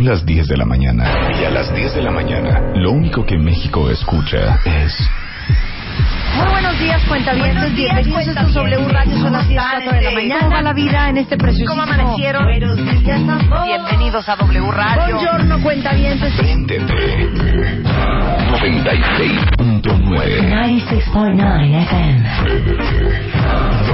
Son las 10 de la mañana y a las 10 de la mañana lo único que México escucha es... Muy buenos días, cuentavientes. Bienvenidos a estos W Radio. Son las 10 4 de la mañana. ¿Cómo va la vida en este preciosísimo... ¿Cómo amanecieron? Ya estamos. Bienvenidos a W Radio. Buongiorno, cuentavientes. Préndete. 96.9 96.9 FM.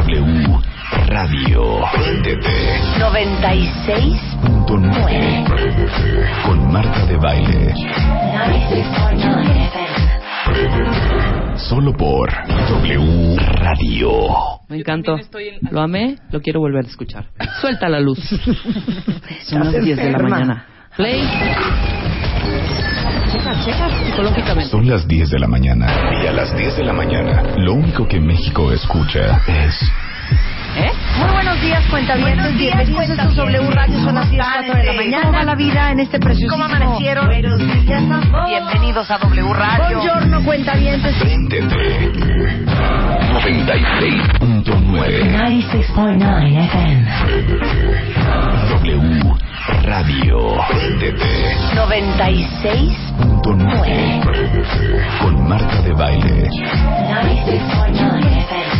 W Radio. Préndete. 96.9 Con Marta de Baile. 96.9 FM. Solo por W Radio. Me encantó. Lo amé, lo quiero volver a escuchar. Suelta la luz. Son las 10 de la mañana. Play. Checa, checa psicológicamente. Son las 10 de la mañana y a las 10 de la mañana lo único que México escucha es... ¿Eh? Muy buenos días, cuentavientes. Buenos días, Bienvenidos a estos W Radio. Son las 10 4 de la mañana. ¿Cómo va la vida en este preciosísimo... ¿Cómo amanecieron? Ya estamos. Bienvenidos a W Radio. Buongiorno, cuentavientes. Préndete. 96.9 96.9 FM. W Radio. Préndete. 96.9 Con Marta de Baile. 96.9 FM.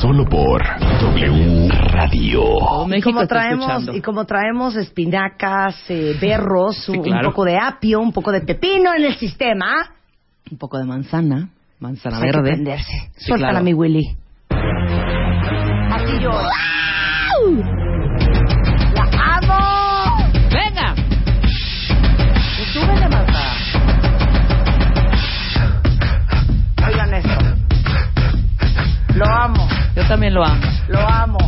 Solo por W Radio. Todo Y México como traemos y como traemos espinacas, eh, berros, un, claro. un poco de apio, un poco de pepino en el sistema, Un poco de manzana. Manzana pues hay que verde. prenderse. Sí, Suéltala, claro. mi Willy. Así yo. ¡La amo! ¡Venga! Y súbele, Marta. Oigan esto. Lo amo, Yo también lo amo. lo amo.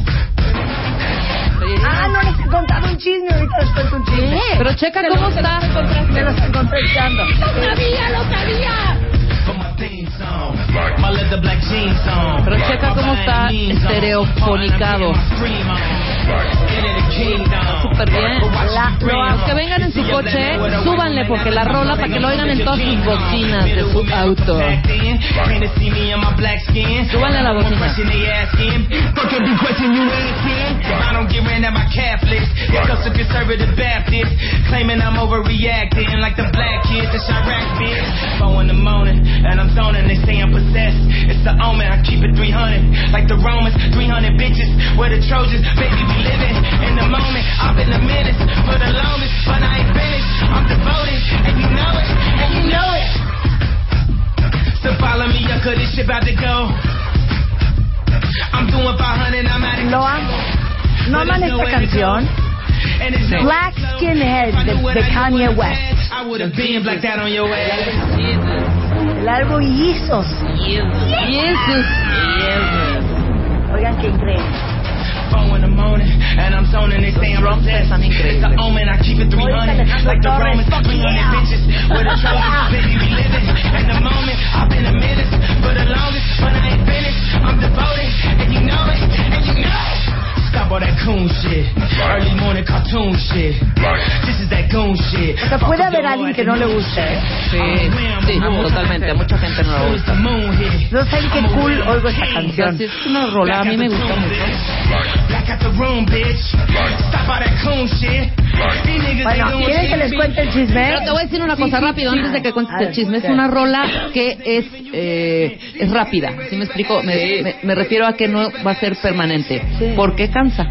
Ah, no les he contado un chisme, ahorita les cuento un chisme. Pero checa cómo está. Me los encontré echando. Pero checa cómo está estereofonicado. Súper bien. Los que vengan en su coche, súbanle porque la rola para que lo oigan en todas sus bocinas de su auto. Súbanle a la bocina. Claiming I'm overreacting like the black kids in Chirac, bitch. Four in the morning, and I'm zoning, they say I'm possessed. It's the omen, I keep it 300. Like the Romans, 300 bitches. Where the Trojans, baby, we living in the moment. I've been a menace for the longest, but I ain't finished. I'm devoted, and you know it, and you know it. So follow me up, cause this shit about to go. I'm doing 500, I'm out of Lo amo. ¿No aman esta canción? And it's no Black Skinhead de, de Kanye West. I would have been blacked out on your ass. Álbum Yeezus. Jesus. Oigan qué increíble. Four in the morning, and I'm zoning, they say I'm drums obsessed. están It's increíbles. the omen, I keep it 300. Like the Romans, 300 bitches. Where the Trojans, baby, we living in the moment. I've been a menace for the longest, but I ain't finished. I'm devoted, and you know it, and you know it. Stop all that coon shit. Early morning cartoon shit. This is that goon shit. O sea, puede haber alguien que no le guste. Sí, sí, totalmente. A mucha gente no le gusta. No saben qué cool oigo esta canción. Es una rola, a mí me gusta mucho. Black out the room, bitch. Stop all that coon shit. These niggas Bueno, ¿quieren que les cuente el chisme? Pero te voy a decir una cosa rápido antes de que cuentes el chisme. Es una rola que es eh, es rápida. ¿Sí me explico? Me, me- me refiero a que no va a ser permanente. ¿Por qué cansa?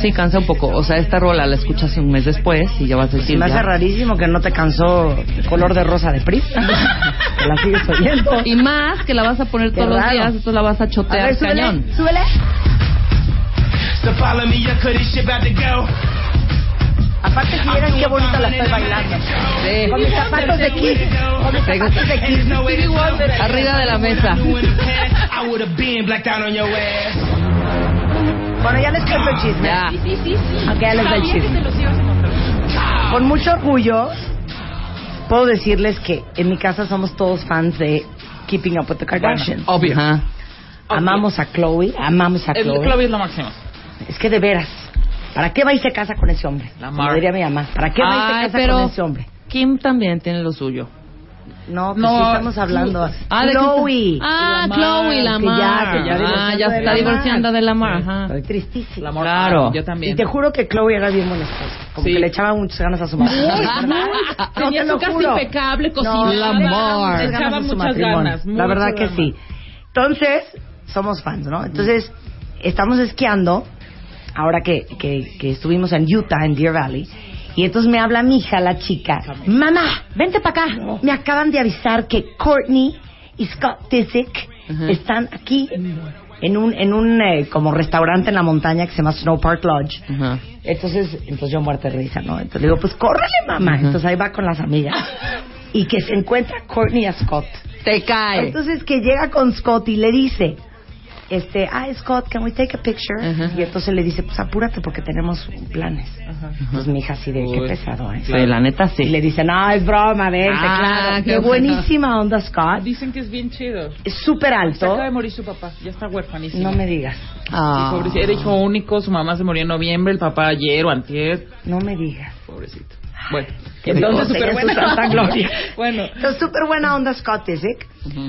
Sí, cansa un poco. O sea, esta rola la escuchas un mes después y ya vas a decir. Me hace ya. rarísimo que no te cansó el color de rosa de la sigues oyendo. Y más que la vas a poner Qué todos los días, entonces la vas a A chotear ver, súbele, cañón. súbele. Aparte, si vieran qué bonita la estoy bailando. Sí. Con mis zapatos de Kiss. Con mis zapatos de Kiss. Arriba de la mesa. Bueno, ya les cuento el chisme. Ya. Ok, ya les doy el chisme. Con mucho orgullo, puedo decirles que en mi casa somos todos fans de Keeping Up with the Kardashians. Obvio. Ajá. Amamos a Chloe, amamos a El Chloe. Chloe es lo máximo. Es que de veras, ¿para qué va y se casa con ese hombre? La Como Mar. diría mi mamá, ¿para qué va y Ay, se casa pero con ese hombre? Kim también tiene lo suyo. No, pues No, sí estamos hablando. Ah, ¿de qué Chloe. Ah, Lamar, Chloe Lamar. que ya- que ya ah, divorciando ya de se está Lamar. divorciando de Lamar. Ajá. Estoy tristísima. El amor. Claro. Yo también. Y te juro que Chloe era bien buena esposa. Como Sí. que le echaba muchas ganas a su marido. No, Tenía te su casa impecable, No, cocinaba. le echaba muchas Le ganas echaba muchas matrimonio. ganas. La verdad que sí. Entonces, somos fans, ¿no? Entonces, estamos esquiando, ahora que, que, que estuvimos en Utah, en Deer Valley, y entonces me habla mi hija, la chica, mamá, vente para acá. Me acaban de avisar que Courtney y Scott Disick están aquí en un, en un eh, como restaurante en la montaña que se llama Snow Park Lodge. Entonces, entonces yo muerta de risa, ¿no? Entonces le digo, pues córrele, mamá. Entonces ahí va con las amigas. Y que se encuentra Courtney a Scott. Te cae. Entonces que llega con Scott y le dice, este, ah, Scott, can we take a picture? Ajá. Y entonces le dice, pues apúrate porque tenemos planes. Pues mi hija así de, qué Uy. pesado, ¿eh? Sí, la neta sí. Y le dice, no, es broma, vente, Ah, claro. qué Qué, bueno. buenísima onda, Scott. Dicen que es bien chido. Es súper Se alto. acaba de morir su papá. Ya está huérfanísimo. No me digas, Ah. Sí, pobrecito. Era hijo único, su mamá se murió en noviembre, el papá ayer o antier. no me digas. Pobrecito. Bueno, Que entonces súper buena. santa gloria. bueno, Entonces, súper buena onda Scott Disick.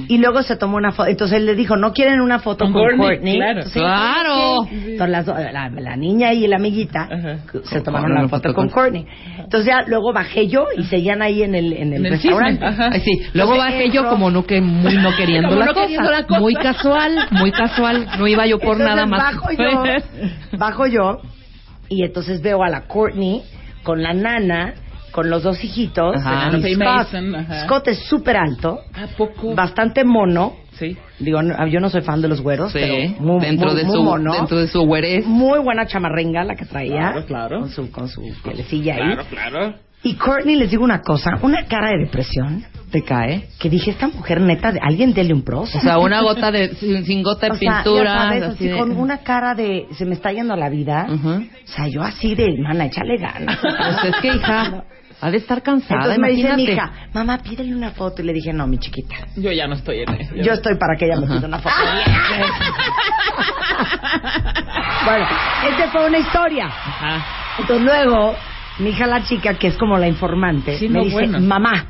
Y luego se tomó una foto. Entonces él le dijo, ¿no quieren una foto Con con, Courtney, Courtney? claro. Entonces, Claro. Entonces las do- la, la niña y la amiguita Ajá. se tomaron la foto foto con con- Courtney. Entonces ya luego bajé yo y seguían ahí en el, en el En el restaurante. Ay, sí. Luego Entonces, bajé yo como no que muy no queriendo, Como la, no cosa. queriendo la cosa. Muy casual, muy casual. No iba yo por Entonces, nada más. Bajo yo, bajo yo y entonces veo a la Courtney con la nana, con los dos hijitos. Ajá. Scott. Mason, ajá. Scott es súper alto, ¿a poco? bastante mono. Sí. Digo, no- yo no soy fan de los güeros, Sí, pero muy, dentro, muy- de muy su, mono. dentro de su güerez. Muy buena chamarrenga la que traía. Claro, claro. Con su, con su pielecilla ahí. Claro, claro. Y Courtney, les digo una cosa, una cara de depresión, Te cae. que dije, esta mujer neta, de alguien dele un pros. O sea, una gota de, sin, sin gota de O sea, pintura. sabes, así así de- con una cara de, se me está yendo la vida. Ujú. O sea, yo así de, mana, échale ganas. Pues es que, hija, ha de estar cansada, Entonces me dice mi imagínate. hija, mamá, pídele una foto. Y le dije, no, mi chiquita. Yo ya no estoy en eso. Yo estoy para que ella me pida una foto. bueno, esta fue una historia. Ajá. Entonces luego, mi hija la chica, que es como la informante, Sí, me no, dice, bueno. mamá,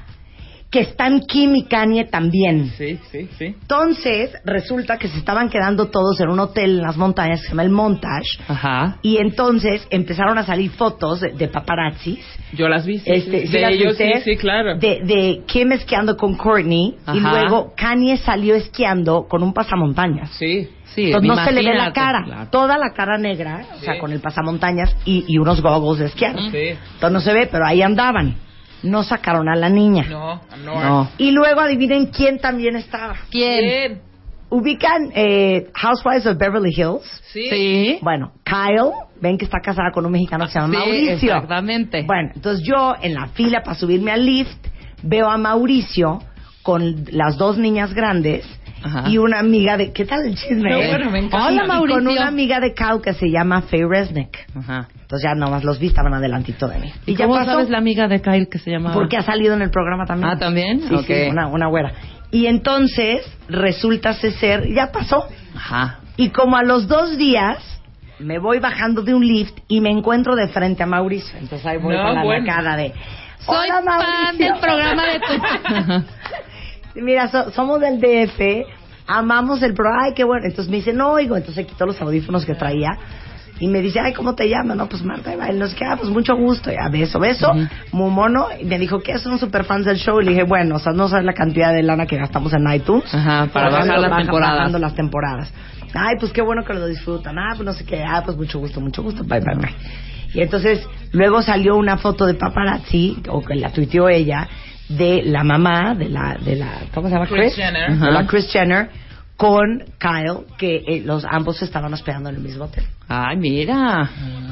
que están Kim y Kanye también. Sí, sí, sí. Entonces, resulta que se estaban quedando todos en un hotel en las montañas que se llama el Montage. Ajá. Y entonces empezaron a salir fotos de, de paparazzis. Yo las vi. sí, Este, sí. ¿sí de las ellos, sí, sí, claro. De, de Kim esquiando con Courtney. Ajá. Y luego Kanye salió esquiando con un pasamontañas. Sí. Sí, Entonces no se le ve la cara, claro. toda la cara negra, o sea, Sí. con el pasamontañas y, y unos goggles de esquiar. Sí. Entonces no se ve, pero ahí andaban. No sacaron a la niña. No, no. No. Y luego adivinen quién también estaba. ¿Quién? Ubican eh, Housewives of Beverly Hills. Sí. Sí. Bueno, Kyle, ven que está casada con un mexicano que se llama Sí, Mauricio. exactamente. Bueno, entonces yo en la fila para subirme al lift veo a Mauricio con las dos niñas grandes Ajá. y una amiga de ¿qué tal el chisme? No, bueno, me encanta. Hola, Y Mauricio. Con una amiga de Kyle que se llama Faye Resnick. Ajá. Entonces ya nomás los vi, estaban adelantito de mí. ¿Y ya cómo pasó, sabes la amiga de Kyle que se llama? Porque ha salido en el programa también. Ah, ¿también? Sí, sí, una, una güera. Y entonces resulta ser, ya pasó. Ajá. Y como a los dos días me voy bajando de un lift y me encuentro de frente a Mauricio. Entonces ahí voy No, con la bueno. de... Soy "Hola, fan Mauricio". del programa de tu... Mira, so- somos del DF, amamos el programa, ay, qué bueno. Entonces me dice, no oigo. Entonces quitó los audífonos que traía y me dice, ay, ¿cómo te llamas? No, pues Marta, y no sé qué, ah, pues mucho gusto. Ya, beso, beso, muy mono. Y me dijo, ¿qué? Son super fans del show. Y le dije, bueno, o sea, no sabes la cantidad de lana que gastamos en iTunes. Ajá, para bajar las temporadas. las temporadas. Ay, pues qué bueno que lo disfrutan. Ah, pues no sé qué. Ah, pues mucho gusto, mucho gusto. Bye, bye, bye. Y entonces luego salió una foto de paparazzi, o que la tuiteó ella, de la mamá, de la, de la, ¿cómo se llama? Kris Jenner. De la. Kris Jenner, con Kyle, que eh, los ambos se estaban hospedando en el mismo hotel. Ay, mira.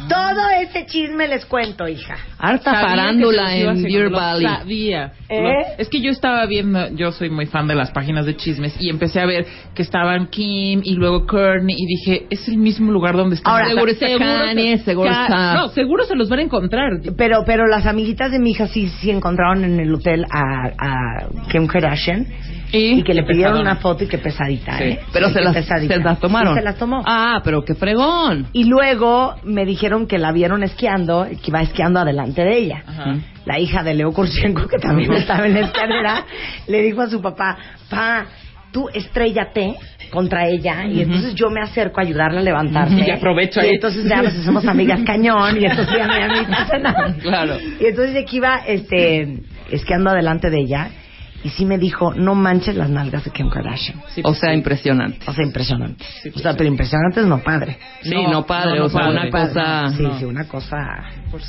Todo ese chisme les cuento, hija. Harta Sabía farándula que se en lo Valley. Sabía. ¿Eh? Lo- es que yo estaba viendo, yo soy muy fan de las páginas de chismes y empecé a ver que estaban Kim y luego Courtney y dije, es el mismo lugar donde están. Ahora, seguro está Kanye, se- seguro está- No, seguro se los van a encontrar. Pero, pero las amiguitas de mi hija sí, sí encontraron en el hotel a, a Kim Kardashian ¿Y? y que le pidieron Pesadona. una foto y que pesadita, Sí. ¿eh? Pero Sí, se las, pesadita. se las tomaron. Sí, se las tomó. Ah, pero qué fregón. Y luego me dijeron que la vieron esquiando, que iba esquiando adelante de ella. Ajá. La hija de Leo Kurchenko, que también estaba en la escalera, le dijo a su papá, pa, tú estrellate contra ella y entonces yo me acerco a ayudarla a levantarse. Y aprovecho Y ahí. entonces ya nos hacemos amigas cañón y entonces ya me a mí pasa nada. Claro. Y entonces aquí iba este, esquiando adelante de ella y sí me dijo, no manches las nalgas de Kim Kardashian. Sí, o sea, impresionante. O sea, impresionante. Sí, o sea, pero impresionante es no padre. Sí, no, padre, no, no o sea, padre. una cosa... Sí, No. sí, una cosa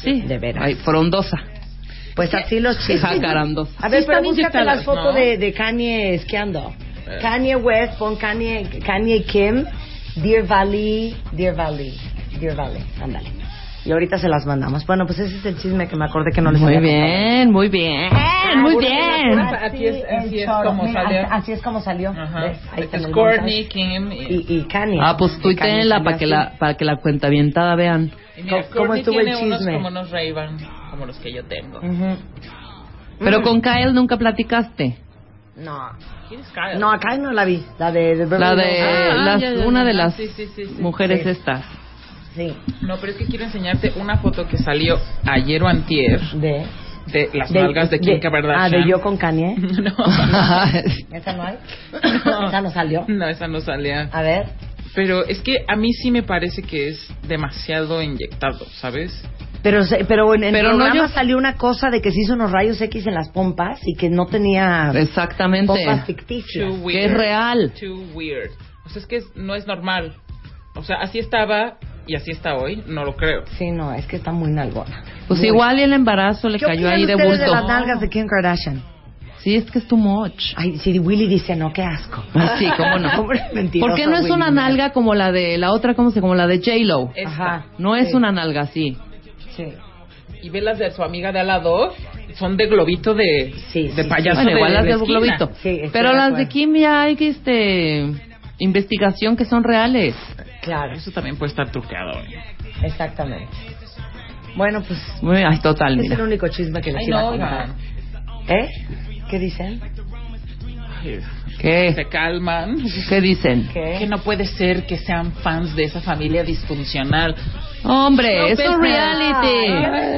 Sí, de veras. ay, frondosa. Pues así los chistes. A ver, Sí pero búscate las fotos ¿no? de, de Kanye esquiando. Kanye West, pon Kanye, Kanye Kim, Deer Valley, Deer Valley, Deer Valley, ándale. Y ahorita se las mandamos. Bueno, pues ese es el chisme que me acordé que no les Muy había contado. bien, muy bien, muy bien. Aquí es- así el es como Mira, salió. Así es como salió. Ahí Es el Courtney. Kim y... y, Kanye. Ah, pues salió para que así. la para que la cuentavientada vean. y mira, ¿Cómo- estuvo el tiene unos chisme? como unos Ray-Ban, como los que yo tengo. Ujú. Pero con Kyle nunca platicaste. No. ¿Quién es Kyle? No, acá no la vi. La de, de La de Ah, las- ya, ya, una ya. de Ah, las sí, sí, sí, sí. mujeres Sí. estas. Sí. No, pero es que quiero enseñarte una foto que salió ayer o antier De. de las nalgas de Kim Kardashian. Ah, de yo con Kanye. no. ¿Esa no hay? No. ¿Esa no salió? No, esa no salía. A ver. Pero es que a mí sí me parece que es demasiado inyectado, ¿sabes? Pero, se- pero en el Pero no, programa yo- salió una cosa de que se hizo unos rayos X en las pompas y que no tenía Exactamente. pompas ficticias. Too Que es real. Too weird. O sea, es que no es normal. O sea, así estaba y así está hoy, no lo creo. Sí, no, es que está muy nalgona. Pues Muy. igual y el embarazo le ¿Qué cayó ahí de bulto. de las nalgas de Kim Kardashian? Sí, es que es too much. Ay, si Willy dice no, qué asco. Ah, Sí, cómo no. ¿Por qué no es Willy, una nalga como la de la otra, cómo se como la de J-Lo? Esta. Ajá. No es Sí. una nalga así. Sí. Y ve las de su amiga de al lado, son de globito de, Sí, de sí, payaso Bueno, de, igual las de esquina. globito. Pero de las de Kim ya hay que este investigación que son reales. Claro, Eso también puede estar truqueado. exactamente. Bueno, pues Muy, ay, total, es mira. el único chisme que les Ay, iba a no, contar. oigan. ¿Eh? ¿Qué dicen? ¿Qué? Se calman. ¿Qué dicen? ¿Qué? Que no puede ser que sean fans de esa familia disfuncional. Hombre, No es reality.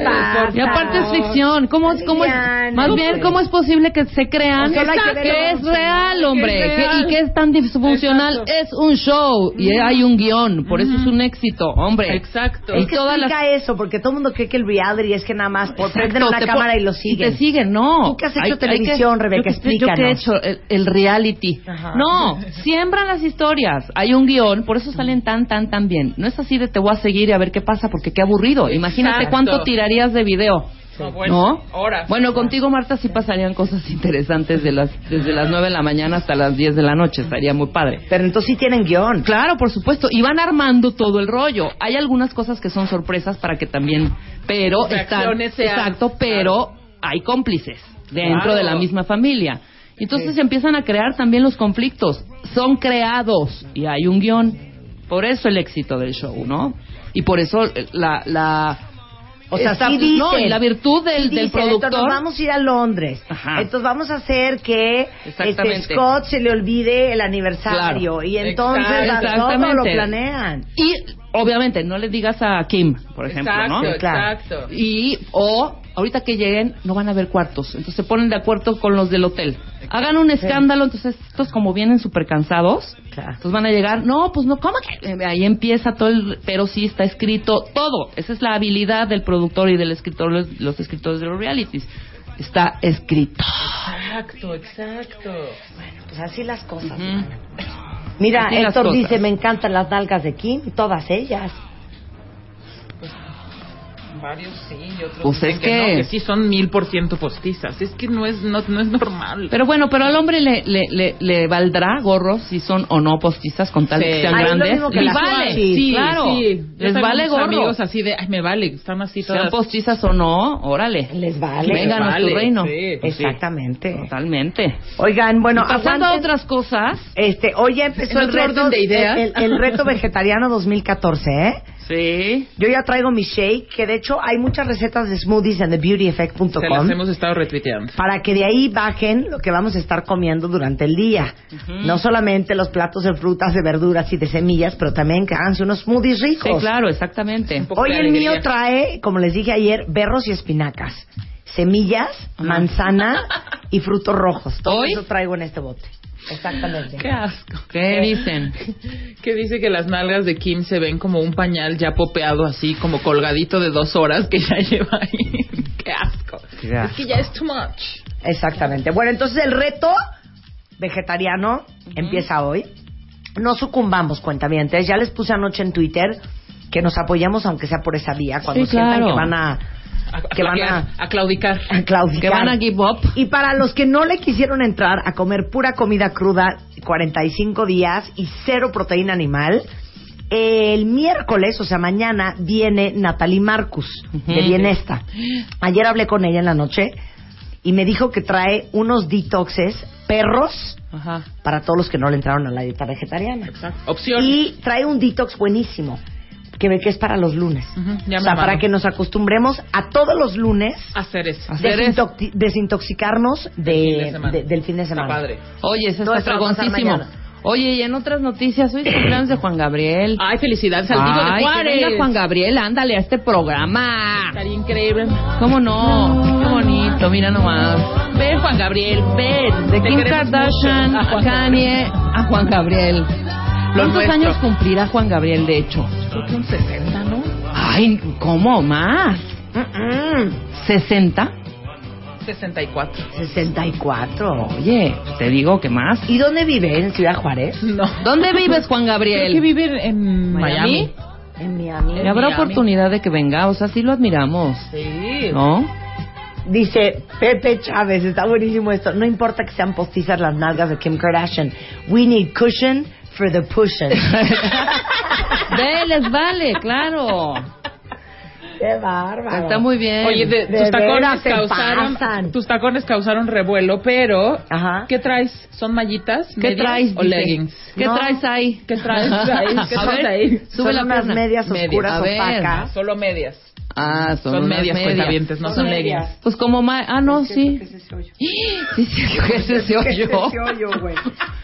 Ay? Y aparte es ficción. ¿Cómo, es- cómo es, más bien. ¿cómo es posible que se crean O hay que que, es real, hombre? que es que- real. y que es tan disfuncional. Exacto. Es un show y hay un guion. Por eso es un éxito, hombre. Exacto. Y Es que todas las- explica eso, porque todo el mundo cree que el reality es que nada más por prenden una cámara y lo Y siguen. te siguen, no. Tú que has hecho televisión, Rebeca, yo que- Yo que he explícanos. hecho el, el reality. Ajá. No, siembran las historias. Hay un guion, por eso salen tan, tan, tan bien. No es así de te voy a seguir y a ver qué pasa, porque qué aburrido. Imagínate Exacto. cuánto tirarías de video. No, bueno, ¿No? horas. Bueno, contigo, Marta, sí pasarían cosas interesantes de las, desde las 9 de la mañana hasta las 10 de la noche. Estaría muy padre. Pero entonces sí tienen guion. Claro, por supuesto. Y van armando todo el rollo. Hay algunas cosas que son sorpresas para que también, pero están, exacto, pero hay cómplices dentro Claro. de la misma familia. Entonces se empiezan a crear también los conflictos. Son creados y hay un guion. Por eso el éxito del show, ¿no? Y por eso eh, la, la O sea, sí dicen, no, y la virtud del, sí del dicen, productor. Entonces nos vamos a ir a Londres. Ajá. Entonces vamos a hacer que este Exactamente. Scott se le olvide el aniversario. Claro. Y entonces Exacto. a todo lo planean. Y obviamente no le digas a Kim, por ejemplo, exacto, ¿no? Claro. exacto. Y, o, ahorita que lleguen, no van a haber cuartos. Entonces se ponen de acuerdo con los del hotel. Hagan un escándalo, entonces estos como vienen súper cansados, Claro. entonces van a llegar, no, pues no, ¿cómo que? Eh, Ahí empieza todo el, pero sí está escrito todo. Esa es la habilidad del productor y del escritor, los, los escritores de los realities. Está escrito. Exacto, exacto. Pues así las cosas. Mira, Así Héctor cosas. dice, me encantan las nalgas de Kim, todas ellas. Varios sí y otros Pues dicen es que- no, que sí son mil por ciento postizas. Es que no es, no, no es normal. Pero bueno, pero al hombre le, le, le, le valdrá gorro si son o no postizas con tal Sí. que sean Ay, grandes. mismo que Les vale, Swatchis. sí, claro. sí. Les vale gorro. amigos así de, ay, me vale, están así Sean todas. postizas o no, órale. Les vale. Vengan a vale, tu reino. sí. Pues sí, Exactamente. totalmente. Oigan, bueno, Y pasando a otras cosas, Este, hoy ya empezó el reto, orden de ideas. el, el- el reto vegetariano 2014, ¿eh? Sí. Yo ya traigo mi shake, que de hecho hay muchas recetas de smoothies en Se las thebeautyeffect.com hemos estado retuiteando. para que de ahí bajen lo que vamos a estar comiendo durante el día. No solamente los platos de frutas, de verduras y de semillas, pero también que háganse unos smoothies Sí, ricos. claro, exactamente. Hoy el alegría. mío trae, como les dije ayer, berros y espinacas, semillas, manzana y frutos rojos. Todo ¿Hoy? eso traigo en este bote. Exactamente. Qué asco. ¿Qué dicen? Que dice que las nalgas de Kim se ven como un pañal ya popeado así, como colgadito de dos horas que ya lleva ahí. Qué asco. Qué asco. Es que ya es too much. Exactamente. Bueno, entonces el reto vegetariano empieza hoy. No sucumbamos, cuentavientes. Ya les puse anoche en Twitter que nos apoyamos aunque sea por esa vía cuando Sí, sientan claro. que van a A, a Que van a- a claudicar. a claudicar. Que van a give up. Y para los que no le quisieron entrar a comer pura comida cruda 45 días y cero proteína animal, el miércoles, o sea, mañana, viene Natalie Marcus de Ujú. Bienesta. Ayer hablé con ella en la noche y me dijo que trae unos detoxes perros Ajá. para todos los que no le entraron a la dieta vegetariana. Opción. Y trae un detox buenísimo que ve que es para los lunes. Ujú, ya o sea, para que nos acostumbremos a todos los lunes hacer eso. Hacer desintoxi- desintoxicarnos de, Del fin de semana. de- del fin de Está semana. padre. Oye, eso está fregoncísimo. Oye, y en otras noticias, hoy es cumpleaños de Juan Gabriel. Ay, felicidades al Divo de Ay, que Juárez. venga Juan Gabriel, ándale a este programa. Estaría increíble. ¿Cómo no? Qué bonito, mira nomás. Ven, Juan Gabriel, ven. De Kim Kardashian a Kanye a Juan Gabriel. ¿Cuántos nuestro. años cumplirá Juan Gabriel, de hecho? Creo que un 60, ¿no? Ay, ¿cómo más? Mm-mm. ¿60? 64. 64. Oye, te digo que más. ¿Y dónde vive? ¿En Ciudad Juárez? No. ¿Dónde vives, Juan Creo que Gabriel? vive en ¿Miami? Miami. En Miami. ¿Y habrá Miami. oportunidad de que venga? O sea, sí lo admiramos. Sí. ¿No? Dice Pepe Chávez, está buenísimo esto. No importa que sean postizas las nalgas de Kim Kardashian. We need cushion for the pushing. Ve, les vale, claro. Qué bárbaro. Está muy bien. Oye, de- De tus tacones causaron pasan. tus tacones causaron revuelo, pero Ajá. ¿qué traes? ¿Son mallitas? ¿Qué medias traes? o dice? leggings? ¿Qué No. traes ahí? ¿Qué traes ahí? ¿Qué traes ahí? Sube Son la unas pierna. medias oscuras opacas. Solo medias. Ah, son, medias, medias. cuentavientes, no son leggings. Pues como ma ah, no, sí. Sí, sí, ¿qué es ese hoyo? güey.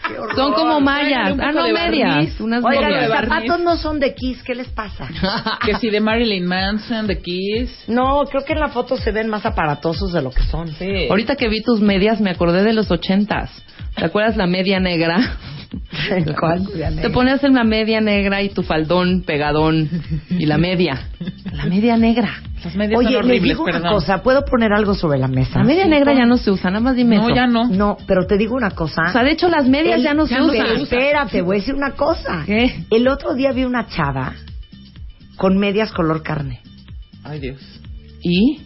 Qué horror. Son como mallas. Ah, no, de medias. Unas Oigan, de los medias. zapatos no son de Kiss, ¿qué les pasa? Que si de Marilyn Manson, The Kiss. No, creo que en la foto se ven más aparatosos de lo que son. Sí. Ahorita que vi tus medias me acordé de los ochentas. ¿Te acuerdas la media negra? ¿Cuál? Te ponías en la media negra y tu faldón pegadón y la media. La media negra. Las medias Oye, son les horribles, digo una cosa, ¿puedo poner algo sobre la mesa? La media negra ya no se usa, nada más dime No, eso. ya no. No, pero te digo una cosa. O sea, de hecho las medias El- ya no se ya no se usan. Pero espérate, voy a decir una cosa. ¿Qué? El otro día vi una chava con medias color carne. Ay, Dios. ¿Y?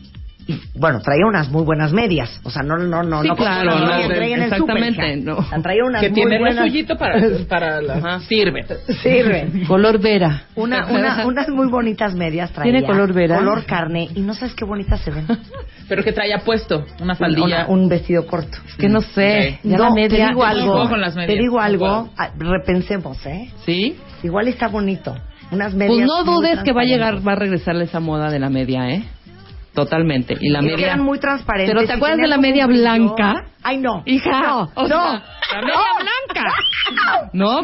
Y bueno, traía unas muy buenas medias. O sea, no, no, no, Sí, no. claro, no, medias que traía en el exactamente, súper, hija. no. Traía unas Que muy tiene buenas. suyito para, para la... Ajá. Sirve. Sirve. Color vera. Una, una, unas muy bonitas medias traía. ¿Tiene color vera? Color carne. Y no sabes qué bonitas se ven. Pero que traía puesto una faldilla. Una- un vestido corto. Es que no sé. Ok. Ya no, la media. te digo no algo. con las medias, te digo no algo. ah, repensemos, ¿eh? ¿Sí? Igual está bonito. Unas medias. Pues no dudes que va a llegar, va a regresar esa moda de la media, ¿eh? Totalmente. Y la media. eran muy transparentes. Pero ¿te acuerdas de la media blanca? Ay, no. Hija, No. o sea, no. la media blanca. ¿No?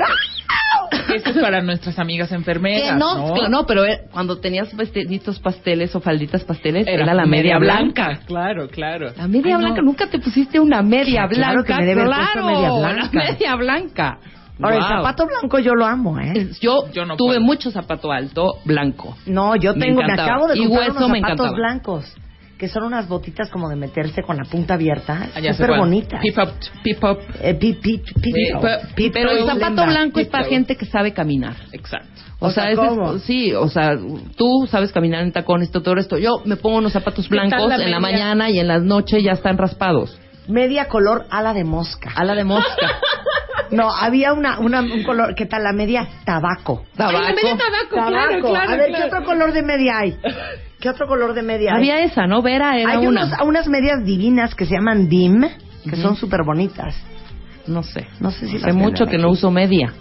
Esto es para nuestras amigas enfermeras, no, ¿no? claro, no, pero eh, cuando tenías vestiditos pasteles o falditas pasteles, era, la media, blanca. Claro, claro. La media Ay, no. blanca, nunca te pusiste una media Claro blanca. que me debe haber puesto claro, media blanca. La media blanca. Ahora, el zapato blanco yo lo amo, ¿eh? Yo, Yo no tuve puedo. mucho zapato alto blanco. No, yo tengo, me, acabo de comprar hueso unos zapatos encantaba. blancos. Que son unas botitas como de meterse con la punta abierta. Ah, Súper bonitas. Pip up, pip up. Eh, pi- pi- pi- Eh, pi- pi- Pero el zapato blanco es para gente que sabe caminar. Exacto. O, O sea, sea, ese es- ¿cómo? sí, o sea, tú sabes caminar en tacones, todo esto. Yo me pongo unos zapatos ¿Qué tal blancos la en la mañana y en las noches ya están raspados. Media color ala de mosca. A la de mosca. No, había una, una, un color, ¿qué tal? La media tabaco. Tabaco. Tabaco. A ver, ¿qué otro color de media hay? ¿Qué otro color de media hay? Había esa, ¿no? Vera era hay una. unos- unas medias divinas que se llaman dim, que son súper bonitas. No sé. No sé si Hace mucho que aquí. no uso media.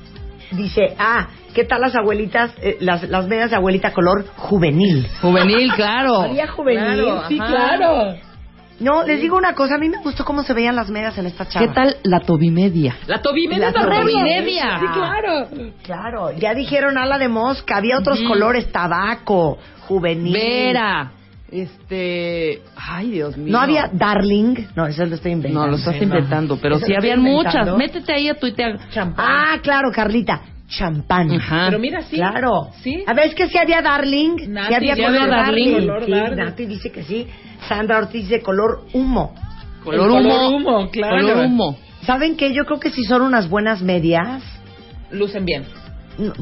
Dice, ah, ¿Qué tal las abuelitas, eh, las, las medias de abuelita color juvenil? Juvenil, claro. ¿Había juvenil? Claro, sí, ajá. claro. No, les digo una cosa, a mí me gustó cómo se veían las medias en esta chava. ¿Qué tal la tobimedia? La tobimedia La tobimedia. Sí, claro. Claro, ya dijeron ala de mosca, había otros colores, tabaco, juvenil. Vera. Este. Ay, Dios mío. No había darling, no, eso lo estoy inventando. No, lo estás inventando, pero sí habían inventando. muchas. Métete ahí a tuitear. Ah, claro, Carlita, champán. Ajá. Pero mira, sí. Claro. Sí. A ver, es que sí había Darling. Nati, sí había sí color Darling. Color Sí. Nati dice que sí. Sandra Ortiz dice color humo. Color humo. color humo, claro. Color humo. ¿Saben qué? Yo creo que si son unas buenas medias, Lucen bien.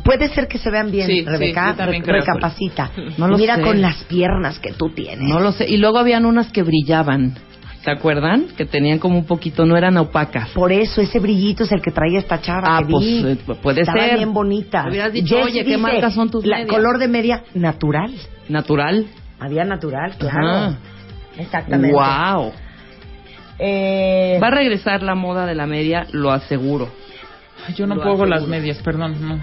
Puede ser que se vean bien, Sí, Rebeca. sí, también Re- creo. recapacita. No lo Mira sé. con las piernas que tú tienes. No lo sé. Y luego habían unas que brillaban. ¿Se acuerdan? Que tenían como un poquito, no eran opacas. Por eso ese brillito es el que traía esta chava Ah, que pues, vi. eh, puede Estaba ser. bien bonita. Hubieras dicho, oye, ¿qué marcas son tus la, medias? color de media natural. Natural. Había natural, claro. Ajá. Exactamente. Wow. Eh, Va a regresar la moda de la media, lo aseguro. Yo no Lo puedo las medias, perdón. No,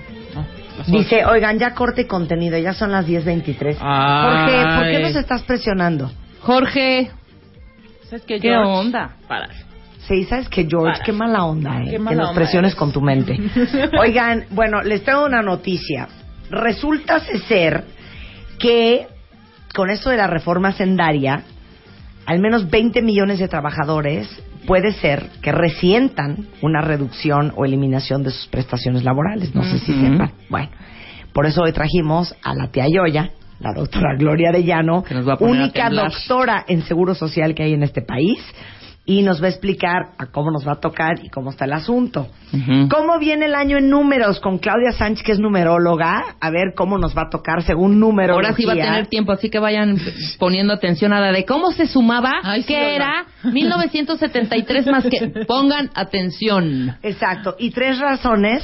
Dice, oigan, ya corte contenido, ya son las 10.23. Jorge, ¿por qué nos estás presionando? Jorge, ¿Sabes qué, onda? Para. Sí, sabes que George, Para. qué mala onda, ¿eh? Qué que nos onda presiones eres. con tu mente. Oigan, bueno, les tengo una noticia. Resulta ser que con esto de la reforma sendaria, al menos 20 millones de trabajadores puede ser que resientan una reducción o eliminación de sus prestaciones laborales. No sé si sepan. Bueno, por eso hoy trajimos a la tía Yoya, la doctora Gloria Arellano, única doctora en seguro social que hay en este país, y nos va a explicar a cómo nos va a tocar y cómo está el asunto. ¿Cómo viene el año en números con Claudia Sánchez, que es numeróloga? A ver cómo nos va a tocar según número. Ahora sí va a tener tiempo, así que vayan poniendo atención a la de cómo se sumaba, Ay, sí, que ¿verdad? era 1973 más que pongan atención. Exacto. Y tres razones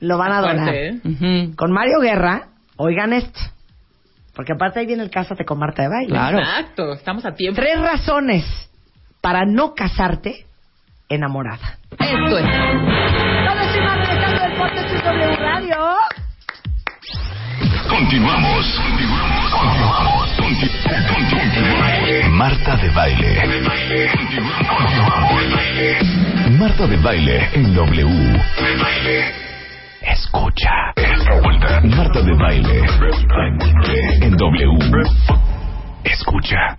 lo van a adorar. Fuerte, ¿eh? Con Mario Guerra, oigan esto. Porque aparte ahí viene el Cásate con Marta de Baile. Claro. Exacto, estamos a tiempo. Tres razones para no casarte enamorada. Esto es. Todo más regresando del podcast de W Radio. Continuamos. Continuamos. Conti- conti- Marta de baile. Marta de baile en W. Escucha. Marta de baile en W. Escucha.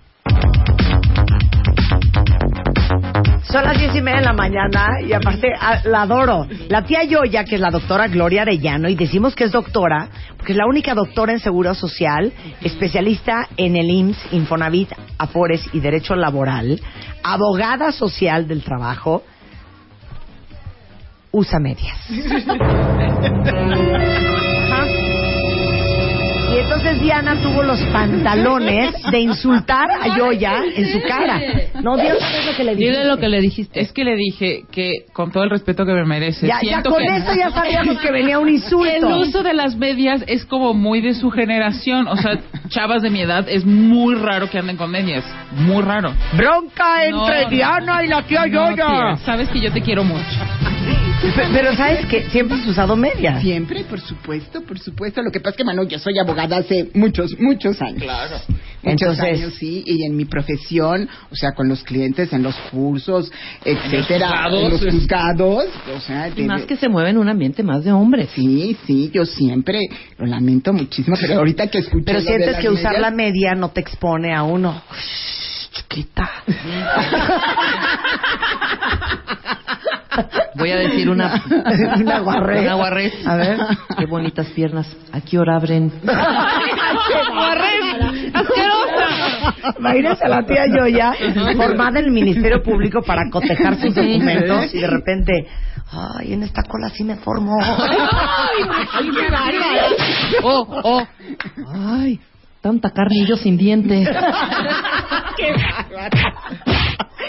Son las diez y media de la mañana y aparte ah, la adoro. La tía Yoya, que es la doctora Gloria Arellano, y decimos que es doctora porque es la única doctora en Seguro Social, especialista en el IMSS, Infonavit, Afores y Derecho Laboral, abogada social del trabajo, usa medias. Entonces Diana tuvo los pantalones de insultar a Yoya en su cara. No, Dios, ¿sabes lo que le dije? Dile lo que le dijiste. Es que le dije que con todo el respeto que me merece, Ya, con que eso ya sabíamos que venía un insulto. el uso de las medias es como muy de su generación. O sea, chavas de mi edad es muy raro que anden con medias. Muy raro. Bronca entre No, Diana y la tía No, Yoya. tía, sabes que yo te quiero mucho. Pe- Pero sabes que siempre has usado medias. Siempre, por supuesto, por supuesto. Lo que pasa es que, Manu, yo soy abogada hace muchos, muchos años. Claro. Muchos Entonces- años, sí. Y en mi profesión, o sea, con los clientes, en los cursos, etcétera. juzgados. En los juzgados. O sea, Y más que se mueve en un ambiente más de hombres. Sí, sí, yo siempre lo lamento muchísimo, pero ahorita que escucho Pero sientes que usar medias- la media no te expone a uno. Chiquita. Voy a decir una. Una guarrez. Una guarrez. A ver. Qué bonitas piernas. ¿A qué hora abren? ¡Asquerosa! Imagínense a la tía Yoya formada en el Ministerio Público para cotejar sus documentos y de repente, ay, en esta cola sí me formó. Oh, oh. Ay, tanta carne y yo sin dientes.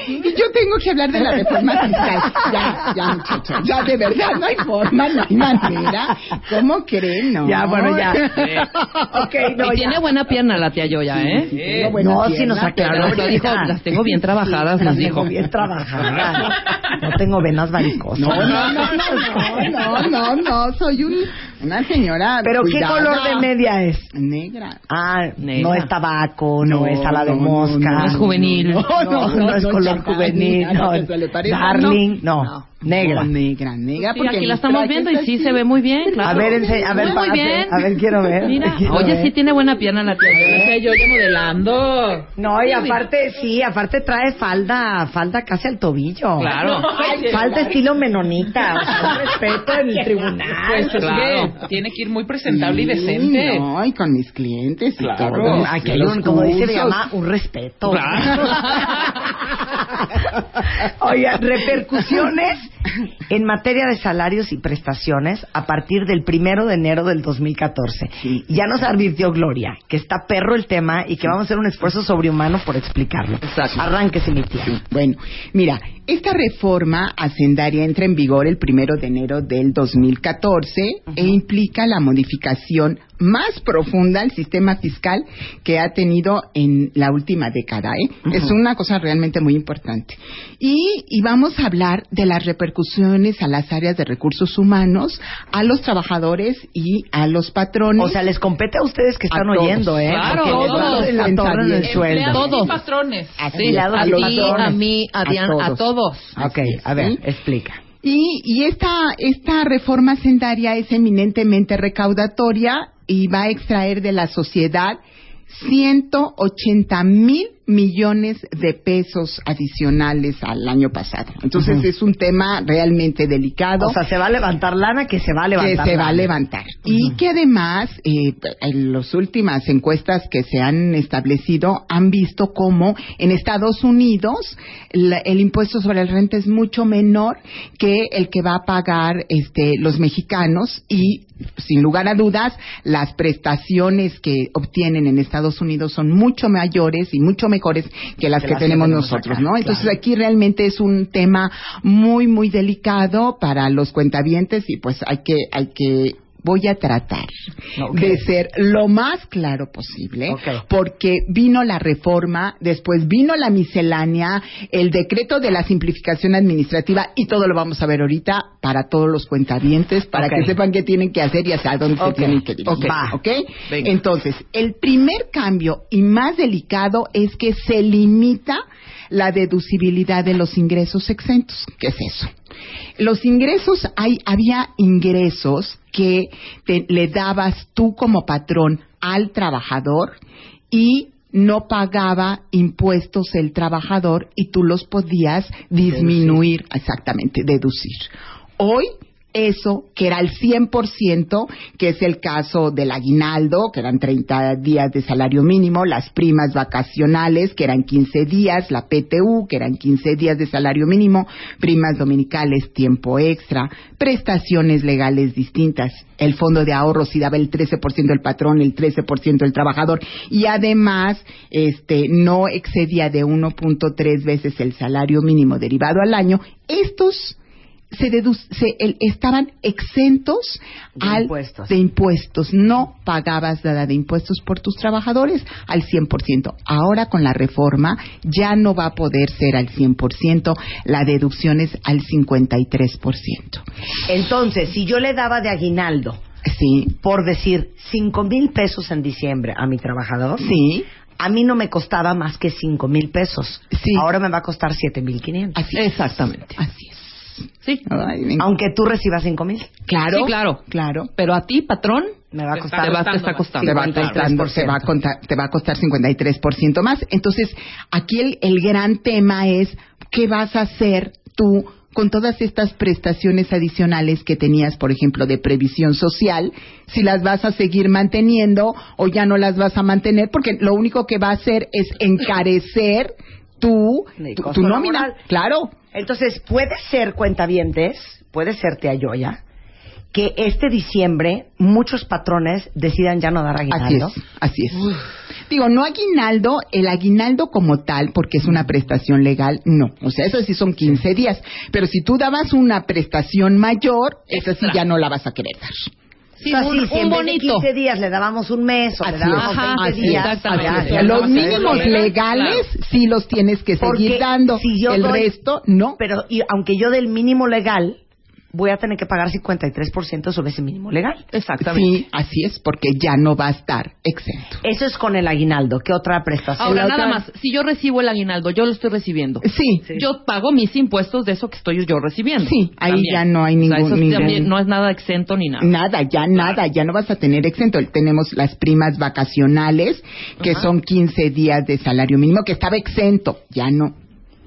Y yo tengo que hablar de la reforma fiscal. Ya, ya, muchacha. Ya, de verdad, no hay forma, no hay manera. ¿Cómo creen? No. Ya, bueno, ya. Ok, no, y tiene buena pierna la tía Yoya, ¿eh? Sí, tengo buena No, pierna, nos aclaró pero- Nos dijo, ahorita. las tengo bien trabajadas, Sí, nos las tengo dijo. bien trabajadas. No tengo venas varicosas. No, no, no, no, no, no, no, soy un, una señora. ¿Pero qué color de media es? Negra. Ah, Negra. no es tabaco, no, No, es ala de no, no, mosca. no es juvenil. No, no, no es color juvenil. No, darling, no, negra. No, negra, negra. Sí, porque aquí la estamos viendo y sí se ve muy bien, claro. A ver, ense- a ver, muy, bien. A ver, quiero ver. Mira, quiero oye, ver. sí tiene buena pierna la tía Yoya. La Yoya modelando. No, y aparte, sí, aparte trae falda, falda casi al tobillo. Claro. Falta estilo menonita, o sea, respeto en el tribunal. Pues es Claro. que tiene que ir muy presentable y decente. No, y con mis clientes y Claro. todo. Aquí hay un, como dice mi mamá, un respeto. Claro. Oiga, repercusiones en materia de salarios y prestaciones a partir del primero de enero del 2014. Sí. Ya nos advirtió Gloria que está perro el tema y que vamos a hacer un esfuerzo sobrehumano por explicarlo. Exacto. Arránquese, mi tía. Bueno, mira, esta reforma hacendaria entra en vigor el primero de enero del 2014 e implica la modificación más profunda al sistema fiscal que ha tenido en la última década. ¿eh? Es una cosa realmente muy importante. Y, y vamos a hablar de las repercusiones a las áreas de recursos humanos, a los trabajadores y a los patrones. O sea, les compete a ustedes que A están todos. oyendo, ¿eh? Claro, Porque todos. torre en el sueldo. Empleados Todos. y patrones. Así a ti, patrones. a mí, a A Diana, a todos. Todos. Ok, es, a ver, ¿sí? explica. Y, y esta, esta reforma sendaria es eminentemente recaudatoria y va a extraer de la sociedad 180 mil millones de pesos adicionales al año pasado. Entonces es un tema realmente delicado O sea, se va a levantar lana que se va a que levantar. se va a levantar. Y que además, eh, en las últimas encuestas que se han establecido, han visto cómo en Estados Unidos la- el impuesto sobre la renta es mucho menor que el que va a pagar este, los mexicanos y, sin lugar a dudas, las prestaciones que obtienen en Estados Unidos son mucho mayores y mucho mejores que las Que que, las que tenemos tenemos nosotros, acá, ¿no? Entonces claro. aquí realmente es un tema muy muy delicado para los cuentavientes y pues hay que hay que voy a tratar de ser lo más claro posible porque vino la reforma, después vino la miscelánea, el decreto de la simplificación administrativa y todo lo vamos a ver ahorita para todos los cuentavientes para que sepan qué tienen que hacer y hacia dónde se tienen que dirigir. Entonces, el primer cambio y más delicado es que se limita la deducibilidad de los ingresos exentos. ¿Qué es eso? Los ingresos, hay, había ingresos que te- le dabas tú como patrón al trabajador y no pagaba impuestos el trabajador y tú los podías disminuir, exactamente, deducir. Hoy eso, que era el 100%, que es el caso del aguinaldo, que eran 30 días de salario mínimo, las primas vacacionales, que eran 15 días, la PTU, que eran 15 días de salario mínimo, primas dominicales, tiempo extra, prestaciones legales distintas. El fondo de ahorro si daba el 13% el patrón, el 13% el trabajador, y además, este, no excedía de 1.3 veces el salario mínimo derivado al año. Estos se, dedu- se el- estaban exentos De al, impuestos. de impuestos. No pagabas nada de impuestos por tus trabajadores al 100%. Ahora con la reforma ya no va a poder ser al 100%, la deducción es al 53%. Entonces, si yo le daba de aguinaldo, Sí, por decir, cinco mil pesos en diciembre a mi trabajador, sí, a mí no me costaba más que cinco mil pesos. Sí. Ahora me va a costar siete mil quinientos. Exactamente. Así es. Sí. Ay, me- Aunque tú recibas cinco mil, claro, Sí, claro. claro. Pero a ti, patrón, me va a Te costar. te va, te está costando. te va te va a contar- te va a costar 53% más. Entonces, aquí el, el gran tema es qué vas a hacer tú con todas estas prestaciones adicionales que tenías, por ejemplo, de previsión social, si las vas a seguir manteniendo o ya no las vas a mantener, porque lo único que va a hacer es encarecer tu, tu, tu nómina. laboral. Claro. Entonces, puede ser, cuentavientes, puede ser Tía Yoya, que este diciembre muchos patrones decidan ya no dar Así aguinaldo. es, así es. Digo, no aguinaldo, el aguinaldo como tal, porque es una prestación legal, no. O sea, eso sí son 15 días. Pero si tú dabas una prestación mayor, esa sí ya no la vas a querer dar. Sí, o sea, un, si un en bonito. 15 días le dábamos un mes o le Así dábamos es. 20 Ajá, días. exactamente. ya, los mínimos legales sí los tienes que Porque seguir dando. si yo el doy- resto, no. Pero y aunque yo del mínimo legal, voy a tener que pagar 53% sobre ese mínimo legal. Exactamente. Sí, así es, porque ya no va a estar exento. Eso es con el aguinaldo. ¿Qué otra prestación? Ahora, La nada otra- más, si yo recibo el aguinaldo, yo lo estoy recibiendo. Sí, Yo pago mis impuestos de eso que estoy yo recibiendo. Sí, ahí También. ya no hay O sea, ningún- eso ningún- también no es nada exento ni nada. Nada, ya nada, ya no vas a tener exento. Tenemos las primas vacacionales, que Ajá. son 15 días de salario mínimo, que estaba exento, ya no.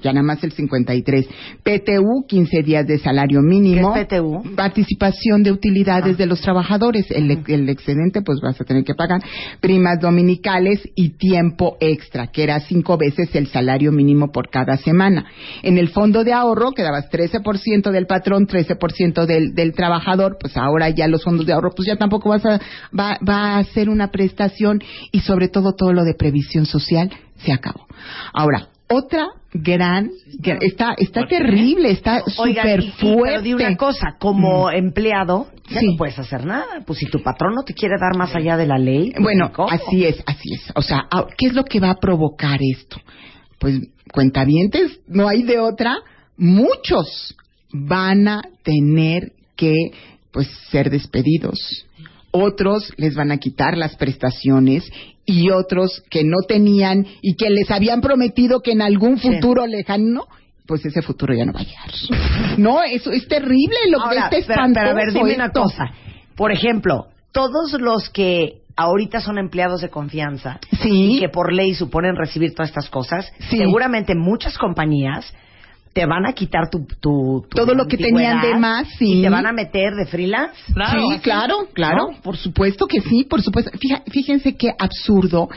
Ya nada más el 53. PTU, 15 días de salario mínimo. ¿Qué es PTU? Participación de utilidades de los trabajadores. El, el excedente, pues vas a tener que pagar. Primas dominicales y tiempo extra, que era cinco veces el salario mínimo por cada semana. En el fondo de ahorro quedabas 13% del patrón, 13% del, del trabajador, pues ahora ya los fondos de ahorro, pues ya tampoco vas a, va, va a ser una prestación y sobre todo todo lo de previsión social se acabó. Ahora, otra gran, gra- está, está terrible, está súper y- y- fuerte. pero una cosa, como empleado, ya Sí. no puedes hacer nada. Pues si tu patrón no te quiere dar más allá de la ley, pues, Bueno, así es, así es. O sea, ah, ¿qué es lo que va a provocar esto? Pues cuentavientes, no hay de otra. Muchos van a tener que, pues, ser despedidos. Otros les van a quitar las prestaciones y otros que no tenían y que les habían prometido que en algún Sí. futuro lejano, pues ese futuro ya no va a llegar. No, eso es terrible lo que Ahora, pero, espantoso. pero a ver, dime una cosa. Por ejemplo, todos los que ahorita son empleados de confianza Sí. y que por ley suponen recibir todas estas cosas, Sí. seguramente muchas compañías te van a quitar tu, tu- tu Todo lo que tenían de más, sí. y te van a meter de freelance. Claro, sí, así. claro, claro, por supuesto que sí, por supuesto. Fija- fíjense qué absurdo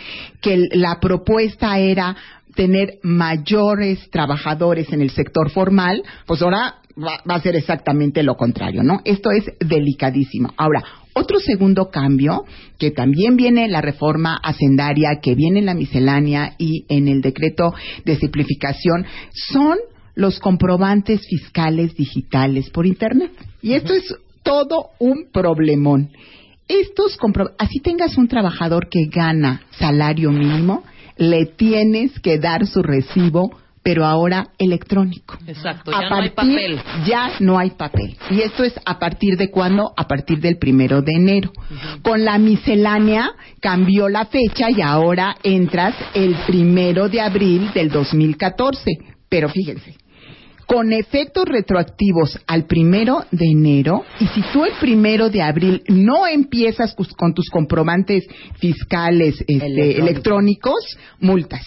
que el- la propuesta era tener mayores trabajadores en el sector formal, pues ahora va, va a ser exactamente lo contrario, ¿no? Esto es delicadísimo. Ahora, otro segundo cambio, que también viene en la reforma hacendaria, que viene en la miscelánea y en el decreto de simplificación, son los comprobantes fiscales digitales por Internet. Y esto es todo un problemón. Estos compro- así tengas un trabajador que gana salario mínimo, le tienes que dar su recibo, pero ahora electrónico. Exacto, A ya no hay partir- papel. Ya no hay papel. Y esto es a partir de cuándo? A partir del primero de enero. Con la miscelánea cambió la fecha y ahora entras el primero de abril del 2014. Pero fíjense, con efectos retroactivos al primero de enero, y si tú el primero de abril no empiezas con tus comprobantes fiscales este, electrónicos, multas.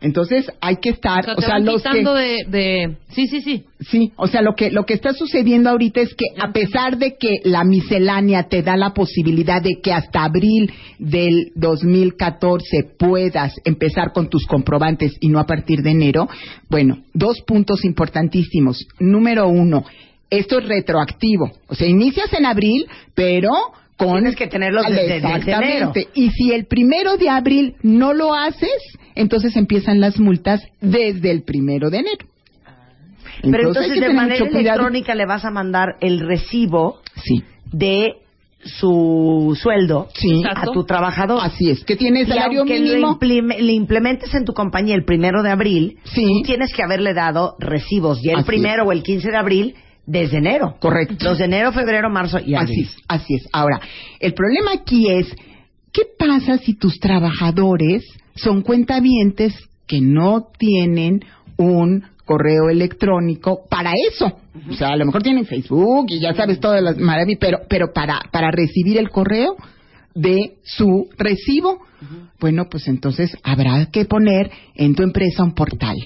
Entonces hay que estar, O sea, o sea, los que de, de... Sí, sí, sí. Sí, o sea, lo que lo que está sucediendo ahorita es que a pesar de que la miscelánea te da la posibilidad de que hasta abril del 2014 puedas empezar con tus comprobantes y no a partir de enero, bueno, dos puntos importantísimos. Número uno, esto es retroactivo, o sea, inicias en abril, pero con Tienes que tenerlos desde- desde exactamente. enero. Y si el primero de abril no lo haces, entonces empiezan las multas desde el primero de enero. Pero entonces de manera electrónica le vas a mandar el recibo Sí, de su sueldo Sí. a tu trabajador. así es. Que tiene Y salario aunque mínimo. Lo implime- le implementes en tu compañía el primero de abril, Sí. tú tienes que haberle dado recibos ya el Así primero o el 15 de abril desde enero. Correcto. Los de enero, febrero, marzo y Así abril. es, así es. Ahora, el problema aquí es, ¿qué pasa si tus trabajadores son cuentavientes que no tienen un correo electrónico para eso? O sea, a lo mejor tienen Facebook y ya sabes todas las maravillas, pero, pero para, para recibir el correo de su recibo, bueno, pues entonces habrá que poner en tu empresa un portal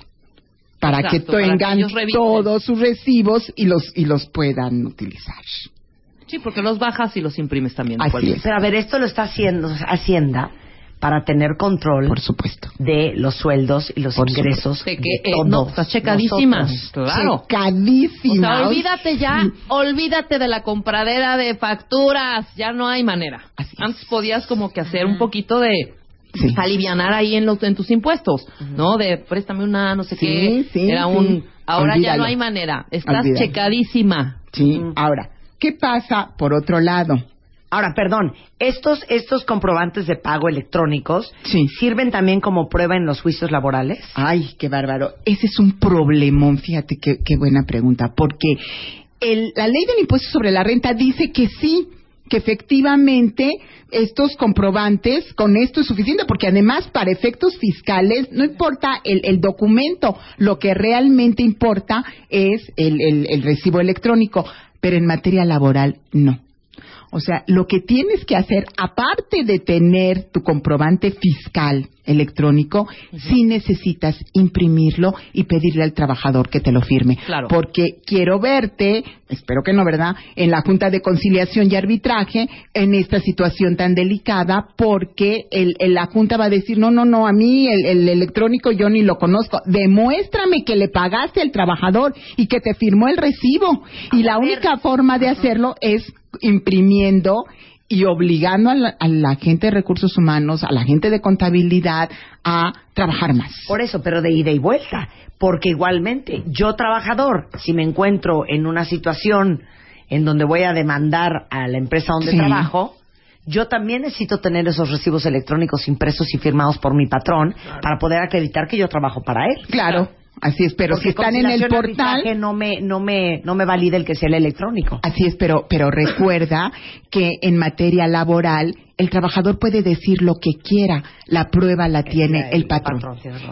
para Exacto, que para que tengan todos sus recibos y los y los puedan utilizar. Sí, porque los bajas y los imprimes también. Así es. Pero a ver, esto lo está haciendo Hacienda para tener control Por supuesto. de los sueldos y los Por ingresos De que, de eh, todos no, estás checadísima. nosotros. Claro. O Checadísima. sea, olvídate ya, olvídate de la compradera de facturas, ya no hay manera. Así. Antes podías como que hacer un poquito de Sí. alivianar ahí en los en tus impuestos, ¿no? De préstame una, no sé Sí, qué. sí, Era sí. un. Ahora ya no hay manera. Estás Olvídalo. checadísima. Sí. Ahora, ¿qué pasa por otro lado? Ahora, perdón, estos, estos comprobantes de pago electrónicos Sí. sirven también como prueba en los juicios laborales. Ay, qué bárbaro. Ese es un problemón, fíjate qué, qué buena pregunta, porque el- la ley del impuesto sobre la renta dice que sí, que efectivamente estos comprobantes, con esto es suficiente, porque además para efectos fiscales no importa el, el documento, lo que realmente importa es el, el- el recibo electrónico, pero en materia laboral no. O sea, lo que tienes que hacer, aparte de tener tu comprobante fiscal electrónico, sí necesitas imprimirlo y pedirle al trabajador que te lo firme. Claro. Porque quiero verte, espero que no, ¿verdad?, en la Junta de Conciliación y Arbitraje en esta situación tan delicada, porque el, el- la Junta va a decir, no, no, no, a mí el, el electrónico yo ni lo conozco. Demuéstrame que le pagaste al trabajador y que te firmó el recibo. Y la única forma de hacerlo es imprimiendo y obligando a la, a la gente de recursos humanos, a la gente de contabilidad a trabajar más. Por eso, pero de ida y vuelta. Porque igualmente, yo trabajador, si me encuentro en una situación en donde voy a demandar a la empresa donde Sí. trabajo, yo también necesito tener esos recibos electrónicos impresos y firmados por mi patrón para poder acreditar que yo trabajo para él. Claro, así es, pero Porque si están en el portal, no me, no me, no me valida el que sea el electrónico. Así es, pero, pero recuerda que en materia laboral el trabajador puede decir lo que quiera, la prueba la tiene el el patrón.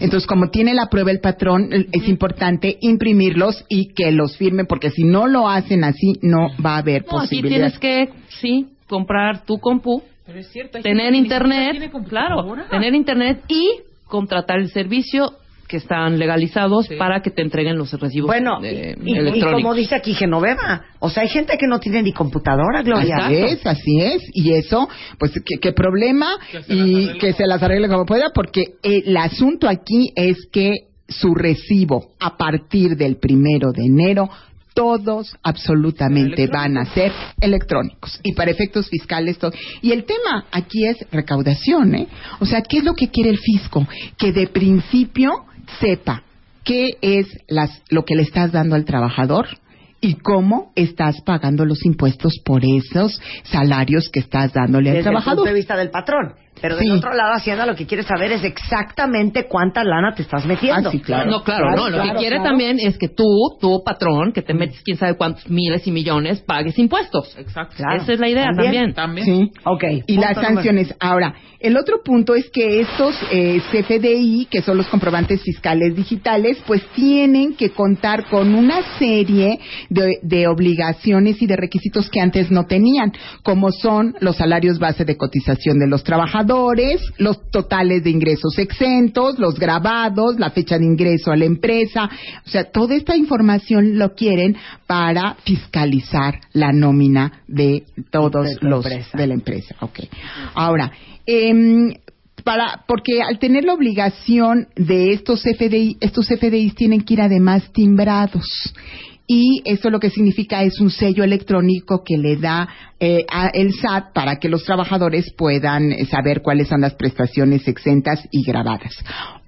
Entonces, como tiene la prueba el patrón, es importante imprimirlos y que los firmen, porque si no lo hacen así, no va a haber No, aquí posibilidad. tienes que, sí, comprar tu compu, Pero es cierto. hay tener internet, claro, tener internet y contratar el servicio que están legalizados Sí. para que te entreguen los recibos Bueno, eh, y, como dice aquí Genoveva, o sea, hay gente que no tiene ni computadora, Gloria. Así es, así es. Y eso, pues, ¿qué, qué problema? Que y que se las arregle como pueda, porque el asunto aquí es que su recibo a partir del primero de enero todos absolutamente van a ser electrónicos y para efectos fiscales todo. Y el tema aquí es recaudación, ¿eh? O sea, ¿qué es lo que quiere el fisco? Que de principio sepa qué es las, lo que le estás dando al trabajador y cómo estás pagando los impuestos por esos salarios que estás dándole al desde el punto trabajador. de vista del patrón. Pero del Sí. otro lado, Hacienda lo que quiere saber es exactamente cuánta lana te estás metiendo. Ah, sí, claro. No, claro, no. Lo claro, que quiere claro. también es que tú, tu patrón, que te metes quién sabe cuántos miles y millones, pagues impuestos. Exacto. Claro. Esa es la idea También. también. También. Sí. Ok. Y punto las número- sanciones. Ahora, el otro punto es que estos eh, CFDI, que son los comprobantes fiscales digitales, pues tienen que contar con una serie de, de obligaciones y de requisitos que antes no tenían, como son los salarios base de cotización de los trabajadores, los totales de ingresos exentos, los grabados, la fecha de ingreso a la empresa. O sea, toda esta información lo quieren para fiscalizar la nómina de todos De los empresa. de la empresa. Okay. Ahora, em, para, porque al tener la obligación de estos FDI, estos FDIs tienen que ir además timbrados. Y esto lo que significa es un sello electrónico que le da eh, a el SAT para que los trabajadores puedan eh, saber cuáles son las prestaciones exentas y grabadas.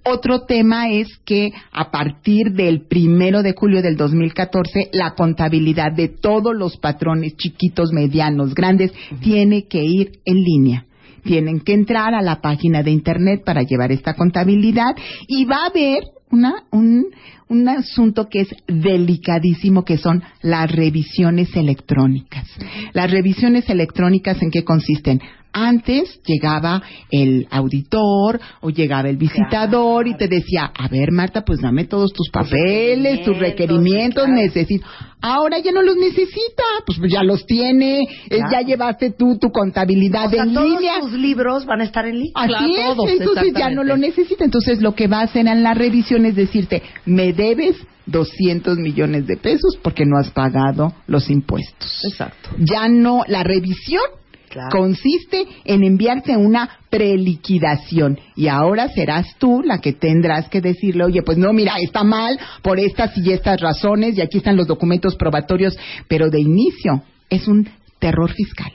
Otro tema es que a partir del primero de julio del 2014, la contabilidad de todos los patrones chiquitos, medianos, grandes, tiene que ir en línea tienen que entrar a la página de internet para llevar esta contabilidad y va a haber una, un, un asunto que es delicadísimo que son las revisiones electrónicas. Las revisiones electrónicas en qué consisten? Antes llegaba el auditor o llegaba el visitador y te decía, a ver Marta, pues dame todos tus papeles, tus requerimientos, claro. necesito. Ahora ya no los necesita, pues ya los tiene, eh, Claro. ya llevaste tú tu contabilidad O sea, en todos línea. tus libros van a estar en línea. Así Claro, es, todos, entonces ya no lo necesita. Entonces lo que va a hacer en la revisión es decirte, me debes 200 millones de pesos porque no has pagado los impuestos. Exacto. Ya no, la revisión Consiste en enviarte una preliquidación. Y ahora serás tú la que tendrás que decirle, oye, pues no, mira, está mal por estas y estas razones y aquí están los documentos probatorios, pero de inicio es un terror fiscal.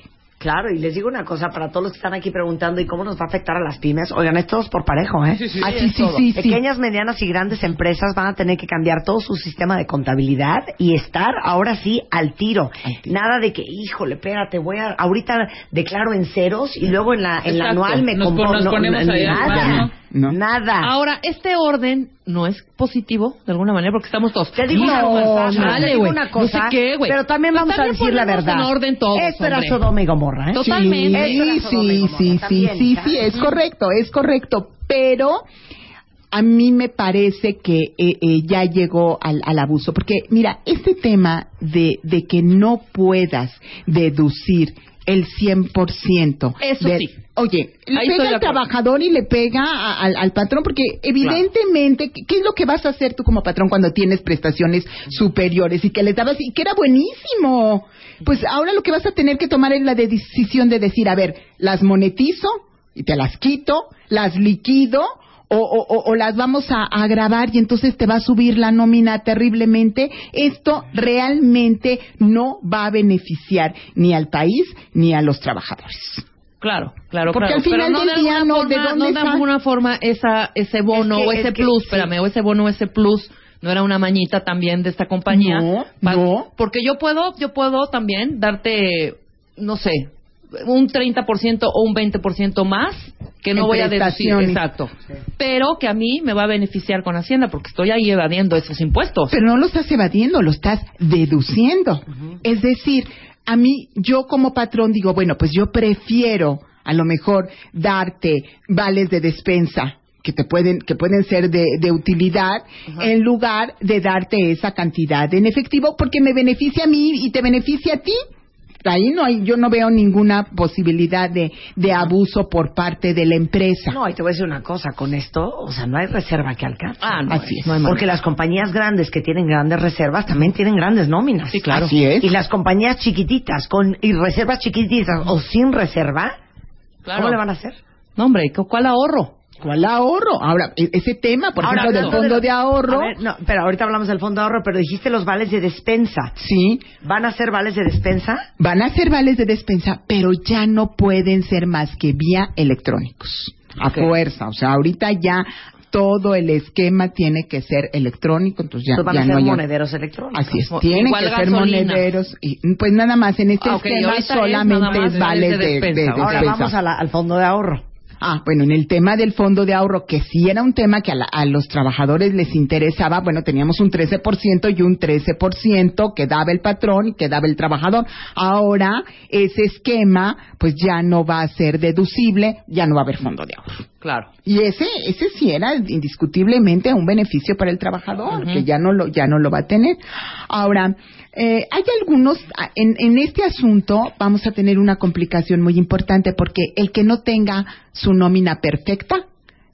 Claro, y les digo una cosa para todos los que están aquí preguntando, ¿y cómo nos va a afectar a las pymes? Oigan, es todos por parejo, ¿eh? sí, Ah, sí, sí, sí, sí. Pequeñas, medianas y grandes empresas van a tener que cambiar todo su sistema de contabilidad y estar ahora sí al tiro. Nada de que, híjole, espérate, voy a, ahorita declaro en ceros y luego en la, en la anual me Nos compro- pon- nos no, ponemos no, ahí al nada. No. nada. Ahora, este orden no es positivo de alguna manera porque estamos todos. Te digo una No, cosa, chale, te digo güey. una cosa, no sé qué, güey. pero también Pues vamos a decir la verdad. en orden todos, Esto era. Sodoma y Gomorra, ¿eh? Totalmente. Sí, sí, sí, sí, sí, hija. sí, es correcto, es correcto, pero a mí me parece que eh, eh, ya llegó al, al abuso, porque mira, este tema de, de que no puedas deducir el 100%. Eso sí. Oye, le Ahí pega al trabajador y le pega a- al, al patrón, porque evidentemente, ¿qué, qué es lo que vas a hacer tú como patrón cuando tienes prestaciones superiores y que les dabas y que era buenísimo? Pues ahora lo que vas a tener que tomar es la de- decisión de decir, a ver, las monetizo y te las quito, las liquido o, o- las vamos a, a grabar y entonces te va a subir la nómina terriblemente. Esto realmente no va a beneficiar ni al país ni a los trabajadores. Claro, claro, Porque claro. al final Pero no del de día, no, ¿de no de alguna forma esa, ese bono Es que- o ese es que- plus, sí. espérame, o ese bono o ese plus no era una mañita también de esta compañía. No, no. Porque yo puedo, yo puedo también darte, no sé, un 30% o un 20% más que no En voy a deducir. Exacto. Pero que a mí me va a beneficiar con Hacienda porque estoy ahí evadiendo esos impuestos. Pero no lo estás evadiendo, lo estás deduciendo. Es decir, a mí, yo como patrón digo, bueno, pues yo prefiero a lo mejor darte vales de despensa que te pueden que pueden ser de, de utilidad en lugar de darte esa cantidad en efectivo porque me beneficia a mí y te beneficia a ti ahí no hay yo no veo ninguna posibilidad de, de abuso por parte de la empresa No, y te voy a decir una cosa, con esto, o sea, no hay reserva que alcance. Ah, no, Así es. no hay Porque las compañías grandes que tienen grandes reservas también tienen grandes nóminas. Sí, claro. Así es. Y las compañías chiquititas con y reservas chiquititas o sin reserva, Claro. ¿cómo le van a hacer? No, hombre, ¿cu- ¿cuál ahorro? ¿Cuál ahorro? Ahora, e- ese tema, por Ahora, ejemplo, del fondo de, lo- ahorro, A ver, no, pero ahorita hablamos del fondo de ahorro, pero dijiste los vales de despensa. sí, ¿Van a ser vales de despensa? van a ser vales de despensa, pero ya no pueden ser más que vía electrónicos. A fuerza, o sea, ahorita ya todo el esquema tiene que ser electrónico, entonces ya, Entonces van ya a ser no hay- monederos electrónicos. Así es, tienen que ser monederos. Y, pues nada más, en este Ah, esquema solamente es vales de, de despensa. despensa. Ahora vamos a la- al fondo de ahorro. Ah, bueno, en el tema del fondo de ahorro, que sí era un tema que a, la- a los trabajadores les interesaba, bueno, teníamos un 13% y un 13% que daba el patrón y que daba el trabajador. Ahora, ese esquema, pues ya no va a ser deducible, ya no va a haber fondo de ahorro. Claro. Y ese, ese sí era indiscutiblemente un beneficio para el trabajador, que ya no lo, ya no lo va a tener. Ahora, eh, hay algunos, en, en este asunto vamos a tener una complicación muy importante porque el que no tenga su nómina perfecta,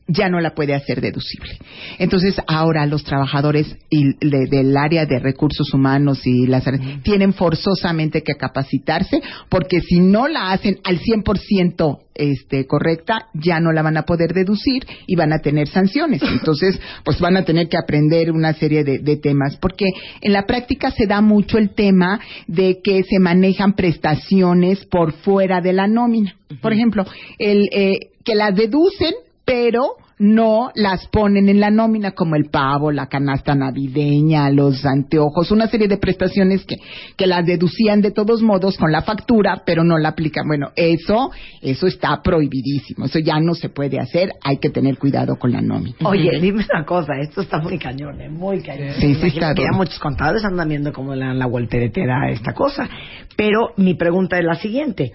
ya no la puede hacer deducible. Entonces, ahora los trabajadores y de- del área de recursos humanos y las tienen forzosamente que capacitarse porque si no la hacen al 100% este correcta, ya no la van a poder deducir y van a tener sanciones. Entonces, pues van a tener que aprender una serie de, de temas porque en la práctica se da mucho el tema de que se manejan prestaciones por fuera de la nómina. Por ejemplo, el eh, que las deducen pero no las ponen en la nómina como el pavo, la canasta navideña, los anteojos, una serie de prestaciones que, que las deducían de todos modos con la factura, pero no la aplican. Bueno, eso, eso está prohibidísimo, eso ya no se puede hacer, hay que tener cuidado con la nómina. Oye, dime una cosa, esto está muy cañón, ¿eh? muy cañón. Sí, sí está que ya muchos contadores andan viendo cómo le dan la volteretera a esta cosa. Pero mi pregunta es la siguiente.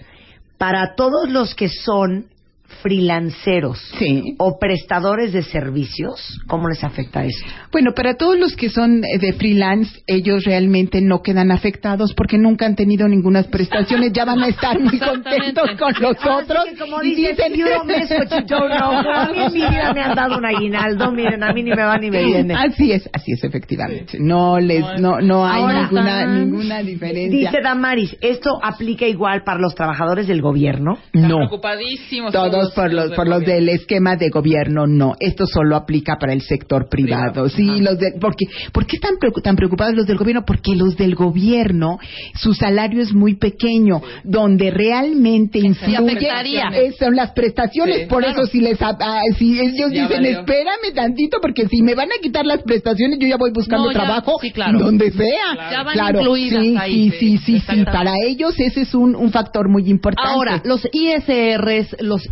Para todos los que son freelanceros Sí. o prestadores de servicios, ¿cómo les afecta esto? Bueno, para todos los que son eh, de freelance, ellos realmente no quedan afectados porque nunca han tenido ninguna prestaciones, ya van a estar muy contentos con los Ahora otros. sí que como dices, dicen- you don't miss what you don't know. A mí en mi vida me han dado un aguinaldo, miren, a mí ni me va ni me viene. Así es, así es efectivamente. No les, no, no hay Ahora, ninguna, ninguna diferencia. Dice Damaris, ¿esto aplica igual para los trabajadores del gobierno? No. preocupadísimos. Todos los, por los, por los del esquema de gobierno, no. Esto solo aplica para el sector privado. Sí, los de, porque, ¿por qué están tan preocupados los del gobierno? Porque los del gobierno, su salario es muy pequeño, donde realmente influye eh, son las prestaciones. Sí, por claro. eso, si les, a- a- si ellos Ya dicen, valió. espérame tantito, porque si me van a quitar las prestaciones, yo ya voy buscando No, ya, trabajo sí, claro. donde sea. Ya van claro, incluidas sí, ahí. sí, sí, sí. Para ellos ese es un, un factor muy importante. Ahora, los ISRs, los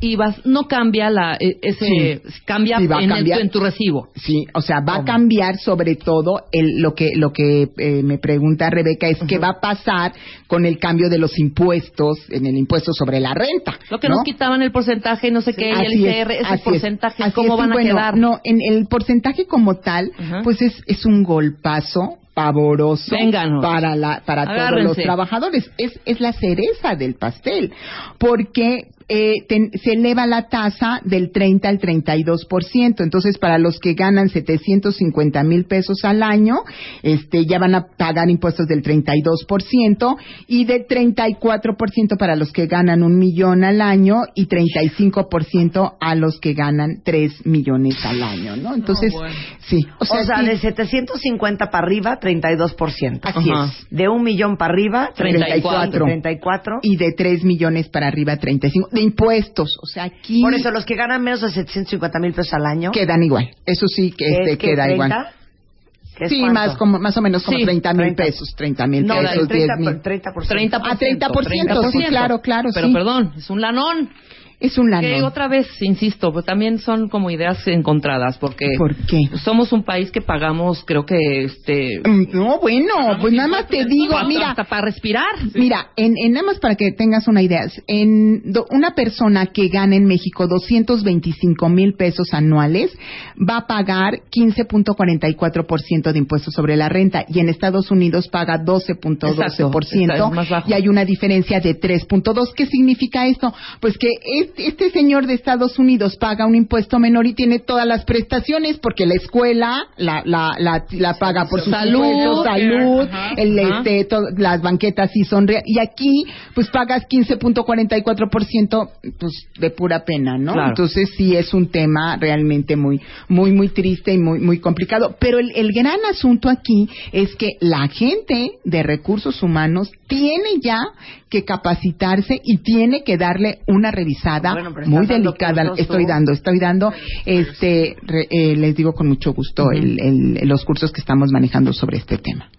No cambia la, eh, ese, cambia, Sí, va a en, el- cambiar. en tu recibo. Sí, o sea, va a cambiar sobre todo el, lo que lo que eh, me pregunta Rebeca es qué va a pasar con el cambio de los impuestos en el impuesto sobre la renta. Lo que ¿no? nos quitaban el porcentaje, no sé qué, y el es, ISR, ese es, porcentaje, ¿cómo van a bueno, quedar? No, en el porcentaje como tal, pues es, es un golpazo pavoroso Vénganos. para la para todos los trabajadores es es la cereza del pastel porque eh, ten- se eleva la tasa del 30 al 32%. Entonces, para los que ganan 750 mil pesos al año, este, ya van a pagar impuestos del 32% y de 34% para los que ganan un millón al año y 35% a los que ganan 3 millones al año, ¿no? Entonces, bueno. sí. O sea, sí, de 750 para arriba, 32%. Así Ajá. es. De un millón para arriba, 34. 34. Y de 3 millones para arriba, 35. De impuestos. O sea, aquí Por eso, los que ganan menos de 750 mil pesos al año. quedan igual. Eso sí que ¿es este, que queda 30? igual. ¿Qué es Sí, cuánto? más, como, más o menos como Sí, 30 mil 30. pesos. 30 mil No, pesos, del 10 30, mil. 30%. 30%. Ah, 30%, sí, claro, claro, Pero sí. perdón, es un lanón. Es un Que lanón. otra vez, insisto, pues también son como ideas encontradas, porque ¿Por qué? somos un país que pagamos, creo que, este... Mm, No, bueno, pues nada más te digo, hasta- mira, Hasta para respirar. Mira, en, en nada más para que tengas una idea, en do- una persona que gana en México 225 mil pesos anuales va a pagar 15.44% de impuestos sobre la renta y en Estados Unidos paga 12.12% Exacto, es más bajo. y hay una diferencia de 3.2. ¿Qué significa esto? Pues que este, este señor de Estados Unidos paga un impuesto menor y tiene todas las prestaciones porque la escuela la, la, la, la paga por sus Salud, impuestos, salud, ajá, el, ajá. este, to- las banquetas sí son reales. Y aquí, pues pagas 15.44%, pues de pura pena, ¿no? Claro. Entonces sí es un tema realmente muy, muy, muy triste y muy, muy complicado. Pero el, el gran asunto aquí es que la gente de recursos humanos tiene ya que capacitarse y tiene que darle una revisada Bueno, pero muy delicada. cursos Estoy dando, estoy dando, este, re- eh, les digo con mucho gusto el- el- los cursos que estamos manejando sobre este tema.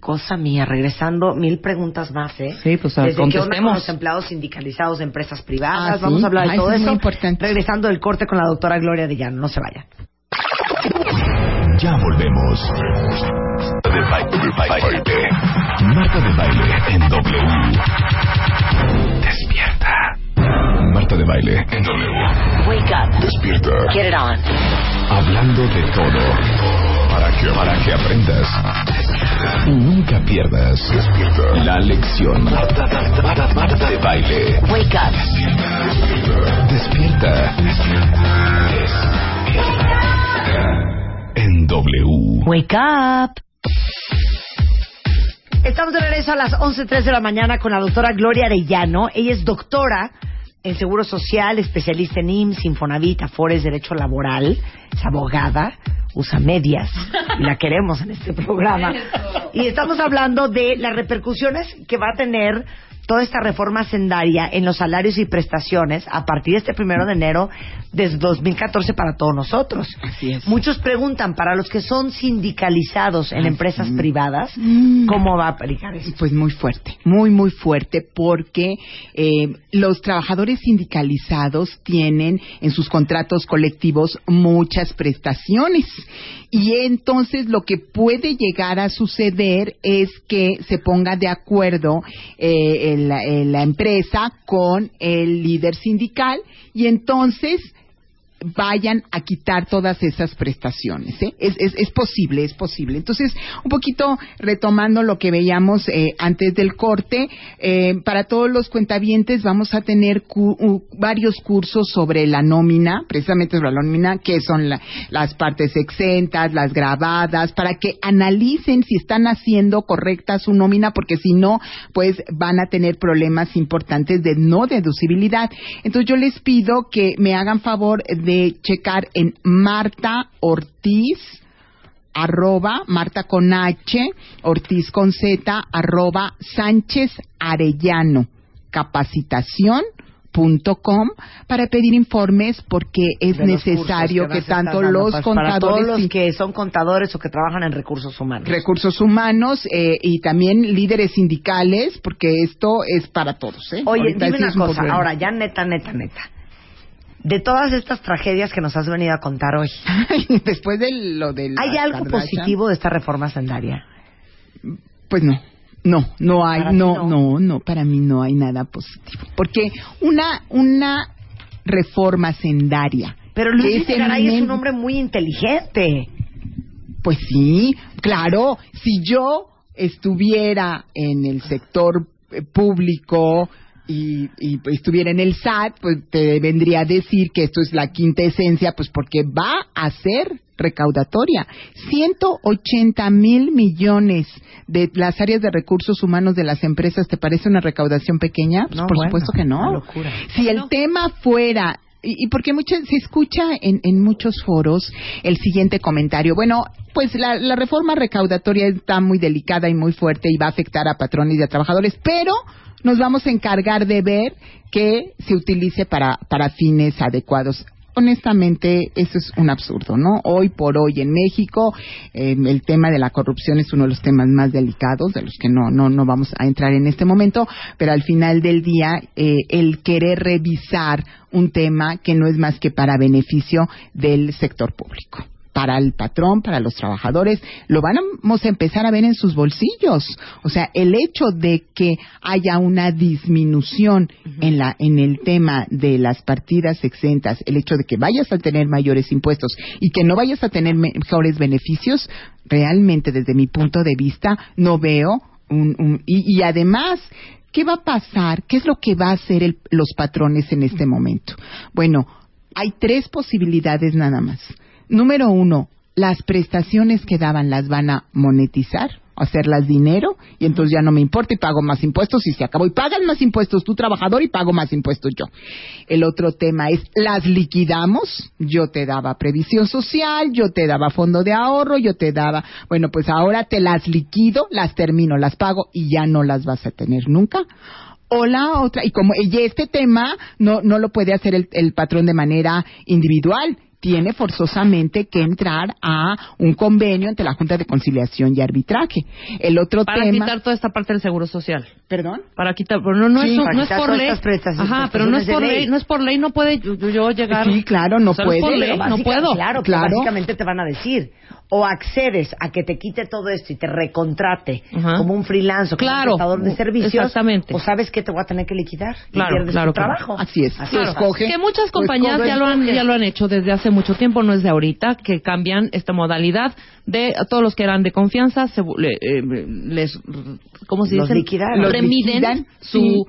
Cosa mía, regresando, mil preguntas más, ¿eh? Sí, pues, a ver, Desde que onda con contestemos. los empleados sindicalizados de empresas privadas, Ah, sí. vamos a hablar de Ah, todo eso es muy importante. Regresando del corte con la doctora Gloria de Llano, no se vayan. Ya volvemos. De baile, de baile. Marta de baile en W. Despierta. Marta de baile en W. Wake up. Despierta. Get it on. Hablando de todo. Para que, para que aprendas. Y nunca pierdas. Despierta. La lección. Marta, Marta, Marta, Marta de baile. Wake up. Despierta. Despierta. En W. Wake up. Estamos de regreso a las 11.03 de la mañana con la doctora Gloria Arellano. Ella es doctora en Seguro Social, especialista en IMSS, Infonavit, Afores, Derecho Laboral, es abogada, usa medias y la queremos en este programa. Y estamos hablando de las repercusiones que va a tener toda esta reforma sendaria en los salarios y prestaciones a partir de este primero de enero desde 2014 para todos nosotros. Así es. Muchos preguntan, para los que son sindicalizados en empresas privadas, Mm. ¿cómo va a aplicar esto? Pues muy fuerte, muy, muy fuerte, porque eh, los trabajadores sindicalizados tienen en sus contratos colectivos muchas prestaciones. Y entonces lo que puede llegar a suceder es que se ponga de acuerdo eh, la empresa con el líder sindical y entonces vayan a quitar todas esas prestaciones. ¿eh? Es, es, es posible, es posible. Entonces, un poquito retomando lo que veíamos eh, antes del corte, eh, para todos los cuentavientes vamos a tener cu- varios cursos sobre la nómina, precisamente sobre la nómina, que son la- las partes exentas, las grabadas, para que analicen si están haciendo correcta su nómina, porque si no, pues van a tener problemas importantes de no deducibilidad. Entonces yo les pido que me hagan favor de checar en Marta Ortiz arroba Marta con H, Ortiz con Z, arroba Sánchez Arellano, capacitación punto com para pedir informes porque es de necesario que, tanto los pues, contadores para todos los que son contadores o que trabajan en recursos humanos. recursos humanos eh, y también líderes sindicales porque esto es para todos ¿eh? Oye, Ahorita dime una un cosa, ahora ya neta, neta, neta. De todas estas tragedias que nos has venido a contar hoy, después de lo del ¿hay algo positivo de esta reforma sendaria? Pues no, no, no hay, no, no. no, no, para mí no hay nada positivo. Porque una, una reforma sendaria. Pero Luis Garay es un hombre muy inteligente. Pues sí, claro, si yo estuviera en el sector eh, público y, y, pues, estuviera en el SAT, pues te vendría a decir que esto es la quinta esencia, pues porque va a ser recaudatoria. 180 mil millones de las áreas de recursos humanos de las empresas, ¿te parece una recaudación pequeña? Pues No, por bueno, supuesto que no. Si el tema fuera y, y porque mucho, se escucha en, en muchos foros el siguiente comentario. Bueno, pues la, la reforma recaudatoria está muy delicada y muy fuerte y va a afectar a patrones y a trabajadores, pero nos vamos a encargar de ver que se utilice para, para fines adecuados. Honestamente, eso es un absurdo, ¿no? Hoy por hoy en México, eh, el tema de la corrupción es uno de los temas más delicados, de los que no, no, no vamos a entrar en este momento, pero al final del día, eh, el querer revisar un tema que no es más que para beneficio del sector público para el patrón, para los trabajadores, lo vamos a empezar a ver en sus bolsillos. O sea, el hecho de que haya una disminución en la en el tema de las partidas exentas, el hecho de que vayas a tener mayores impuestos y que no vayas a tener mejores beneficios, realmente desde mi punto de vista no veo un, un- y, y además ¿Qué va a pasar? ¿Qué es lo que va a hacer el- los patrones en este momento? Bueno, hay tres posibilidades nada más. Número uno, las prestaciones que daban las van a monetizar, hacerlas dinero, y entonces ya no me importa y pago más impuestos y se acabó. Y pagas más impuestos tú, trabajador, y pago más impuestos yo. El otro tema es, las liquidamos, yo te daba previsión social, yo te daba fondo de ahorro, yo te daba, bueno, pues ahora te las liquido, las termino, las pago y ya no las vas a tener nunca o la otra, y como y este tema no, no lo puede hacer el, el patrón de manera individual, tiene forzosamente que entrar a un convenio entre la Junta de Conciliación y Arbitraje. El otro Para tema... quitar toda esta parte del seguro social. ¿Perdón? Para quitar, pero no, no Sí, es, no, es por ley. Ajá, pero no es por ley. ley. no es por ley, no puede yo, yo llegar. Sí, claro, no O sea, puede. ley, no puedo. Claro. claro. básicamente te van a decir, o accedes a que te quite todo esto y te recontrate Ajá. como un freelance o como Claro, un prestador de servicios, exactamente. o sabes que te voy a tener que liquidar y Claro, pierdes claro, tu claro. trabajo. Así es. Así Claro. es. Escoge. Que muchas Pues compañías ya lo han escoge. ya lo han hecho desde hace mucho tiempo, no es de ahorita, que cambian esta modalidad de a todos los que eran de confianza se le- eh, les ¿cómo se Los dice? liquidaron. Los remiden liquidan, su sí,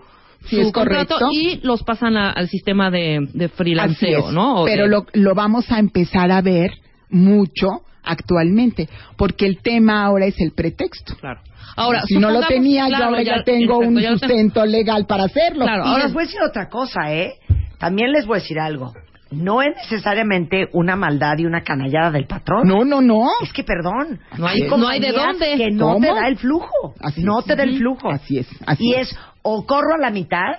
sí, su es contrato correcto. y los pasan a- al sistema de, de Así freelanceo, es. ¿no? O Pero de- lo, lo vamos a empezar a ver mucho actualmente, porque el tema ahora es el pretexto. claro. Ahora, si no lo tenía, claro, yo ahora ya, ya- tengo un ya lo tengo. sustento legal para hacerlo. Claro, Y ahora les voy a decir otra cosa, ¿eh? También les voy a decir algo. No es necesariamente una maldad y una canallada del patrón. No, no, no. Es que, perdón, No hay- no hay de dónde. Que no ¿Cómo? te da el flujo. Así no es. te da el flujo. Así es, así y es. es o corro a la mitad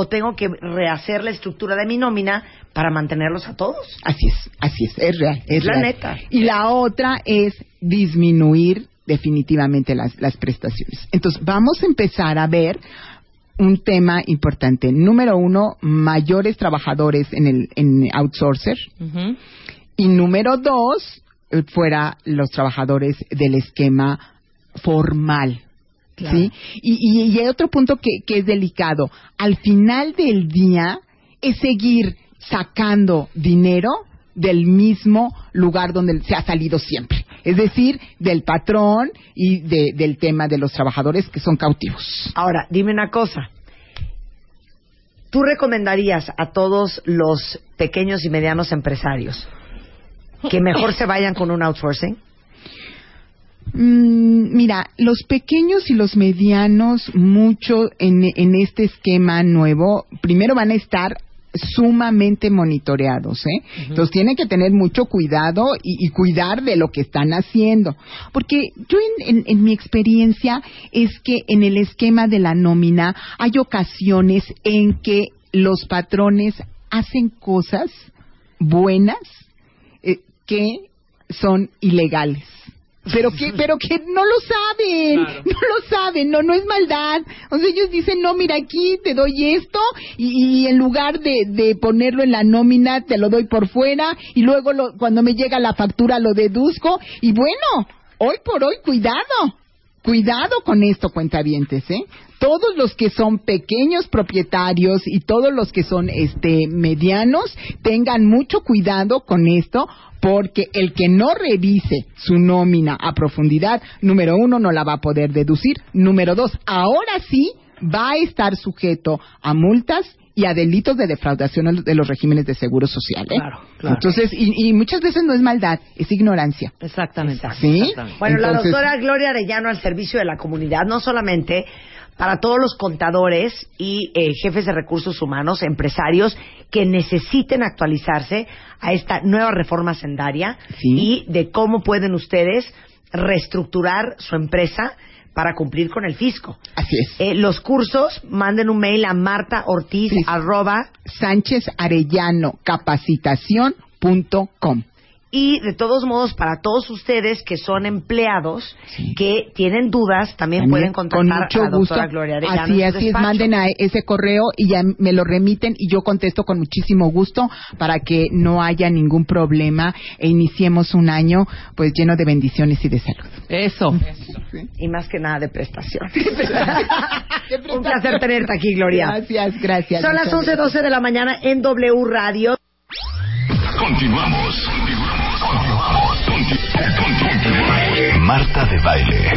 o tengo que rehacer la estructura de mi nómina para mantenerlos a todos. Así es, así es, es real. Es, la real. neta. Y la otra es disminuir definitivamente las, las prestaciones. Entonces, vamos a empezar a ver un tema importante. Número uno, mayores trabajadores en el en outsourcer. Y número dos, fuera los trabajadores del esquema formal. ¿Sí? Y, y, y hay otro punto que, que es delicado. Al final del día, es seguir sacando dinero del mismo lugar donde se ha salido siempre. Es decir, del patrón y de- del tema de los trabajadores que son cautivos. Ahora, dime una cosa. ¿Tú recomendarías a todos los pequeños y medianos empresarios que mejor se vayan con un outsourcing? Mm, mira, los pequeños y los medianos, mucho en, en este esquema nuevo, primero van a estar sumamente monitoreados, ¿eh? Entonces tienen que tener mucho cuidado y, y cuidar de lo que están haciendo. Porque yo en, en- en mi experiencia es que en el esquema de la nómina hay ocasiones en que los patrones hacen cosas buenas eh, que son ilegales. Pero que, pero que no lo saben, Claro. no lo saben, no, no es maldad. O sea, ellos dicen, no, mira, aquí te doy esto y, y en lugar de, de ponerlo en la nómina, te lo doy por fuera y luego lo- cuando me llega la factura lo deduzco. Y bueno, hoy por hoy, cuidado, cuidado con esto, cuentavientes, ¿eh? Todos los que son pequeños propietarios y todos los que son este medianos tengan mucho cuidado con esto porque el que no revise su nómina a profundidad, número uno, no la va a poder deducir. Número dos, ahora sí va a estar sujeto a multas y a delitos de defraudación de los regímenes de seguro social. ¿eh? Claro, claro. Entonces, y, y muchas veces no es maldad, es ignorancia. Exactamente. ¿Sí? Bueno, la doctora Gloria Arellano al servicio de la comunidad, no solamente para todos los contadores y eh, jefes de recursos humanos, empresarios que necesiten actualizarse a esta nueva reforma sendaria Sí. y de cómo pueden ustedes reestructurar su empresa para cumplir con el fisco. Así es. Eh, los cursos, manden un mail a Marta Ortiz Sí. arroba Sánchez Arellano Capacitación.com. Y de todos modos, para todos ustedes que son empleados, que tienen dudas, también, pueden contactar con mucho a la doctora gusto. Gloria Arellano. así, así es, manden a ese correo y ya me lo remiten y yo contesto con muchísimo gusto para que no haya ningún problema e iniciemos un año pues lleno de bendiciones y de salud. Eso. Y más que nada de prestación. un placer tenerte aquí, Gloria. Gracias, gracias. Son las muchas 11.12 de la mañana en W Radio. Continuamos. Continuamos. Conti- conti- Marta de baile.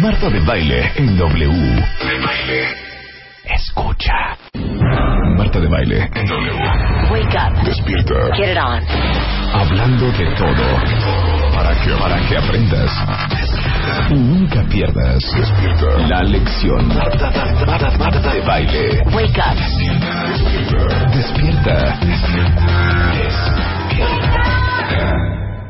Marta de baile en W. Escucha. Marta de baile en W. Wake up. Despierta. Get it on. Hablando de todo. Para que, para que aprendas. Y nunca pierdas. Despierta. La lección. De baile. Wake up. Despierta. Despierta.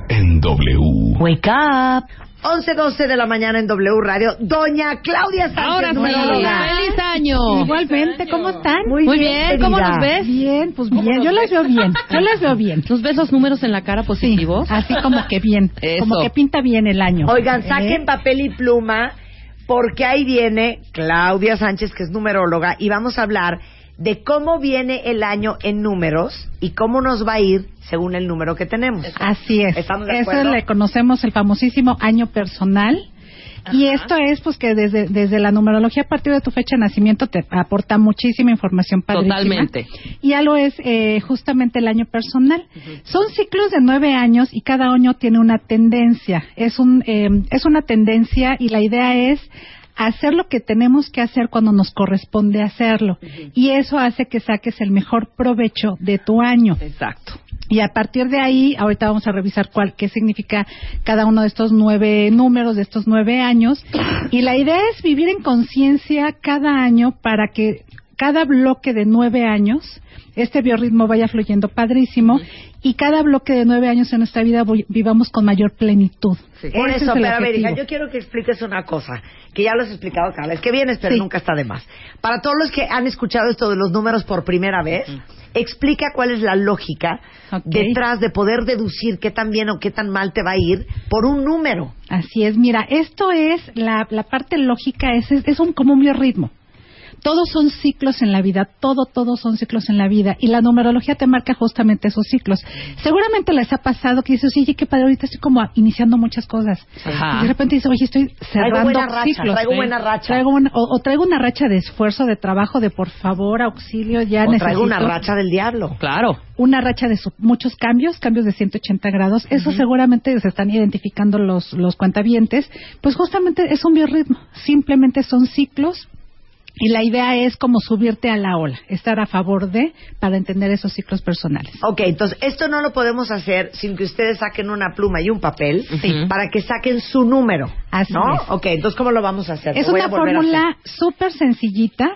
En W. Wake up. 11.12 de la mañana en W Radio. Doña Claudia Sánchez. Ahora sí, numeróloga. feliz año. Igualmente, ¿cómo están? Muy, Muy bien, bien, ¿cómo nos ves? Bien, pues bien, yo las veo bien, yo las veo bien. ¿Nos ves los números en la cara Sí, positivos? así como que bien, Eso. como que pinta bien el año. Oigan, ¿Eh? saquen papel y pluma porque ahí viene Claudia Sánchez, que es numeróloga, y vamos a hablar de cómo viene el año en números y cómo nos va a ir según el número que tenemos. Así es. ¿Estamos de Eso acuerdo? le conocemos el famosísimo año personal. Y esto es pues que desde, desde la numerología a partir de tu fecha de nacimiento te aporta muchísima información padrísima. Totalmente. Y ya lo es eh, justamente el año personal. Son ciclos de nueve años y cada año tiene una tendencia. Es, un, eh, es una tendencia y la idea es hacer lo que tenemos que hacer cuando nos corresponde hacerlo. Y eso hace que saques el mejor provecho de tu año. Exacto. Y a partir de ahí, ahorita vamos a revisar cuál, qué significa cada uno de estos nueve números, de estos nueve años. Y la idea es vivir en conciencia cada año para que cada bloque de nueve años, este biorritmo vaya fluyendo padrísimo y cada bloque de nueve años en nuestra vida voy- vivamos con mayor plenitud. Por Ese eso, es pero a ver, objetivo. hija, yo quiero que expliques una cosa, que ya lo has explicado cada vez que vienes, pero Sí. nunca está de más. Para todos los que han escuchado esto de los números por primera vez, explica cuál es la lógica detrás de poder deducir qué tan bien o qué tan mal te va a ir por un número. Así es, mira, esto es, la, la parte lógica es, es, es un, como un biorritmo. Todos son ciclos en la vida, todo, todos son ciclos en la vida. Y la numerología te marca justamente esos ciclos. Seguramente les ha pasado que dices, oye, qué padre, ahorita estoy como iniciando muchas cosas. Ajá. Y de repente dices, oye, estoy cerrando buena racha, ciclos. traigo buena racha. Traigo buena- o, o traigo una racha de esfuerzo, de trabajo, de por favor, auxilio, ya O necesito. traigo una racha del diablo. Claro. Una racha de su- muchos cambios, cambios de 180 grados. Eso seguramente se están identificando los, los cuentavientes. Pues justamente es un biorritmo. Simplemente son ciclos y la idea es como subirte a la ola, estar a favor de para entender esos ciclos personales. Ok, entonces esto no lo podemos hacer sin que ustedes saquen una pluma y un papel para que saquen su número. Así ¿No? es. Ok, entonces ¿cómo lo vamos a hacer? Es una fórmula súper sencillita.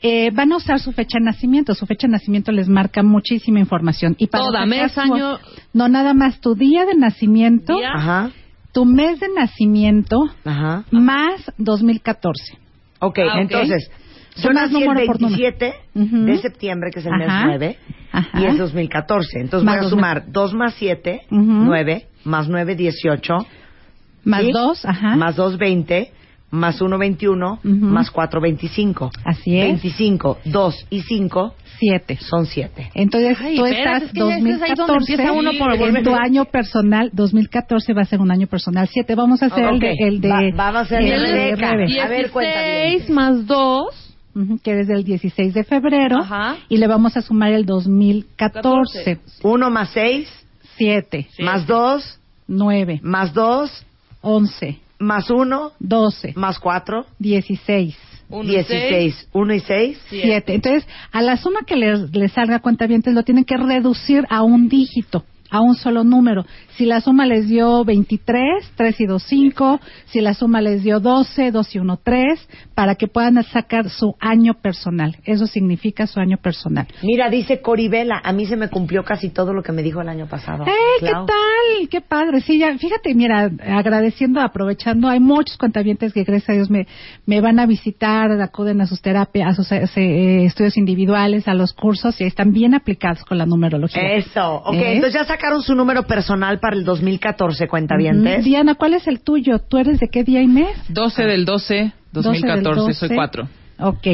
Eh, van a usar su fecha de nacimiento. Su fecha de nacimiento les marca muchísima información. Y para Toda, mes, su- año. No, nada más tu día de nacimiento, Día. Ajá, tu mes de nacimiento, ajá. más 2014. Ok, Ah, ok. entonces, Sumas nací el número por número. 27 Ujú. de septiembre, que es el mes Ajá. 9, Ajá. y es 2014. Entonces Más voy a sumar 2 más 7, Ujú. 9, más 9, 18, Más ¿sí? dos, ajá. más 2, 20, más 1, 21, Ujú. más 4, 25. Así es. 25, 2 y 5 Siete. son 7. Entonces Ay, tú estás es que ya ese es ahí donde 2014 empieza uno por en tu año personal 2014 va a ser un año personal. 7 vamos a hacer el de, el de Va- vamos a hacer el el de A ver, cuéntame. 16 más 2. ujú, que es del 16 de febrero Ajá. y le vamos a sumar el 2014 1 más 6, 7 más 2, 9 más 2, 11 más 1, 12 más 4, 16 Uno y 16. 1 y 6. Siete. 7 entonces a la suma que les, les salga cuenta lo tienen que reducir a un dígito a un solo número. Si la suma les dio 23, 3 y 2, 5. Si la suma les dio 12, 2 y 1, 3. Para que puedan sacar su año personal. Eso significa su año personal. Mira, dice Coribela, a mí se me cumplió casi todo lo que me dijo el año pasado. ¡Eh, qué tal! ¡Qué padre! Sí, ya, fíjate, mira, agradeciendo, aprovechando, hay muchos cuentavientes que, gracias a Dios, me, me van a visitar, acuden a sus terapias, a sus eh, estudios individuales, a los cursos, y están bien aplicados con la numerología. Eso, ok, ¿Eh? entonces ya sacaron su número personal para el 2014, cuentavientes. Ujú. Diana, ¿cuál es el tuyo? ¿Tú eres de qué día y mes? 12 del 12, 2014, 12 del soy 12. 4. Ok.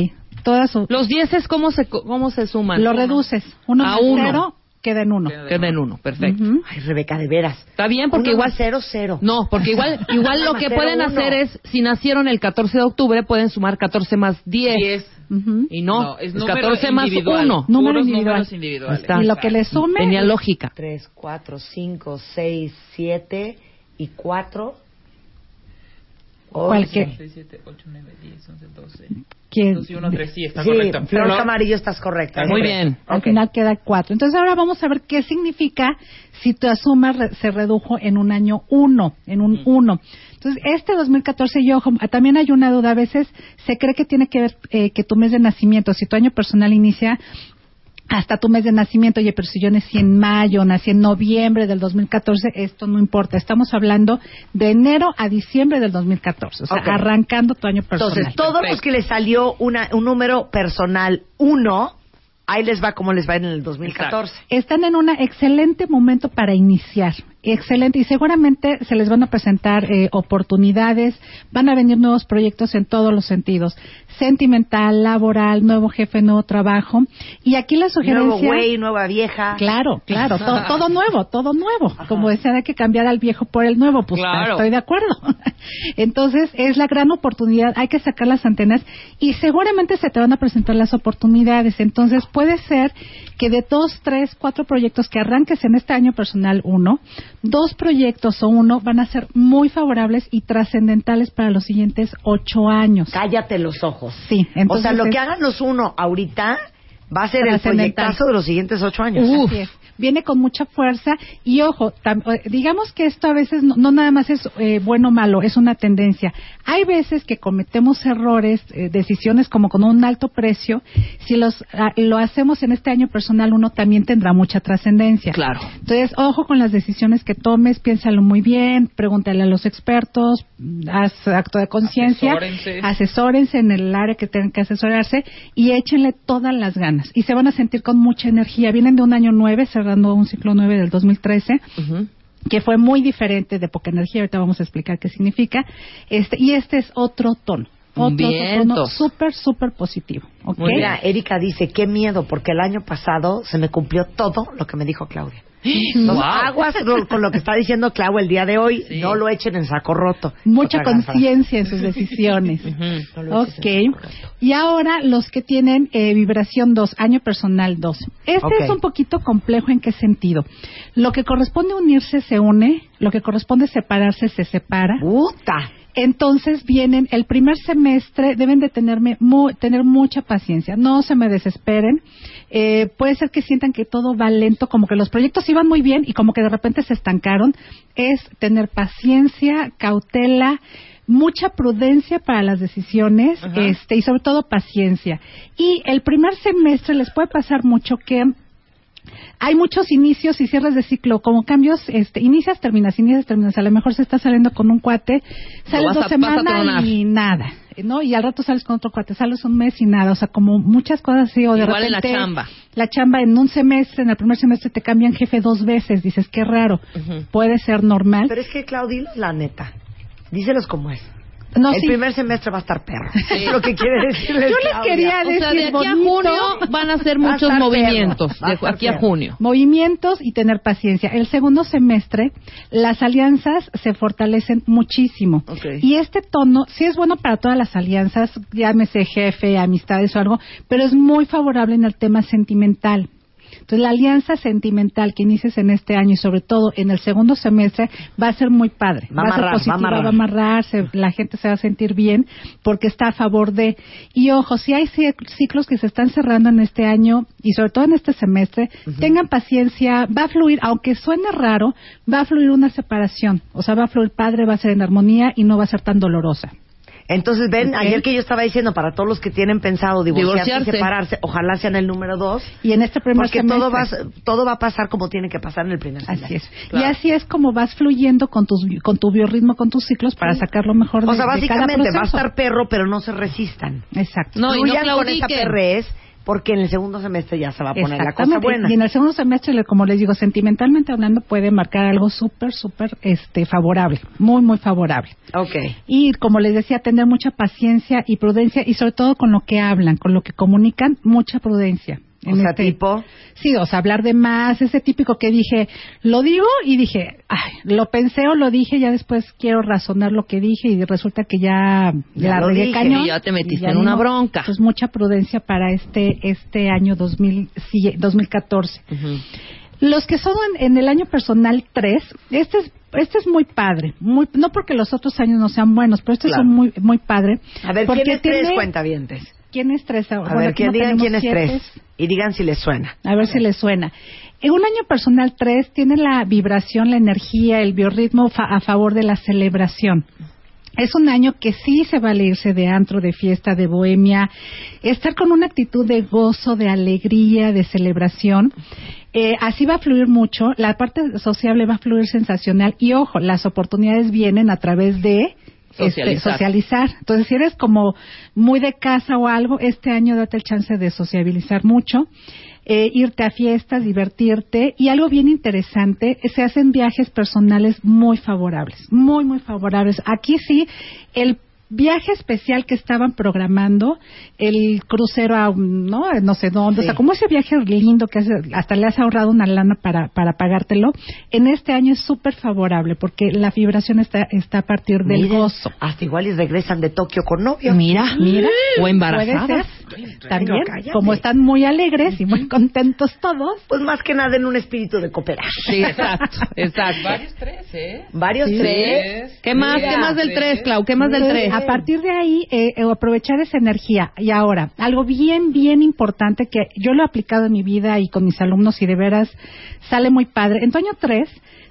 Todas su- Los 10 ¿cómo se, cómo se suman? lo reduces. Uno A más uno. cero, queda en uno. Queda en uno, perfecto. Ujú. Ay, Rebeca, de veras. Está bien, porque Uno igual... cero, cero. No, porque igual igual lo que cero, pueden uno. hacer es, si nacieron el 14 de octubre, pueden sumar 14 más 10. 10. Ujú. Y no, No, es es número 14 más individual. 1. Número individual. números individuales. Está. Y lo que le sume. Tenía lógica. 3, 4, 5, 6, 7 y 4. Cualquier- 6, 7, 8, 9, 10, 11, 12. ¿quién? 2 y 1, 3, sí, está Sí, correcto. Flor Pero- Camarillo, estás correcta. Muy Ok. bien. Al Ok. final queda cuatro. Entonces ahora vamos a ver qué significa si tu suma re- se redujo en un año uno, en un uno. Entonces este 2014 y ojo, ah, también hay una duda. A veces se cree que tiene que ver eh, que tu mes de nacimiento, si tu año personal inicia hasta tu mes de nacimiento, oye, pero si yo nací en mayo, nací en noviembre del 2014, esto no importa. Estamos hablando de enero a diciembre del 2014, o sea, arrancando tu año personal. Entonces, todos los que les salió una, un número personal 1, ahí les va como les va en el 2014. están en un excelente momento para iniciar. Excelente. Y seguramente se les van a presentar eh, oportunidades, van a venir nuevos proyectos en todos los sentidos. Sentimental, laboral, nuevo jefe, nuevo trabajo. Y aquí la sugerencia... Nuevo güey, nueva vieja. Claro, claro, to- todo nuevo, todo nuevo. Como decían, hay que cambiar al viejo por el nuevo, pues Claro. estoy de acuerdo. Entonces, es la gran oportunidad, hay que sacar las antenas y seguramente se te van a presentar las oportunidades. Entonces, puede ser que de dos, tres, cuatro proyectos que arranques en este año personal uno, dos proyectos o uno van a ser muy favorables y trascendentales para los siguientes ocho años. Cállate los ojos. Sí, entonces o sea, lo es- que hagan los uno ahorita va a ser el proyectazo de los siguientes ocho años. Así es. Viene con mucha fuerza y ojo, tam- eh, digamos que esto a veces no, no nada más es eh, bueno o malo, es una tendencia. Hay veces que cometemos errores, eh, decisiones como con un alto precio. Si los ah, lo hacemos en este año personal, uno también tendrá mucha trascendencia. Claro. Entonces, ojo con las decisiones que tomes, piénsalo muy bien, pregúntale a los expertos, haz acto de conciencia, Asesórense. asesórense en el área que tengan que asesorarse y échenle todas las ganas. Y se van a sentir con mucha energía. Vienen de un año nueve, cerrando un ciclo nueve del 2013 Ujú. que fue muy diferente de poca energía, ahorita vamos a explicar qué significa, este, y este es otro tono. Otro, otro tono súper, súper positivo. ¿ok? Mira, Erika dice, qué miedo, porque el año pasado se me cumplió todo lo que me dijo Claudia. Entonces, Wow. aguas con- lo que está diciendo Clau el día de hoy. Sí. No lo echen en saco roto. Mucha conciencia en sus decisiones. En Ok. Y ahora los que tienen eh, vibración 2, año personal 2. Este es un poquito complejo en qué sentido. Lo que corresponde unirse se une, lo que corresponde separarse se separa. ¡Puta! Entonces vienen el primer semestre, deben de tenerme mu- tener mucha paciencia, no se me desesperen. Eh, puede ser que sientan que todo va lento, como que los proyectos iban muy bien y como que de repente se estancaron. Es tener paciencia, cautela, mucha prudencia para las decisiones, este y sobre todo paciencia. Y el primer semestre les puede pasar mucho que hay muchos inicios y cierres de ciclo, como cambios, este, inicias, terminas, inicias, terminas. A lo mejor se está saliendo con un cuate, sales dos semanas y nada, ¿no? Y al rato sales con otro cuate, sales un mes y nada. O sea, como muchas cosas así, o de Igual en la repente. chamba. La chamba en un semestre, en el primer semestre te cambian jefe dos veces. Dices, qué raro. Puede ser normal. Pero es que, Claudio, la neta, díselos como es. No, el sí. primer semestre va a estar perro. Es lo que quiere decirles Yo les Claudia. quería O sea, de decir aquí a junio van a hacer a muchos movimientos. perro, De aquí a junio. Movimientos y tener paciencia. El segundo semestre, las alianzas se fortalecen muchísimo. Y este tono sí es bueno para todas las alianzas, llámese jefe, amistades o algo, pero es muy favorable en el tema sentimental. Entonces, la alianza sentimental que inicies en este año y sobre todo en el segundo semestre va a ser muy padre. Va a a ser amarrar, va a positiva, amarrar. va a amarrar, se- la gente se va a sentir bien porque está a favor de. Y ojo, si hay ci- ciclos que se están cerrando en este año y sobre todo en este semestre, tengan paciencia, va a fluir, aunque suene raro, va a fluir una separación. O sea, va a fluir padre, va a ser en armonía y no va a ser tan dolorosa. Entonces, ven, ayer que yo estaba diciendo, para todos los que tienen pensado divorciarse, Divorciarse. y separarse, ojalá sean el número dos, Y en este primer porque semestre. todo va, a- todo va a pasar como tiene que pasar en el primer semestre. Así es. Y así es como vas fluyendo con, tus, con tu biorritmo, con tus ciclos para sacar lo mejor de, O sea, de cada básicamente va a estar perro, pero no se resistan. Exacto. No, y no Fluyan con esa perrez, porque en el segundo semestre ya se va a poner la cosa buena. Y en el segundo semestre, como les digo, sentimentalmente hablando, puede marcar algo súper, súper este, favorable. Muy, muy favorable. Ok. Y como les decía, tener mucha paciencia y prudencia y sobre todo con lo que hablan, con lo que comunican, mucha prudencia. O sea, este- tipo, Sí, o sea, hablar de más, ese típico que dije, lo digo y dije, ay, lo pensé o lo dije, ya después quiero razonar lo que dije y resulta que ya, Ya la lo dije. cañón. Y ya te metiste ya en una bronca. Pues mucha prudencia para este este año 2000, sí, 2014. Los que son en, en el año personal 3, este es este es muy padre, muy, no porque los otros años no sean buenos, pero este Claro. es muy muy padre. a ver, porque ¿quién es tres tiene- cuentavientes? ¿Quién es tres? A Bueno, ver, que no digan quién es siete. tres. Y digan si les suena. A ver si les suena. En un año personal 3 tiene la vibración, la energía, el biorritmo fa- a favor de la celebración. Es un año que sí se vale irse de antro, de fiesta, de bohemia, estar con una actitud de gozo, de alegría, de celebración. Eh, así va a fluir mucho, la parte sociable va a fluir sensacional y ojo, las oportunidades vienen a través de este, Socializar. socializar. Entonces, si eres como muy de casa o algo, este año date el chance de sociabilizar mucho, eh, irte a fiestas, divertirte y algo bien interesante, se hacen viajes personales muy favorables, muy, muy favorables. Aquí sí, el viaje especial que estaban programando, el crucero a, un- no, no sé dónde, o sea, como ese viaje lindo que hace- hasta le has ahorrado una lana para, para pagártelo, en este año es súper favorable porque la vibración está, está a partir del Miren, gozo. Hasta igual y regresan de Tokio con novio. Mira, Mira, o puede embarazadas. ser. También, cállate. como están muy alegres y muy contentos todos, Pues más que nada en un espíritu de cooperar. Sí, exacto, exacto. Varios tres, ¿eh? Varios Sí. tres. ¿Qué más? Mira, ¿Qué más del. 3, Clau? ¿Qué más del 3? A partir de ahí, eh, eh, aprovechar esa energía. Y ahora, algo bien, bien importante que yo lo he aplicado en mi vida y con mis alumnos y de veras sale muy padre. En tu año 3,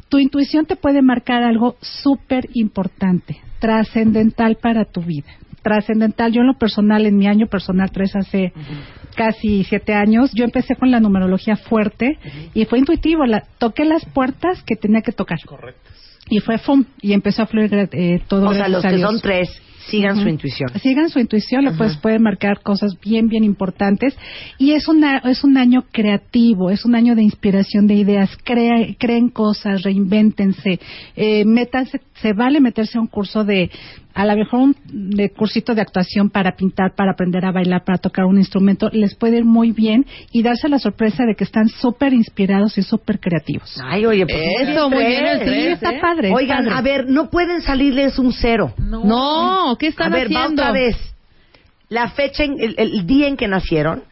tu intuición te puede marcar algo súper importante, trascendental para tu vida. Trascendental. Yo en lo personal, en mi año personal 3 hace casi siete años, yo empecé con la numerología fuerte y fue intuitivo. La, toqué las puertas que tenía que tocar. Correcto. Y fue FUM y empezó a fluir eh, todo O sea, los que son tres sigan su intuición. Sigan su intuición, le pues pueden marcar cosas bien, bien importantes. Y es, una, es un año creativo, es un año de inspiración de ideas. Crea, creen cosas, reinvéntense, eh, métanse, se vale meterse a un curso de, a lo mejor un de cursito de actuación para pintar, para aprender a bailar, para tocar un instrumento. Les puede ir muy bien y darse la sorpresa de que están súper inspirados y súper creativos. Ay, oye, pues Eso, muy bien Sí, tres, está ¿eh? padre. Oigan, padre. a ver, no pueden salirles un cero. No, ¿qué están a ver, va otra vez. La fecha, en- el, el día en que nacieron,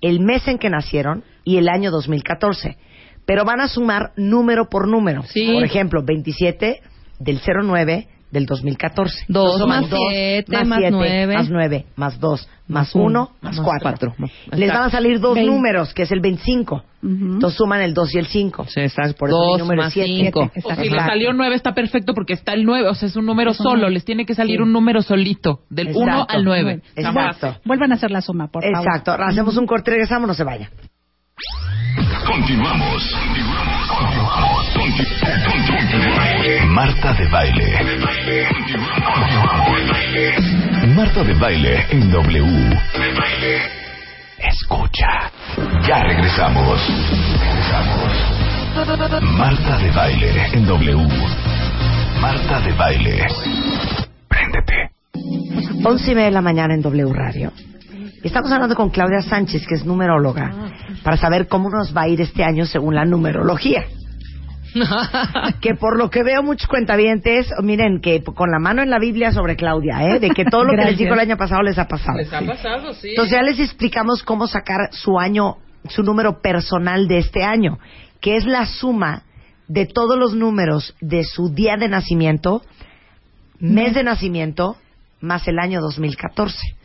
el mes en que nacieron y el año 2014. Pero van a sumar número por número. Sí. Por ejemplo, 27 del 09 del 2014. Dos Entonces, más suman dos, siete, más siete, nueve. Más 9, más 2, más Más uno, 1, más más 4. cuatro. Les van a salir dos Veinte. números, que es el 25. Ujú. Entonces suman el 2 y el 5. Sí, exacto. Por eso Dos mi número más es siete. cinco. O si Exacto. les salió 9 está perfecto porque está el 9, o sea, es un número Es un solo, nueve. les tiene que salir Sí. un número solito, del Exacto. 1 al 9. Exacto. Vuelvan a hacer la suma, por favor. Exacto. Hacemos un corte y regresamos, no se vaya. Continuamos. Continuamos. Conti- Continuamos. Marta de baile. Marta de baile en W. Escucha. Ya regresamos. Regresamos. Marta de baile en W. Marta de baile. Préndete. 11 y media de la mañana en W Radio. Y Estamos hablando con Claudia Sánchez, que es numeróloga, para saber cómo nos va a ir este año según la numerología. que por lo que veo muchos cuentavientes, miren, que con la mano en la Biblia sobre Claudia, ¿eh? De que todo lo que les dijo el año pasado les ha pasado. Les ha pasado, sí. Entonces ya les explicamos cómo sacar su año, su número personal de este año, que es la suma de todos los números de su día de nacimiento, mes de nacimiento, más el año 2014.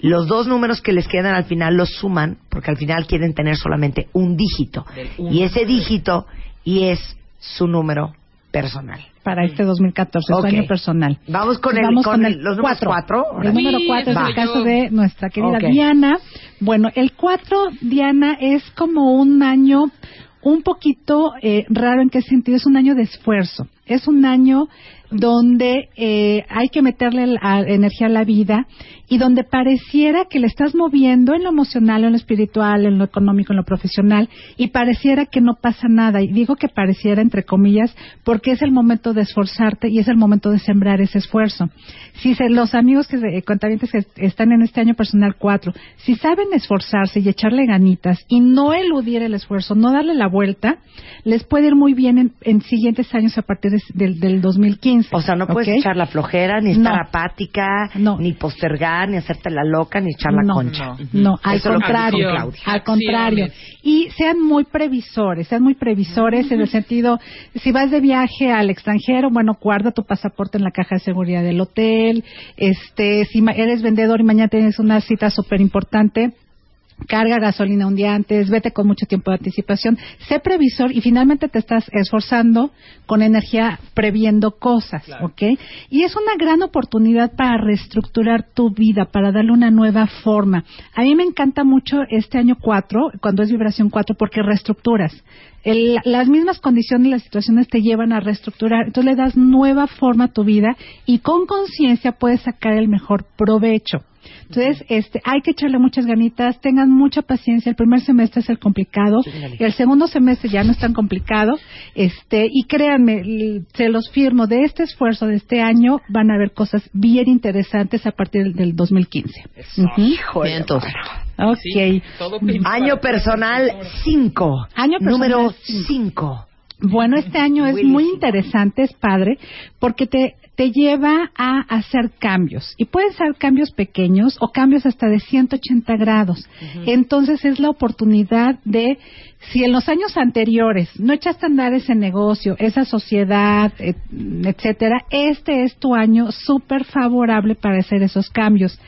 Los dos números que les quedan al final los suman, porque al final quieren tener solamente un dígito. Y ese dígito y es su número personal. Para este 2014, Ok. su año personal. Vamos con, el, Vamos con el- los números cuatro. El número Sí, 4 es el caso de nuestra querida. Diana. Bueno, el 4, Diana, es como un año un poquito eh, raro en qué sentido. Es un año de esfuerzo. Es un año donde eh, hay que meterle la energía a la vida y donde pareciera que le estás moviendo en lo emocional, en lo espiritual, en lo económico, en lo profesional y pareciera que no pasa nada. Y digo que pareciera entre comillas porque es el momento de esforzarte y es el momento de sembrar ese esfuerzo. Si se- los amigos que contabientes que están en este año personal 4, si saben esforzarse y echarle ganitas y no eludir el esfuerzo, no darle la vuelta, les puede ir muy bien en, en siguientes años a partir de- del, del 2015. O sea, no puedes echar la flojera, ni estar No. apática, No. ni postergar, ni hacerte la loca, ni echar la no, concha. No, al Eso contrario, al contrario. Y sean muy previsores, sean muy previsores en el sentido, si vas de viaje al extranjero, bueno, guarda tu pasaporte en la caja de seguridad del hotel, este, si ma- eres vendedor y mañana tienes una cita súper importante, carga gasolina un día antes, vete con mucho tiempo de anticipación, sé previsor y finalmente te estás esforzando con energía previendo cosas, ¿ok? Y es una gran oportunidad para reestructurar tu vida, para darle una nueva forma. A mí me encanta mucho este año 4, cuando es vibración 4, porque reestructuras. El- las mismas condiciones y las situaciones te llevan a reestructurar, entonces le das nueva forma a tu vida y con conciencia puedes sacar el mejor provecho. Entonces, este, hay que echarle muchas ganitas, tengan mucha paciencia. El primer semestre es el complicado, y el segundo semestre ya no es tan complicado. Este, y créanme, se los firmo, de este esfuerzo de este año van a haber cosas bien interesantes a partir del, del 2015. Ujú. Híjole, Vientos. bueno. Ok. Sí, todo pinta Año personal 5. Año personal Número cinco. 5. Bueno, este año es Buenísimo. muy interesante, es padre, porque te, te lleva a hacer cambios. Y pueden ser cambios pequeños o cambios hasta de 180 grados. Entonces es la oportunidad de, si en los años anteriores no echaste a andar ese negocio, esa sociedad, et- etcétera, este es tu año súper favorable para hacer esos cambios.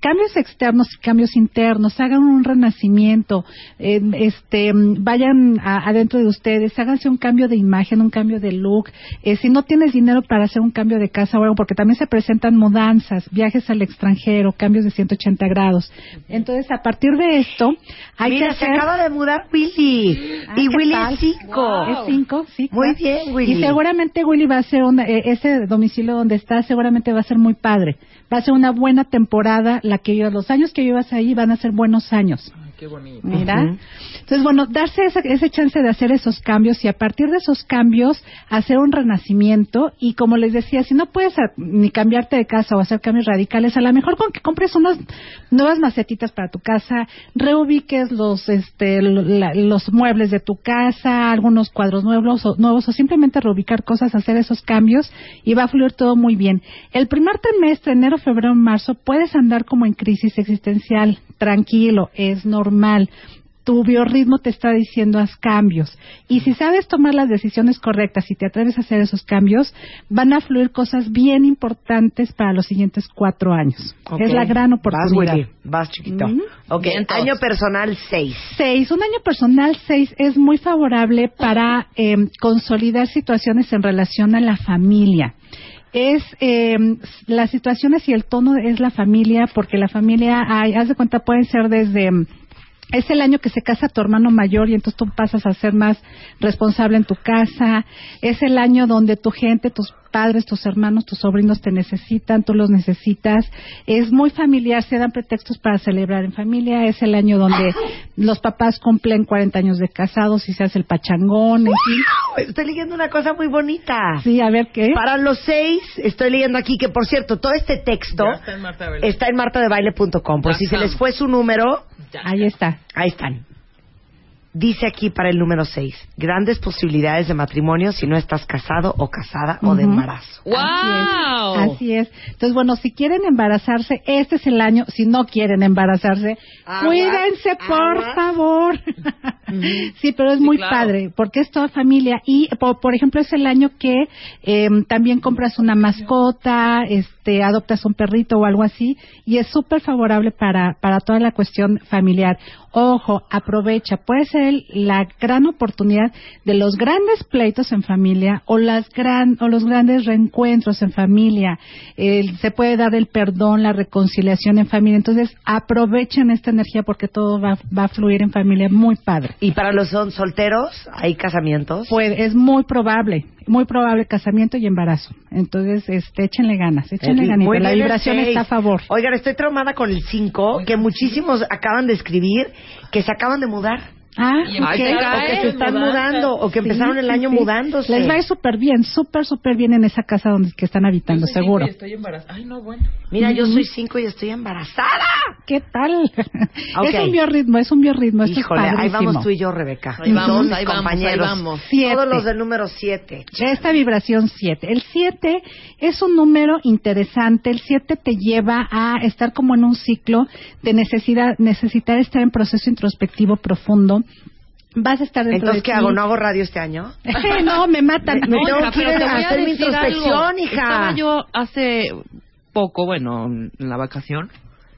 Cambios externos y cambios internos, hagan un renacimiento, eh, este, mm, vayan a- adentro de ustedes, háganse un cambio de imagen, un cambio de look. Eh, si no tienes dinero para hacer un cambio de casa o algo, porque también se presentan mudanzas, viajes al extranjero, cambios de 180 grados. Entonces, a partir de esto, hay Mira, que se hacer... acaba de mudar Willy. Ah, y ¿qué Willy tal? es cinco. Es cinco, sí. Muy claro. bien, Willy. Y seguramente Willy va a ser una- eh, ese domicilio donde está, seguramente va a ser muy padre. Va a ser una buena temporada. La que yo- los años que vivas ahí van a ser buenos años. Qué bonito. Mira. Entonces, bueno, darse ese, ese chance de hacer esos cambios y a partir de esos cambios hacer un renacimiento y como les decía, si no puedes a- ni cambiarte de casa o hacer cambios radicales, a lo mejor con que compres unas nuevas macetitas para tu casa, reubiques los este la- los muebles de tu casa, algunos cuadros nuevos o, nuevos o simplemente reubicar cosas, hacer esos cambios y va a fluir todo muy bien. El primer trimestre, enero, febrero, marzo, puedes andar como en crisis existencial, tranquilo, es normal tu biorritmo te está diciendo haz cambios. Y si sabes tomar las decisiones correctas y te atreves a hacer esos cambios, van a fluir cosas bien importantes para los siguientes cuatro años. Ok. Es la gran Vas, oportunidad. Willy. Vas, chiquito. Ujú. Ok, Vientos. año personal seis. Seis, un año personal seis es muy favorable para eh, consolidar situaciones en relación a la familia. Es eh, las situaciones y el tono es la familia, porque la familia, hay, haz de cuenta, pueden ser desde mm, es el año que se casa tu hermano mayor y entonces tú pasas a ser más responsable en tu casa. Es el año donde tu gente, tus padres, tus hermanos, tus sobrinos te necesitan, tú los necesitas. Es muy familiar, se dan pretextos para celebrar en familia. Es el año donde los papás cumplen 40 años de casados y se hace el pachangón. en fin. Estoy leyendo una cosa muy bonita. Sí, a ver qué. Para los seis, estoy leyendo aquí que, por cierto, todo este texto Ya está en Marta de Baile. está en martadebaile.com. Por Ya si se les fue su número, Ahí está. ahí están. Dice aquí para el número seis, grandes posibilidades de matrimonio si no estás casado o casada o de embarazo. ¡Wow! Así es. Entonces, bueno, si quieren embarazarse, este es el año. Si no quieren embarazarse, cuídense, por favor. sí, pero es Sí, muy claro. padre, porque es toda familia. Y, por, por ejemplo, es el año que eh, también compras una mascota, este, adoptas un perrito o algo así, y es súper favorable para, para toda la cuestión familiar. Ojo, aprovecha. Puede ser la gran oportunidad de los grandes pleitos en familia o las gran o los grandes reencuentros en familia. El- se puede dar el perdón, la reconciliación en familia. Entonces, aprovechen esta energía porque todo va, va a fluir en familia muy padre. Y para los son solteros, hay casamientos. Pues es muy probable, muy probable casamiento y embarazo. Entonces, este, échenle ganas, échenle bien La vibración está a favor. Oigan, estoy traumada con el 5, que muchísimos acaban de escribir que se acaban de mudar. Ah, Y o que se están mudanza. mudando, o que Sí, empezaron el año sí. mudándose. Les va a ir súper bien, súper, súper bien en esa casa donde que están habitando, Yo soy seguro. cinco y Estoy embarazada. Ay, no, bueno. Mira, yo soy 5 y estoy embarazada. ¿Qué tal? Ok. Es un biorritmo, es un biorritmo. Esto Híjole, es ahí vamos tú y yo, Rebeca. Ahí vamos, ahí vamos, compañeros. ahí vamos. Siete. Todos los del número 7. Esta vibración 7. El 7 es un número interesante. El 7 te lleva a estar como en un ciclo de necesidad, necesitar estar en proceso introspectivo profundo. Vas a estar dentro Entonces, de ¿qué ti. hago? ¿No hago radio este año? no, me matan. Me No, hija, pero te voy hacer mi introspección, algo. hija. Estaba yo hace poco, bueno, en la vacación,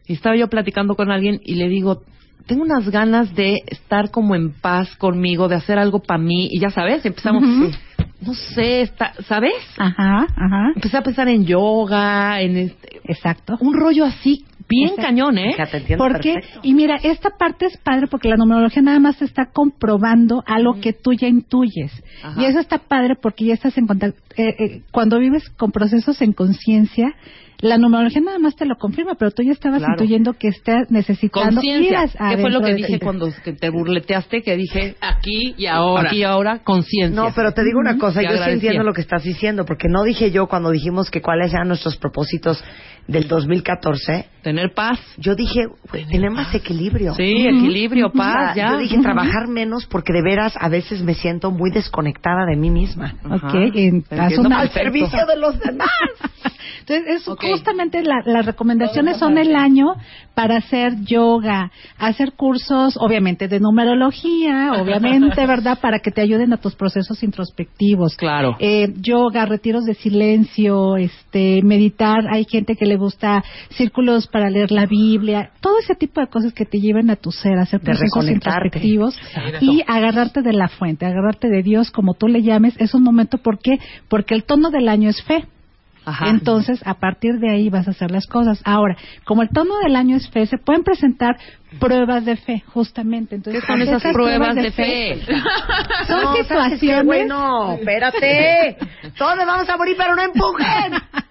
y estaba yo platicando con alguien y le digo, tengo unas ganas de estar como en paz conmigo, de hacer algo para mí, y ya sabes, empezamos, no sé, está, ¿sabes? Ajá, ajá. Empecé a pensar en yoga, en este, Exacto. un rollo así, bien cañón, ¿eh? Te Porque, perfecto. y mira, esta parte es padre porque la numerología nada más está comprobando algo que tú ya intuyes. Ajá. Y eso está padre porque ya estás en contacto. eh, eh, cuando vives con procesos en conciencia, la numerología nada más te lo confirma, pero tú ya estabas Claro. intuyendo que estás necesitando ir Conciencia, a- que fue lo que dije cuando que te burleteaste, que dije, Aquí y ahora. aquí y ahora, conciencia. No, pero te digo una cosa, yo sí entiendo lo que estás diciendo, porque no dije yo cuando dijimos que cuáles eran nuestros propósitos del 2014, Tener paz. yo dije, tener más equilibrio. Sí, equilibrio, O sea, paz, ya. Yo dije trabajar menos porque de veras a veces me siento muy desconectada de mí misma. Ok, Al servicio de los demás. Entonces, es justamente la- las recomendaciones son el año para hacer yoga, hacer cursos, obviamente, de numerología, obviamente, ¿verdad? Para que te ayuden a tus procesos introspectivos. Claro. Eh, yoga, retiros de silencio, este, meditar. Hay gente que le gusta círculos para leer la Biblia, todo ese tipo de cosas que te lleven a tu ser, a hacer procesos introspectivos y agarrarte de la fuente, agarrarte de Dios, como tú le llames, es un momento, ¿por qué? Porque el tono del año es fe. Entonces, a partir de ahí vas a hacer las cosas. Ahora, como el tono del año es fe, se pueden presentar pruebas de fe, justamente. Entonces, ¿Qué son esas pruebas de fe? Son situaciones. Bueno, espérate. Todos vamos a morir, pero no empujen.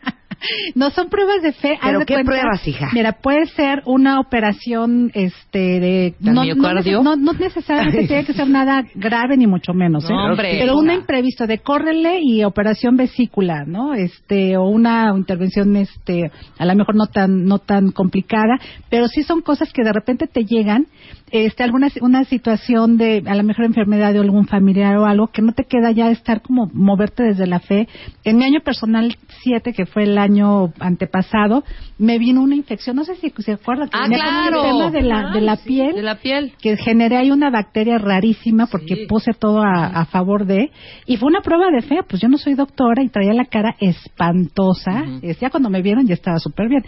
No son pruebas de fe. ¿Pero qué pruebas, hija? Mira, puede ser una operación, este, de ¿De no, miocardio? No, no, no necesariamente tiene que ser nada grave ni mucho menos, ¿eh? No, hombre. Pero un imprevisto de córrele y operación vesícula, ¿no? Este, o una intervención, este, a lo mejor no tan, no tan complicada, pero sí son cosas que de repente te llegan, este, alguna una situación de, a lo mejor enfermedad de algún familiar o algo que no te queda ya estar como moverte desde la fe. En mi año personal 7, que fue el año antepasado, me vino una infección, no sé si se acuerdan, Ah, claro. tema de la, de la piel De la piel. que generé ahí una bacteria rarísima porque puse todo a, a favor de y fue una prueba de fe. Pues yo no soy doctora y traía la cara espantosa. Es- ya cuando me vieron ya estaba súper bien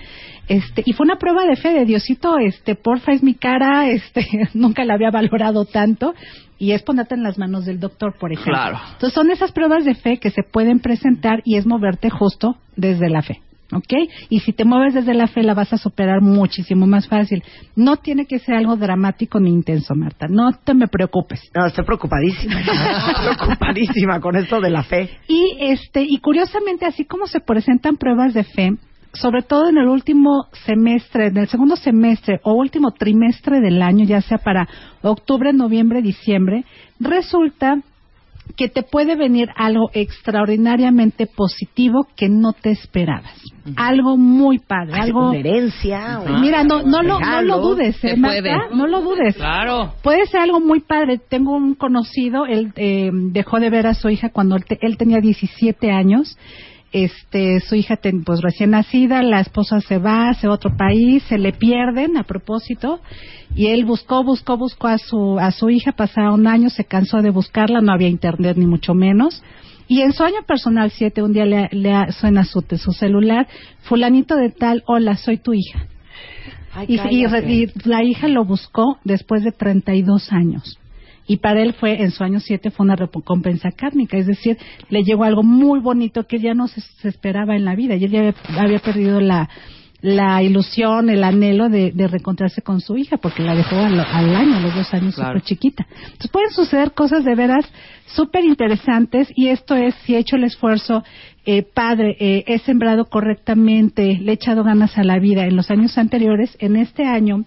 este y fue una prueba de fe de Diosito este porfa es mi cara este nunca la había valorado tanto y es ponerte en las manos del doctor por ejemplo Claro. entonces son esas pruebas de fe que se pueden presentar y es moverte justo desde la fe ¿ok? Y si te mueves desde la fe la vas a superar muchísimo más fácil. No tiene que ser algo dramático ni intenso, Marta. No te me preocupes. No, estoy preocupadísima. Estoy preocupadísima con esto de la fe. Y este y curiosamente así como se presentan pruebas de fe, sobre todo en el último semestre, en el segundo semestre o último trimestre del año, ya sea para octubre, noviembre, diciembre, resulta que te puede venir algo extraordinariamente positivo que no te esperabas. Algo muy padre, algo Una herencia. o- Mira, no, no, lo, no lo dudes, ¿eh, Marta? No lo dudes. Claro. Puede ser algo muy padre. Tengo un conocido, él eh, dejó de ver a su hija cuando él, te- él tenía 17 años. Este, su hija ten- pues recién nacida, la esposa se va, se va a otro país, se le pierden a propósito y él buscó, buscó, buscó a su a su hija, pasaron años, se cansó de buscarla, no había internet ni mucho menos. Y en su año personal 7, un día le, le suena su, su celular, fulanito de tal, hola, soy tu hija. Ay, Y, y y la hija lo buscó después de 32 años. Y para él fue, en su año 7, fue una recompensa kármica. Es decir, le llegó algo muy bonito que él ya no se, se esperaba en la vida. Y él ya había, había perdido la, la ilusión, el anhelo de, de reencontrarse con su hija, porque la dejó al, al año, a los dos años, Claro. súper chiquita. Entonces pueden suceder cosas de veras súper interesantes y esto es, si he hecho el esfuerzo, eh, padre, eh, he sembrado correctamente, le he echado ganas a la vida en los años anteriores, en este año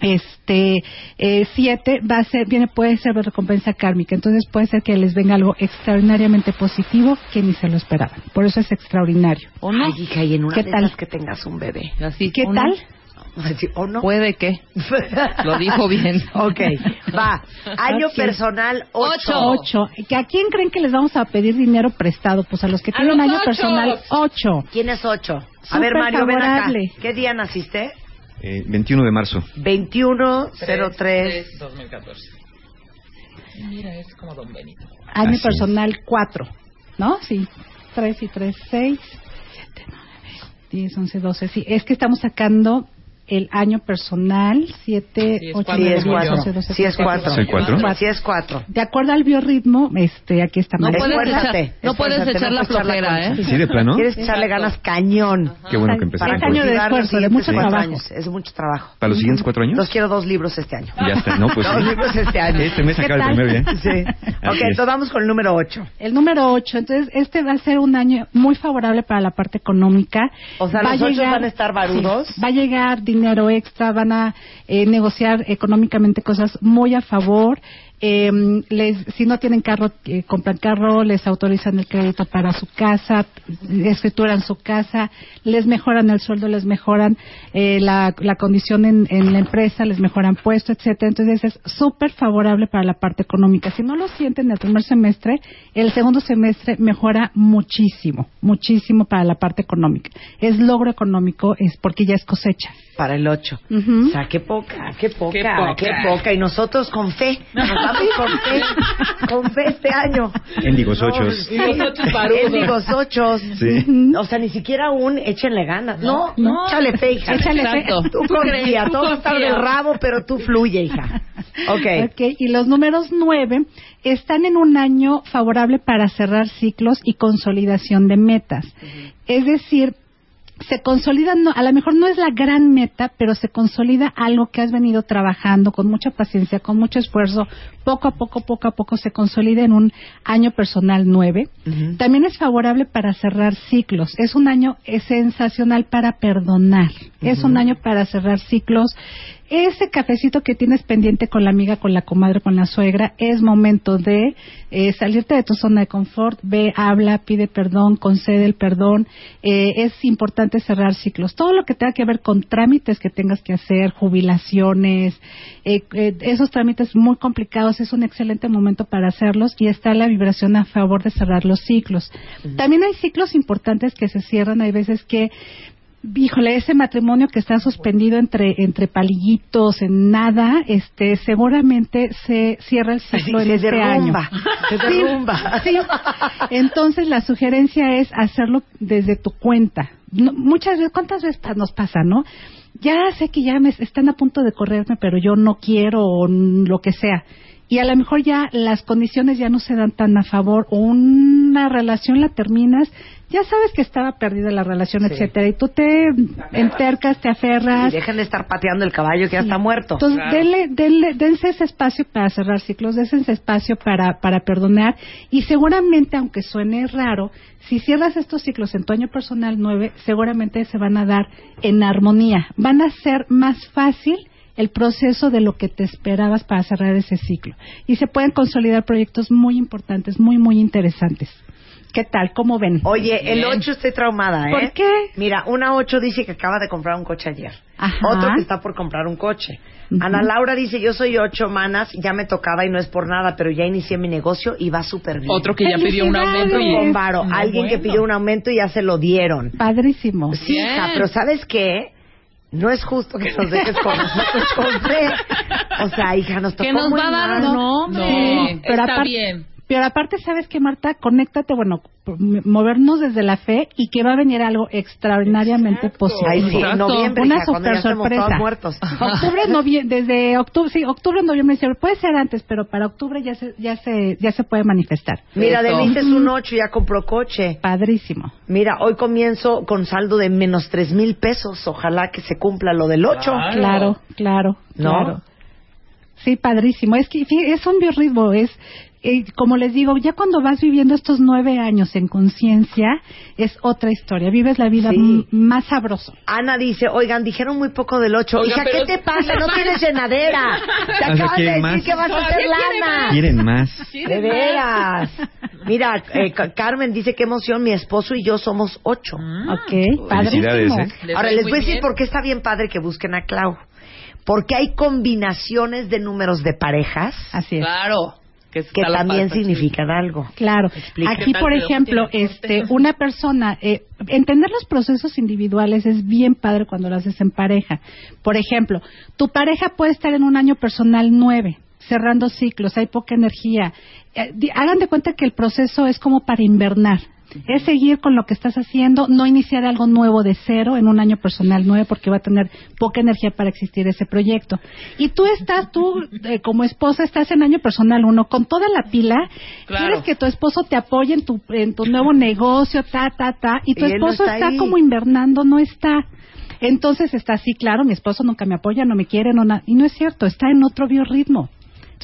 este eh, siete va a ser viene puede ser de recompensa kármica entonces puede ser que les venga algo extraordinariamente positivo que ni se lo esperaban por eso es extraordinario ¿O no? Ay, hija, y en una ¿Qué de tal? esas que tengas un bebé. Así, qué tal Así, ¿O no? Puede que. Lo dijo bien. ok, va. Año personal 8. ocho ¿Que ¿a quién creen que les vamos a pedir dinero prestado? pues a los que ¡A tienen los año personal ocho ¿Quién es 8? A ver, Mario, ven acá. ¿Qué día naciste? Eh, 21 de marzo. 2103. 2014. Mira, es como Don Benito. año Así personal cuatro ¿no? sí tres y tres seis siete nueve diez once doce sí es que estamos sacando el año personal siete Sí, es ocho cuatro. Sí nueve es diez 4. once doce Sí es 4. ¿Es el cuatro? Sí es 4. De acuerdo al biorritmo, este, aquí está No puedes Esfuérzate, echar, no puedes echar la flojera. ¿eh? ¿Sí, de plano? Quieres echarle ganas cañón. Qué bueno que empezamos. Es año de esfuerzo, de mucho trabajo. años. Es mucho trabajo. ¿Para los siguientes cuatro años? Los quiero dos libros este año. Ya está, no, pues Dos sí. libros este año. Este mes ¿Qué acaba el tal? primer día. Sí. Ok, es. entonces vamos con el número 8. El número 8, entonces este va a ser un año muy favorable para la parte económica. O sea, los a ocho llegar- van a estar barudos. va a llegar dinero extra, van a eh, negociar económicamente cosas muy a favor. Eh, les, si no tienen carro, eh, compran carro, les autorizan el crédito para su casa, escrituran su casa, les mejoran el sueldo, les mejoran eh, la, la condición en, en la empresa, les mejoran puesto, etcétera. Entonces es súper favorable para la parte económica. Si no lo sienten el primer semestre, el segundo semestre mejora muchísimo, muchísimo para la parte económica. Es logro económico, es porque ya es cosecha. Para el 8. Ujú. O sea, qué poca, qué poca, Qué poca. qué poca. Y nosotros con fe nos Vamos con fe, con fe este año. Índigos ochos. Índigos ochos. Sí. O sea, ni siquiera un échenle ganas. No, no. échale fe, hija. Échale fe. Exacto. Tú Tú confía, crees, tú todo está del rabo, pero tú fluye, hija. Ok. Ok, y los números nueve están en un año favorable para cerrar ciclos y consolidación de metas. Es decir, se consolida, no- a lo mejor no es la gran meta, pero se consolida algo que has venido trabajando con mucha paciencia, con mucho esfuerzo, poco a poco, poco a poco se consolida en un año personal nueve. También es favorable para cerrar ciclos. Es un año eh, sensacional para perdonar. Es un año para cerrar ciclos. Ese cafecito que tienes pendiente con la amiga, con la comadre, con la suegra, es momento de eh, salirte de tu zona de confort, ve, habla, pide perdón, concede el perdón. Eh, es importante cerrar ciclos. Todo lo que tenga que ver con trámites que tengas que hacer, jubilaciones, eh, eh, esos trámites muy complicados, es un excelente momento para hacerlos y está la vibración a favor de cerrar los ciclos. También hay ciclos importantes que se cierran, hay veces que híjole, ese matrimonio que está suspendido entre entre palillitos, en nada, este, seguramente se cierra el ciclo Se en este derrumba, año. se Sí, derrumba. sí. Entonces la sugerencia es hacerlo desde tu cuenta. No, muchas veces, ¿cuántas veces nos pasa, no? Ya sé que ya me están a punto de correrme, pero yo no quiero o lo que sea. Y a lo mejor ya las condiciones ya no se dan tan a favor o una relación la terminas, ya sabes que estaba perdida la relación, Sí. etcétera, y tú te entercas, te Y aferras. dejen de estar pateando el caballo que ya está muerto. Entonces, denle, denle- dense ese espacio para cerrar ciclos, dense ese espacio para, para perdonar y seguramente, aunque suene raro, si cierras estos ciclos en tu año personal 9, seguramente se van a dar en armonía. Van a ser más fácil el proceso de lo que te esperabas para cerrar ese ciclo. Y se pueden consolidar proyectos muy importantes, muy, muy interesantes. ¿Qué tal? ¿Cómo ven? Oye, el 8 estoy traumada, ¿eh? ¿Por qué? Mira, una 8 dice que acaba de comprar un coche ayer. Ajá. Otro que está por comprar un coche. Ana Laura dice, yo soy 8 manas, ya me tocaba y no es por nada, pero ya inicié mi negocio y va súper bien. Otro que ya pidió un aumento y... No, Alguien que pidió un aumento y ya se lo dieron. Padrísimo. Sí, hija, pero ¿sabes qué? No es justo que nos dejes con nosotros con fe. O sea, hija, nos tocó Que nos muy va a dar mal. un nombre. No, pero está aparte- bien. Pero aparte, ¿sabes qué, Marta? Conéctate, bueno, movernos desde la fe y que va a venir algo extraordinariamente positivo. Ay, sí, en Exacto. noviembre, Una hija, super sorpresa. muertos. Octubre, noviembre, desde octubre, sí, octubre, noviembre, diciembre. puede ser antes, pero para octubre ya se, ya se, ya se puede manifestar. Mira. Denise es un 8, ya compró coche. Padrísimo. Mira, hoy comienzo con saldo de menos tres mil pesos. Ojalá que se cumpla lo del 8. Claro. Claro, claro, ¿No? claro. Sí, padrísimo. Es que es un biorritmo, es eh, como les digo, ya cuando vas viviendo estos nueve años en conciencia, es otra historia. Vives la vida Sí. más sabroso. Ana dice, oigan, dijeron muy poco del 8. Oiga, Hija, ¿qué te pasa? No tienes llenadera. Te acabas de ¿quieren decir más? que vas a hacer lana. Quieren más. De veras. Mira, eh, Ca- Carmen dice, qué emoción, mi esposo y yo somos 8. Ok, padrísimo. Felicidades, ¿eh? Ahora, les voy a decir bien. por qué está bien padre que busquen a Clau. Porque hay combinaciones de números de parejas Así es. Claro. Que también pasta, significan algo. Claro. Aquí, ¿Qué tal por ejemplo, este, una persona, eh, entender los procesos individuales es bien padre cuando lo haces en pareja. Por ejemplo, tu pareja puede estar en un año personal nueve, cerrando ciclos, hay poca energía. Eh, di- hagan de cuenta que el proceso es como para invernar. Es seguir con lo que estás haciendo, no iniciar algo nuevo de cero en un año personal nueve porque va a tener poca energía para existir ese proyecto. Y tú estás, tú eh, como esposa estás en año personal uno con toda la pila, Claro. quieres que tu esposo te apoye en tu, en tu nuevo negocio, ta, ta, ta, y tu Y él no esposo está como invernando, no está. Entonces está así, claro, mi esposo nunca me apoya, no me quiere, no na- y no es cierto, está en otro biorritmo.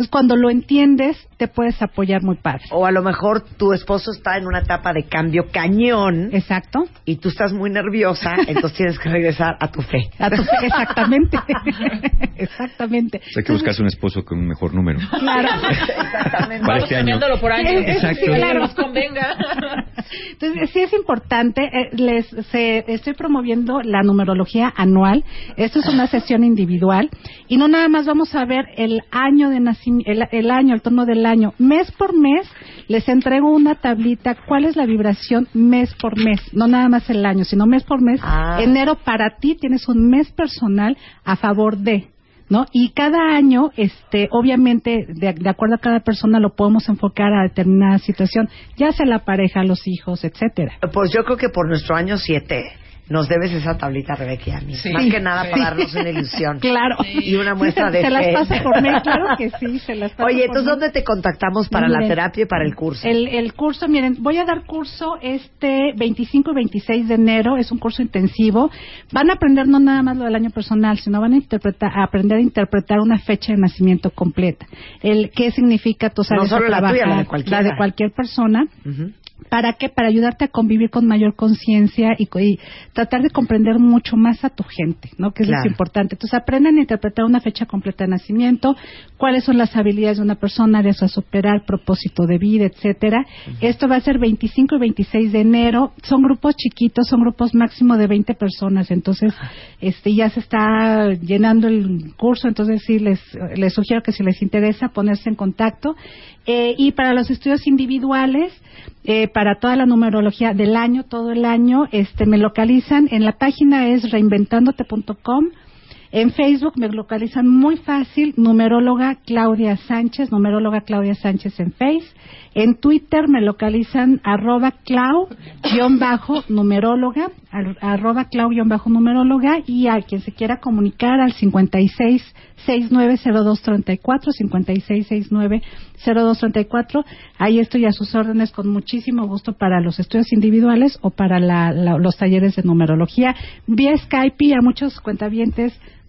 Entonces cuando lo entiendes, te puedes apoyar muy padre. O a lo mejor tu esposo está en una etapa de cambio cañón Exacto. y tú estás muy nerviosa, entonces tienes que regresar a tu fe. A tu- exactamente. exactamente. O sea, hay que buscarse un esposo con un mejor número. Claro. Exactamente. Para este año. por año. Sí, Exacto. Sí, claro. nos convenga. Entonces, sí es importante, eh, les se- estoy promoviendo la numerología anual. Esto es una sesión individual y no nada más vamos a ver el año de nacimiento, el, el año, el tono del año. Mes por mes les entrego una tablita, cuál es la vibración mes por mes, no nada más el año, sino mes por mes. Ah. Enero para ti tienes un mes personal a favor de ¿no? Y cada año, este, obviamente, de, de acuerdo a cada persona, lo podemos enfocar a determinada situación, ya sea la pareja, los hijos, etcétera. Pues yo creo que por nuestro año 7 nos debes esa tablita, Rebeca y a mí. Sí. Más que nada Sí. para darnos una ilusión. Claro. Y una muestra Sí, de se, se las por mail, claro que sí, se las pasa Oye, por entonces. ¿dónde te contactamos para la terapia y para el curso? El, el curso, miren, voy a dar curso este 25 y 26 de enero, es un curso intensivo. Van a aprender no nada más lo del año personal, sino van a, interpretar, a aprender a interpretar una fecha de nacimiento completa. El qué significa sabes No solo la tuya, la de cualquiera. la de cualquier persona. ¿Para qué? Para ayudarte a convivir con mayor conciencia y, y tratar de comprender mucho más a tu gente, ¿no? Que eso Claro. es importante. Entonces, aprenden a interpretar una fecha completa de nacimiento, cuáles son las habilidades de una persona, áreas a superar, propósito de vida, etcétera. Esto va a ser 25 y 26 de enero. Son grupos chiquitos, son grupos máximo de 20 personas. Entonces, este ya se está llenando el curso. Entonces, sí, les, les sugiero que si les interesa ponerse en contacto. Eh, y para los estudios individuales, eh, para toda la numerología del año, todo el año, este, me en la página es reinventándote.com. En Facebook me localizan muy fácil, numeróloga Claudia Sánchez, numeróloga Claudia Sánchez en Face. En Twitter me localizan arroba clau-numeróloga, ar- arroba clau-numeróloga y a quien se quiera comunicar al 56 690234 56690234 ahí estoy a sus órdenes con muchísimo gusto para los estudios individuales o para la- la- los talleres de numerología vía Skype y a muchos cuentavientes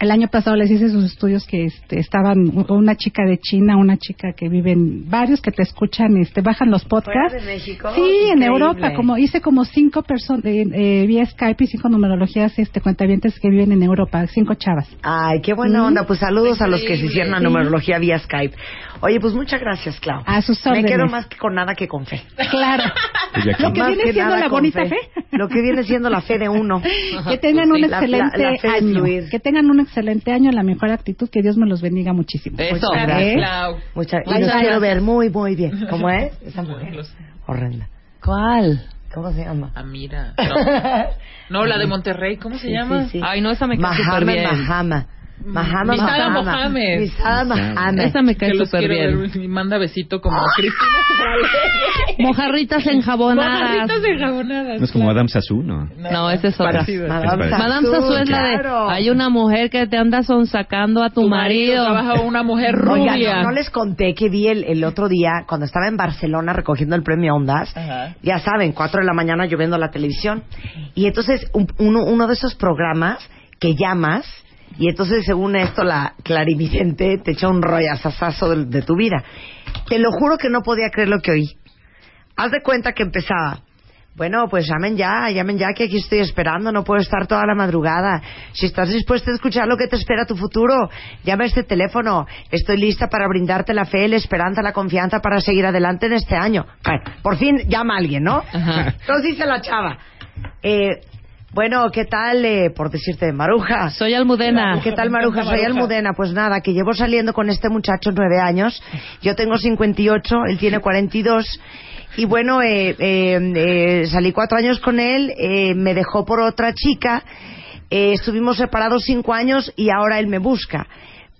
el año pasado les hice sus estudios que este, estaban una chica de China, una chica que vive en varios que te escuchan, este, bajan los podcasts. ¿Fuera de México? Sí, en. Europa, como hice como cinco personas eh, eh, vía Skype y cinco numerologías, este, cuentavientes que viven en Europa, cinco chavas. Ay, qué buena Mm. onda. Pues saludos a los que se hicieron la Sí. numerología vía Skype. Oye, pues muchas gracias, Clau. A sus Me órdenes. quedo más que con nada que con fe. Claro. Aquí- Lo que Más viene que siendo la bonita fe. Lo que viene siendo la fe de uno. Que tengan un excelente la año. fluir. Que tengan un excelente año, la mejor actitud, que Dios me los bendiga muchísimo. Eso. Muchas gracias. Clau. Muchas, y los quiero ver muy, muy bien. ¿Cómo es? Esa mujer. Horrenda. ¿Cuál? ¿Cómo se llama? Ah, mira. No. No, la de Monterrey, ¿cómo se Sí, llama? sí, sí. Ay, no, esa me cae Mahama, bien. Mahama. Mahama, Misada. Mohamed. Misada Mohamed. Esa me cae súper bien. y manda besito como Cristina Ferrale. Mojarritas enjabonadas. Mojarritas enjabonadas. No es como Adam Sassou, ¿no? No, esa es otra. Madame Madame Madame Sassou es la de hay una mujer que te anda sonsacando a tu, Tu marido marido. trabaja una mujer rubia. no, no les conté que vi el, el otro día, cuando estaba en Barcelona recogiendo el premio Ondas, Ajá. ya saben, cuatro de la mañana yo viendo la televisión, y entonces un- uno, uno de esos programas que llamas, y entonces según esto la clarividente te echa un rollazazazo de, de tu vida. Te lo juro que no podía creer lo que oí. Haz de cuenta que empezaba. Bueno, pues llamen ya, llamen ya que aquí estoy esperando, no puedo estar toda la madrugada. Si estás dispuesto a escuchar lo que te espera tu futuro, llama a este teléfono. Estoy lista para brindarte la fe, la esperanza, la confianza para seguir adelante en este año. Bueno, por fin llama a alguien, ¿no? Ajá. Entonces dice la chava. Eh, bueno, ¿qué tal, eh, por decirte, Maruja? Soy Almudena. ¿Qué tal, Maruja? Soy Almudena. Pues nada, que llevo saliendo con este muchacho nueve años. Yo tengo 58, él tiene 42. Y bueno, eh, eh, eh, salí cuatro años con él, eh, me dejó por otra chica, eh, estuvimos separados cinco años y ahora él me busca.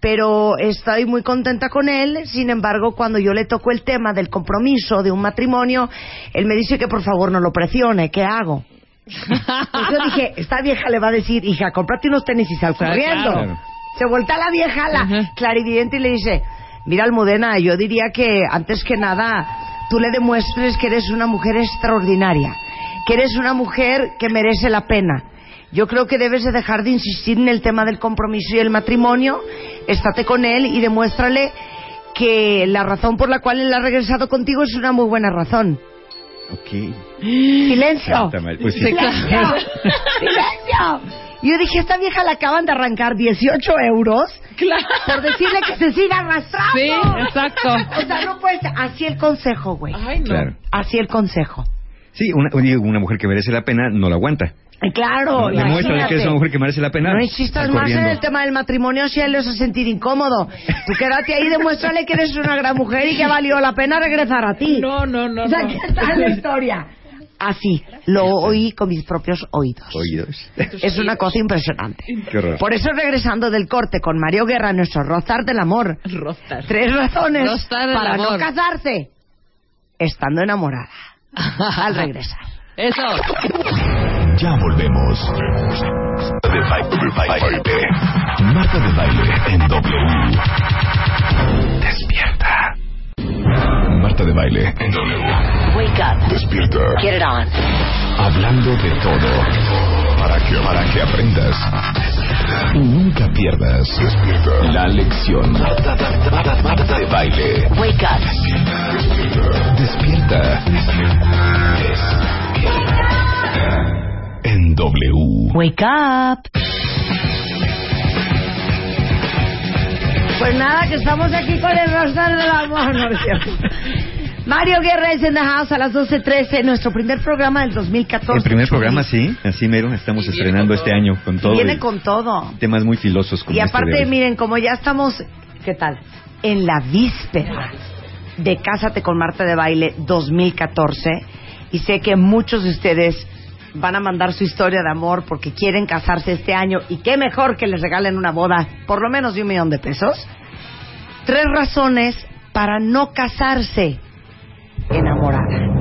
Pero estoy muy contenta con él, sin embargo, cuando yo le toco el tema del compromiso, de un matrimonio, él me dice que por favor no lo presione, ¿qué hago? Pues yo dije, esta vieja le va a decir, hija, cómprate unos tenis y sal corriendo. claro. Se voltea la vieja, la clarividente, y le dice, mira, Almudena, yo diría que antes que nada tú le demuestres que eres una mujer extraordinaria, que eres una mujer que merece la pena. Yo creo que debes de dejar de insistir en el tema del compromiso y el matrimonio, estate con él y demuéstrale que la razón por la cual él ha regresado contigo es una muy buena razón. Ok. Silencio. Ah, está mal. Pues sí. Silencio. Silencio. Y yo dije, esta vieja le acaban de arrancar 18 euros por decirle que se siga arrastrando. Sí, exacto. O sea, no puede ser. Así el consejo, güey. Ay, no. Claro. Así el consejo. Sí, una, una mujer que merece la pena no la aguanta. Claro, Demuéstrale que es una mujer que merece la pena. No insistas más en el tema del matrimonio si él le hace sentir incómodo. Tú quédate ahí, demuéstrale que eres una gran mujer y que valió la pena regresar a ti. No, no, no. O sea, no. ¿qué tal la historia? Así, lo oí con mis propios oídos. Oídos. Es una cosa impresionante. Qué horror. Por eso regresando del corte con Mario Guerra, nuestro Rostar del Amor. Rostar. Tres razones del para no amor. casarse estando enamorada. Al regresar. Eso. Ya volvemos. De baile. Marta de baile en W. Despierta. Marta de baile en W. Wake up. Despierta. Get it on. Hablando de todo. Para que, para que aprendas. Y nunca pierdas. Despierta. La lección. Marta, Marta, Marta, Marta de baile. Wake up. Despierta. En W. Wake up. Pues nada, que estamos aquí con el Rostar del Amor. No, es cierto. Mario Guerra es en the house a las 12.13, nuestro primer programa del 2014. El primer programa, sí, así mero, estamos estrenando este año con todo. Viene con todo. Temas muy filosos como Y este aparte, de miren, como ya estamos, ¿qué tal? En la víspera de Cásate con Marta de Baile 2014, y sé que muchos de ustedes van a mandar su historia de amor porque quieren casarse este año, y qué mejor que les regalen una boda, por lo menos de un millón de pesos. Tres razones para no casarse enamorada.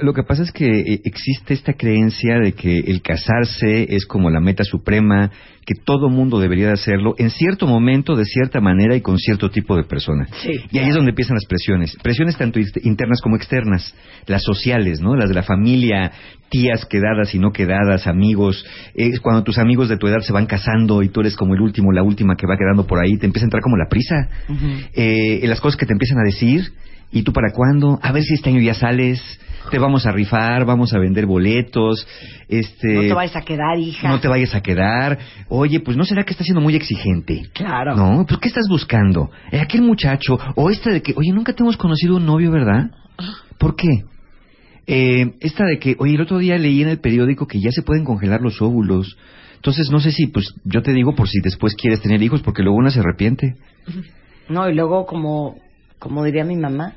Lo, que pasa es que eh, existe esta creencia de que el casarse es como la meta suprema, que todo mundo debería de hacerlo en cierto momento, de cierta manera y con cierto tipo de persona. Sí. Y ahí es donde empiezan las presiones. Presiones tanto internas como externas. Las sociales, ¿no? Las de la familia, tías quedadas y no quedadas, amigos. Eh, cuando tus amigos de tu edad se van casando y tú eres como el último, la última que va quedando por ahí, te empieza a entrar como la prisa. Eh, las cosas que te empiezan a decir. ¿Y tú para cuándo? A ver si este año ya sales. Te vamos a rifar, vamos a vender boletos. Este, No te vayas a quedar, hija. no te vayas a quedar. Oye, pues no será que estás siendo muy exigente. Claro. No, pues ¿qué estás buscando? Eh, aquel muchacho, o esta de que, oye, nunca te hemos conocido un novio, ¿verdad? ¿Por qué? Eh, esta de que, oye, el otro día leí en el periódico que ya se pueden congelar los óvulos. Entonces, no sé si, pues, yo te digo por si después quieres tener hijos, porque luego una se arrepiente. No, y luego como, como diría mi mamá,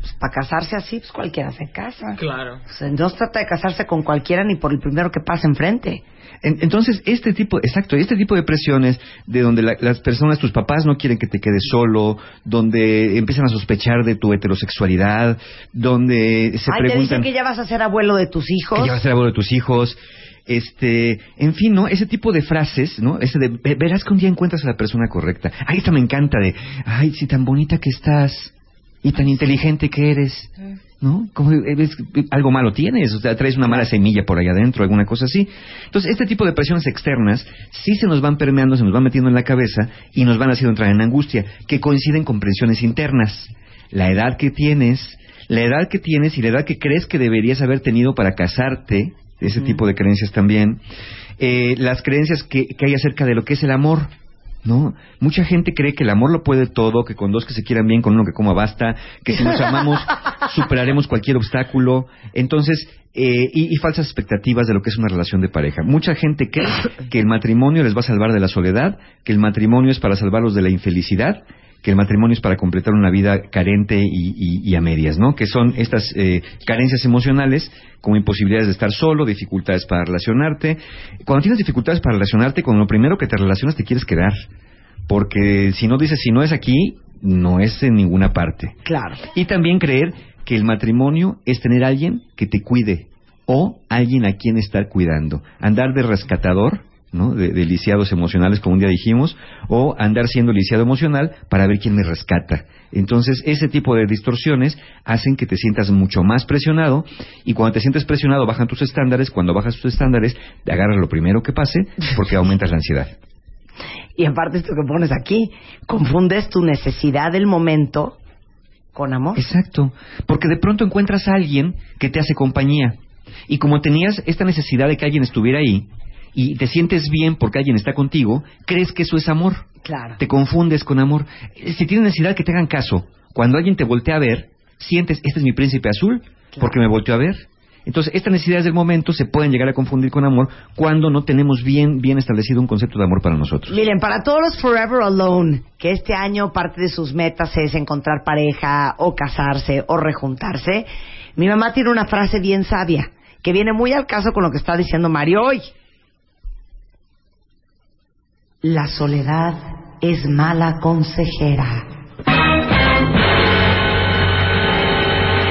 pues, para casarse así, pues cualquiera se casa. Claro. O sea, no se trata de casarse con cualquiera ni por el primero que pase enfrente. En- Entonces, este tipo, exacto, este tipo de presiones de donde la- las personas, tus papás no quieren que te quedes solo, donde empiezan a sospechar de tu heterosexualidad, donde se Ay, te preguntan dicen que ya vas a ser abuelo de tus hijos. que ya vas a ser abuelo de tus hijos, este, en fin, ¿no? Ese tipo de frases, ¿no? Ese de, "Ve- verás que un día encuentras a la persona correcta. Ay, esta me encanta de, ay, si tan bonita que estás y tan inteligente que eres, ¿no? Como eh, eh, algo malo tienes, o sea, traes una mala semilla por allá adentro, alguna cosa así. Entonces, este tipo de presiones externas sí se nos van permeando, se nos van metiendo en la cabeza y nos van haciendo entrar en angustia, que coinciden con presiones internas. La edad que tienes, la edad que tienes y la edad que crees que deberías haber tenido para casarte, ese tipo de creencias también, eh, las creencias que, que hay acerca de lo que es el amor. ¿No? Mucha gente cree que el amor lo puede todo, que con dos que se quieran bien, con uno que coma basta, que si nos amamos superaremos cualquier obstáculo. Entonces, eh, y, y falsas expectativas de lo que es una relación de pareja. Mucha gente cree que el matrimonio les va a salvar de la soledad, que el matrimonio es para salvarlos de la infelicidad, que el matrimonio es para completar una vida carente y, y- y a medias, ¿no? Que son estas eh, carencias emocionales como imposibilidades de estar solo, dificultades para relacionarte. Cuando tienes dificultades para relacionarte, con lo primero que te relacionas te quieres quedar. Porque si no dices, si no es aquí, no es en ninguna parte. Claro. Y también creer que el matrimonio es tener a alguien que te cuide o alguien a quien estar cuidando. Andar de rescatador, ¿no? De, de lisiados emocionales, como un día dijimos, o andar siendo lisiado emocional para ver quién me rescata. Entonces, ese tipo de distorsiones hacen que te sientas mucho más presionado y cuando te sientes presionado bajan tus estándares, cuando bajas tus estándares te agarras lo primero que pase porque aumentas la ansiedad. Y aparte esto que pones aquí, confundes tu necesidad del momento con amor. Exacto, porque de pronto encuentras a alguien que te hace compañía. Y como tenías esta necesidad de que alguien estuviera ahí, y te sientes bien porque alguien está contigo, crees que eso es amor. Claro. Te confundes con amor. Eh, Si tienes necesidad que te hagan caso, cuando alguien te voltea a ver, sientes, este es mi príncipe azul, porque me volteó a ver. Entonces, estas necesidades del momento se pueden llegar a confundir con amor cuando no tenemos bien, bien establecido un concepto de amor para nosotros. Miren, para todos los Forever Alone, que este año parte de sus metas es encontrar pareja o casarse o rejuntarse, mi mamá tiene una frase bien sabia que viene muy al caso con lo que está diciendo Mario hoy. La soledad es mala consejera.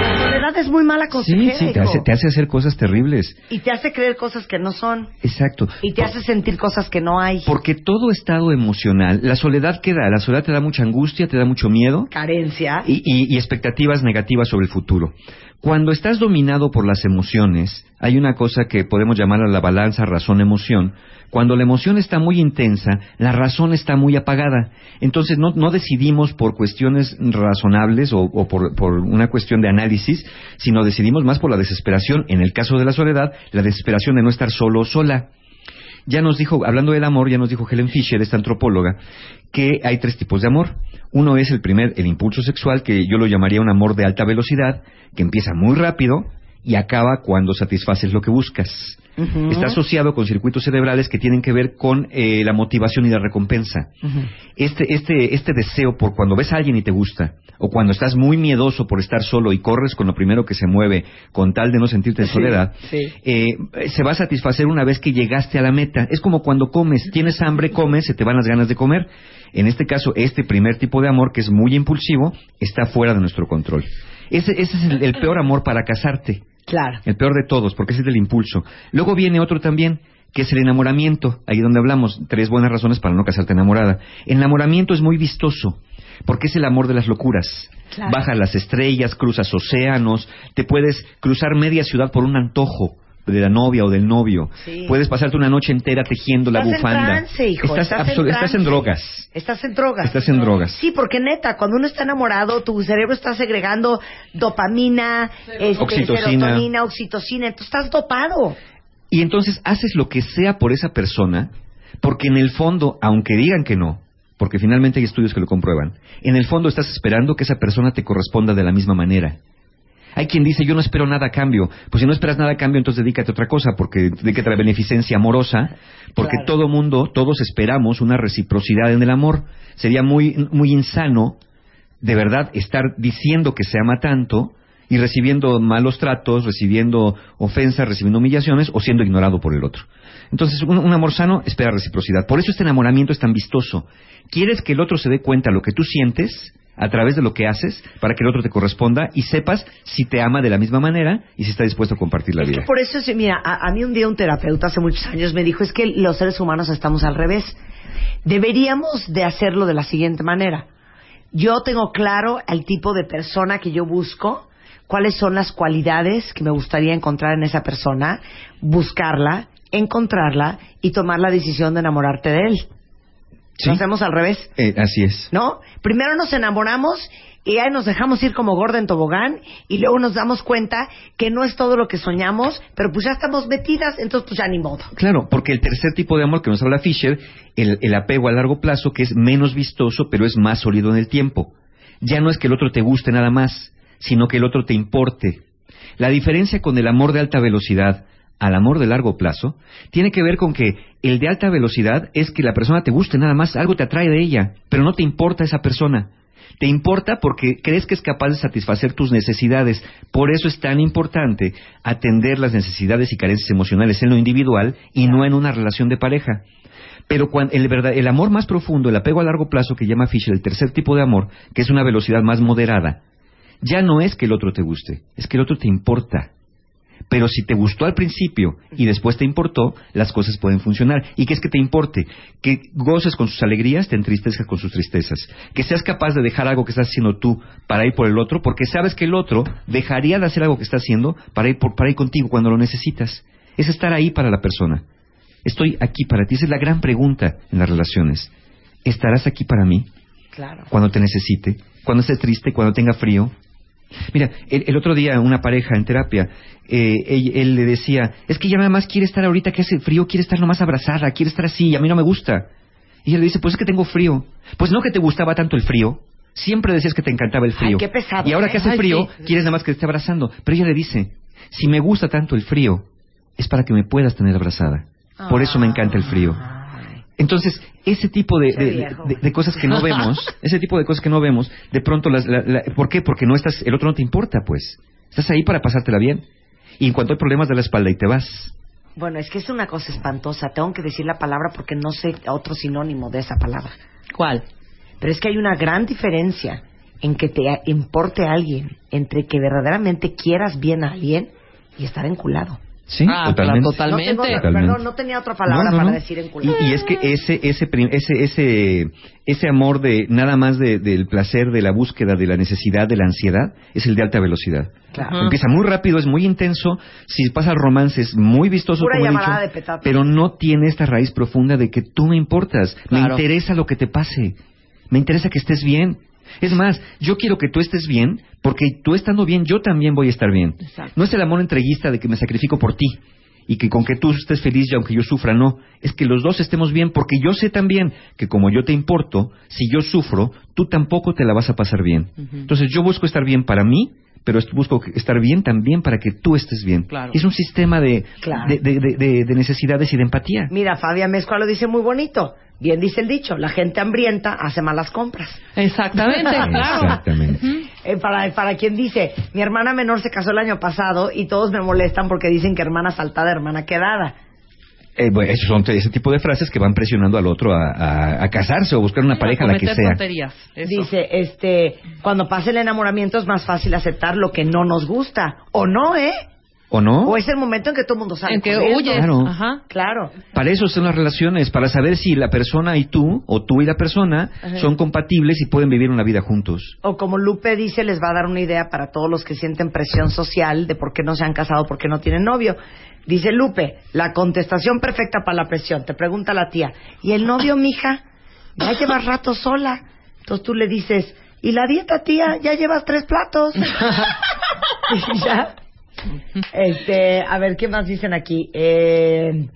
La soledad es muy mala Sí, consejera. sí, te hijo. hace, te hace hacer cosas terribles. Y te hace creer cosas que no son. Exacto. Y te hace sentir cosas que no hay. Porque todo estado emocional, la soledad que da, la soledad te da mucha angustia, te da mucho miedo Carencia. y, y- y expectativas negativas sobre el futuro. Cuando estás dominado por las emociones, hay una cosa que podemos llamar a la balanza razón-emoción. Cuando la emoción está muy intensa, la razón está muy apagada. Entonces no, decidimos por cuestiones razonables o, o por, por una cuestión de análisis, sino decidimos más por la desesperación. En el caso de la soledad, la desesperación de no estar solo o sola. Ya nos dijo, hablando del amor, ya nos dijo Helen Fisher, esta antropóloga, que hay tres tipos de amor. Uno es el primer, el impulso sexual, que yo lo llamaría un amor de alta velocidad, que empieza muy rápido y acaba cuando satisfaces lo que buscas. Está asociado con circuitos cerebrales que tienen que ver con eh, la motivación y la recompensa. Este, este, este deseo por cuando ves a alguien y te gusta, o cuando estás muy miedoso por estar solo y corres con lo primero que se mueve con tal de no sentirte en Sí, soledad, sí. eh, se va a satisfacer una vez que llegaste a la meta. Es como cuando comes, tienes hambre, comes, se te van las ganas de comer. En este caso, este primer tipo de amor, que es muy impulsivo, está fuera de nuestro control. Ese, ese es el, el peor amor para casarte. Claro. El peor de todos, porque ese es del impulso. Luego viene otro también, que es el enamoramiento. Ahí donde hablamos, tres buenas razones para no casarte enamorada. El enamoramiento es muy vistoso, porque es el amor de las locuras. Claro. Bajas las estrellas, cruzas océanos, te puedes cruzar media ciudad por un antojo de la novia o del novio. Sí. Puedes pasarte una noche entera tejiendo la Estás en bufanda. trance, hijo. Estás, Estás en estás drogas. Estás en drogas. Estás en drogas. Sí, porque neta, cuando uno está enamorado, tu cerebro está segregando dopamina, este, Oxitocina. serotonina, oxitocina, entonces estás dopado. Y entonces haces lo que sea por esa persona, porque en el fondo, aunque digan que no, porque finalmente hay estudios que lo comprueban, en el fondo estás esperando que esa persona te corresponda de la misma manera. Hay quien dice, yo no espero nada a cambio. Pues si no esperas nada a cambio, entonces dedícate a otra cosa, porque dedícate a la beneficencia amorosa, porque Claro. todo mundo, todos esperamos una reciprocidad en el amor. Sería muy, muy insano, de verdad, estar diciendo que se ama tanto y recibiendo malos tratos, recibiendo ofensas, recibiendo humillaciones o siendo ignorado por el otro. Entonces, un, un amor sano espera reciprocidad. Por eso este enamoramiento es tan vistoso. Quieres que el otro se dé cuenta de lo que tú sientes a través de lo que haces para que el otro te corresponda y sepas si te ama de la misma manera y si está dispuesto a compartir la Es vida. que por eso, es- mira, a, a mí un día un terapeuta hace muchos años me dijo, es que los seres humanos estamos al revés. Deberíamos de hacerlo de la siguiente manera. Yo tengo claro el tipo de persona que yo busco, cuáles son las cualidades que me gustaría encontrar en esa persona, buscarla, encontrarla y tomar la decisión de enamorarte de él. Sí. Lo hacemos al revés. Eh, así es. ¿no? Primero nos enamoramos y ahí nos dejamos ir como gorda en tobogán y luego nos damos cuenta que no es todo lo que soñamos, pero pues ya estamos metidas, entonces pues ya ni modo. Claro, porque el tercer tipo de amor que nos habla Fisher, el, el apego a largo plazo, que es menos vistoso, pero es más sólido en el tiempo. Ya no es que el otro te guste nada más, sino que el otro te importe. La diferencia con el amor de alta velocidad al amor de largo plazo tiene que ver con que el de alta velocidad es que la persona te guste nada más, algo te atrae de ella, pero no te importa esa persona. Te importa porque crees que es capaz de satisfacer tus necesidades. Por eso es tan importante atender las necesidades y carencias emocionales en lo individual y no en una relación de pareja. Pero cuando el, verdad, el amor más profundo, el apego a largo plazo que llama Fisher, el tercer tipo de amor, que es una velocidad más moderada, ya no es que el otro te guste, es que el otro te importa. Pero si te gustó al principio y después te importó, las cosas pueden funcionar. ¿Y qué es que te importe? Que goces con sus alegrías, te entristezcas con sus tristezas. Que seas capaz de dejar algo que estás haciendo tú para ir por el otro, porque sabes que el otro dejaría de hacer algo que está haciendo para ir, por, para ir contigo cuando lo necesitas. Es estar ahí para la persona. Estoy aquí para ti. Esa es la gran pregunta en las relaciones. ¿Estarás aquí para mí Claro. cuando te necesite? Cuando esté triste, cuando tenga frío, Mira, el, el otro día una pareja en terapia, eh, él, él le decía, es que ella nada más quiere estar ahorita que hace frío, quiere estar nomás abrazada, quiere estar así, y a mí no me gusta. Y ella le dice, pues es que tengo frío. Pues no que te gustaba tanto el frío, siempre decías que te encantaba el frío. Ay, qué pesado, y ahora ¿eh? que hace Ay, frío, sí. quieres nada más que te esté abrazando. Pero ella le dice, Si me gusta tanto el frío, es para que me puedas tener abrazada. Por eso me encanta el frío. Entonces, ese tipo de, de- viejo, de- de cosas que no vemos, ese tipo de cosas que no vemos, de pronto las... la- la- ¿Por qué? Porque no estás, el otro no te importa, pues. Estás ahí para pasártela bien. Y en cuanto hay problemas de la espalda y te vas. Bueno, es que es una cosa espantosa. Tengo que decir la palabra porque no sé otro sinónimo de esa palabra. ¿Cuál? Pero es que hay una gran diferencia en que te importe a alguien, entre que verdaderamente quieras bien a alguien y estar enculado. Sí, Ah, totalmente. claro, totalmente. No tengo otra- Totalmente. perdón, no tenía otra palabra No, no, para no. decir enculado. Y, y es que ese ese ese ese ese amor de nada más de- del placer, de la búsqueda, de la necesidad, de la ansiedad, es el de alta velocidad. Claro. Empieza muy rápido, es muy intenso. Si pasa el romance es muy vistoso, Pura como he llamarada dicho, de pero no tiene esta raíz profunda de que tú me importas. Me interesa lo que te pase. Me interesa que estés bien. Es más, yo quiero que tú estés bien, porque tú estando bien, yo también voy a estar bien. Exacto. No es el amor entreguista de que me sacrifico por ti y que con que tú estés feliz y aunque yo sufra, no. Es que los dos estemos bien porque yo sé también que como yo te importo, si yo sufro, tú tampoco te la vas a pasar bien. Entonces yo busco estar bien para mí, pero busco que- estar bien también para que tú estés bien. Claro. Es un sistema de, Claro. de, de- de- de- de necesidades y de empatía. Mira, Fabián Mezcua lo dice muy bonito. Bien dice el dicho, la gente hambrienta hace malas compras. Exactamente, claro. Exactamente. Eh, para, para quien dice, mi hermana menor se casó el año pasado y todos me molestan porque dicen que hermana saltada, hermana quedada. Eh, bueno, esos son ese tipo de frases que van presionando al otro a, a- a casarse o buscar una pareja, la que sea. tonterías. Dice, este, cuando pasa el enamoramiento es más fácil aceptar lo que no nos gusta. O no, ¿eh? ¿O no? O es el momento en que todo el mundo sale En que huyes. Claro. Ajá. Claro. Para eso son las relaciones, para saber si la persona y tú, o tú y la persona, son compatibles y pueden vivir una vida juntos. O como Lupe dice, les va a dar una idea para todos los que sienten presión social de por qué no se han casado, por qué no tienen novio. Dice Lupe, la contestación perfecta para la presión. Te pregunta la tía, ¿y el novio, mija? Ya llevas rato sola. Entonces tú le dices, ¿y la dieta, tía? Ya llevas tres platos. Ya. Este, a ver, ¿qué más dicen aquí? Eh,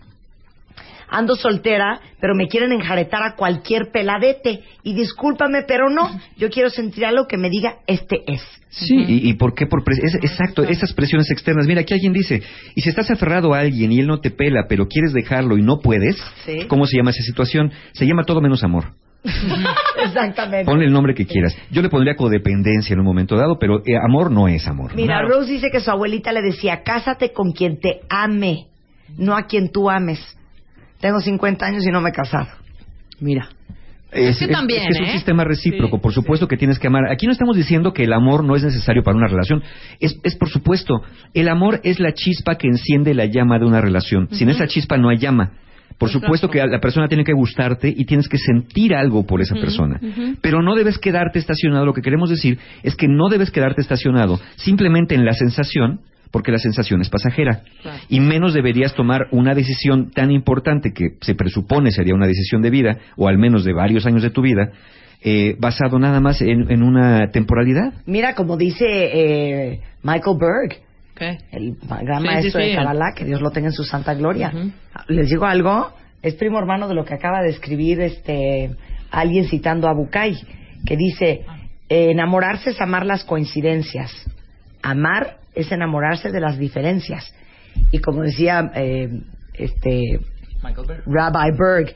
ando soltera, pero me quieren enjaretar a cualquier peladete. Y discúlpame, pero no. Yo quiero sentir algo que me diga, este es. Sí, y, y por qué? Por pres- es- exacto, esas presiones externas. Mira, aquí alguien dice, y si estás aferrado a alguien y él no te pela, pero quieres dejarlo y no puedes, Sí. ¿cómo se llama esa situación? Se llama todo menos amor. Exactamente. Ponle el nombre que quieras. Yo le pondría codependencia en un momento dado, pero eh, amor no es amor. ¿no? Mira, Rose dice que su abuelita le decía, cásate con quien te ame, no a quien tú ames. Tengo 50 años y no me he casado. Mira. Es, que también, es que es un ¿eh? sistema recíproco, Sí, por supuesto que tienes que amar. Aquí no estamos diciendo que el amor no es necesario para una relación. Es, es por supuesto, el amor es la chispa que enciende la llama de una relación. Sin esa chispa no hay llama. Por supuesto que a la persona tiene que gustarte y tienes que sentir algo por esa persona. Pero no debes quedarte estacionado. Lo que queremos decir es que no debes quedarte estacionado simplemente en la sensación, porque la sensación es pasajera. Claro. Y menos deberías tomar una decisión tan importante que se presupone sería una decisión de vida, o al menos de varios años de tu vida, eh, basado nada más en, en una temporalidad. Mira, como dice eh, Michael Berg, ¿Qué? el gran Sí, maestro sí, sí. de Kabbalah, que Dios lo tenga en su santa gloria. Les digo algo, es primo hermano de lo que acaba de escribir este alguien citando a Bucay, que dice, eh, enamorarse es amar las coincidencias, amar es enamorarse de las diferencias. Y como decía eh, este Rabbi Berg,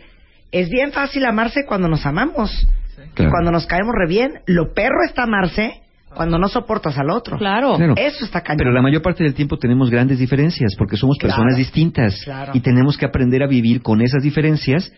es bien fácil amarse cuando nos amamos. Claro. Y cuando nos caemos re bien, lo perro está amarse cuando no soportas al otro. Claro. Claro. Eso está cañón. Pero la mayor parte del tiempo tenemos grandes diferencias porque somos Claro. personas distintas Claro. y tenemos que aprender a vivir con esas diferencias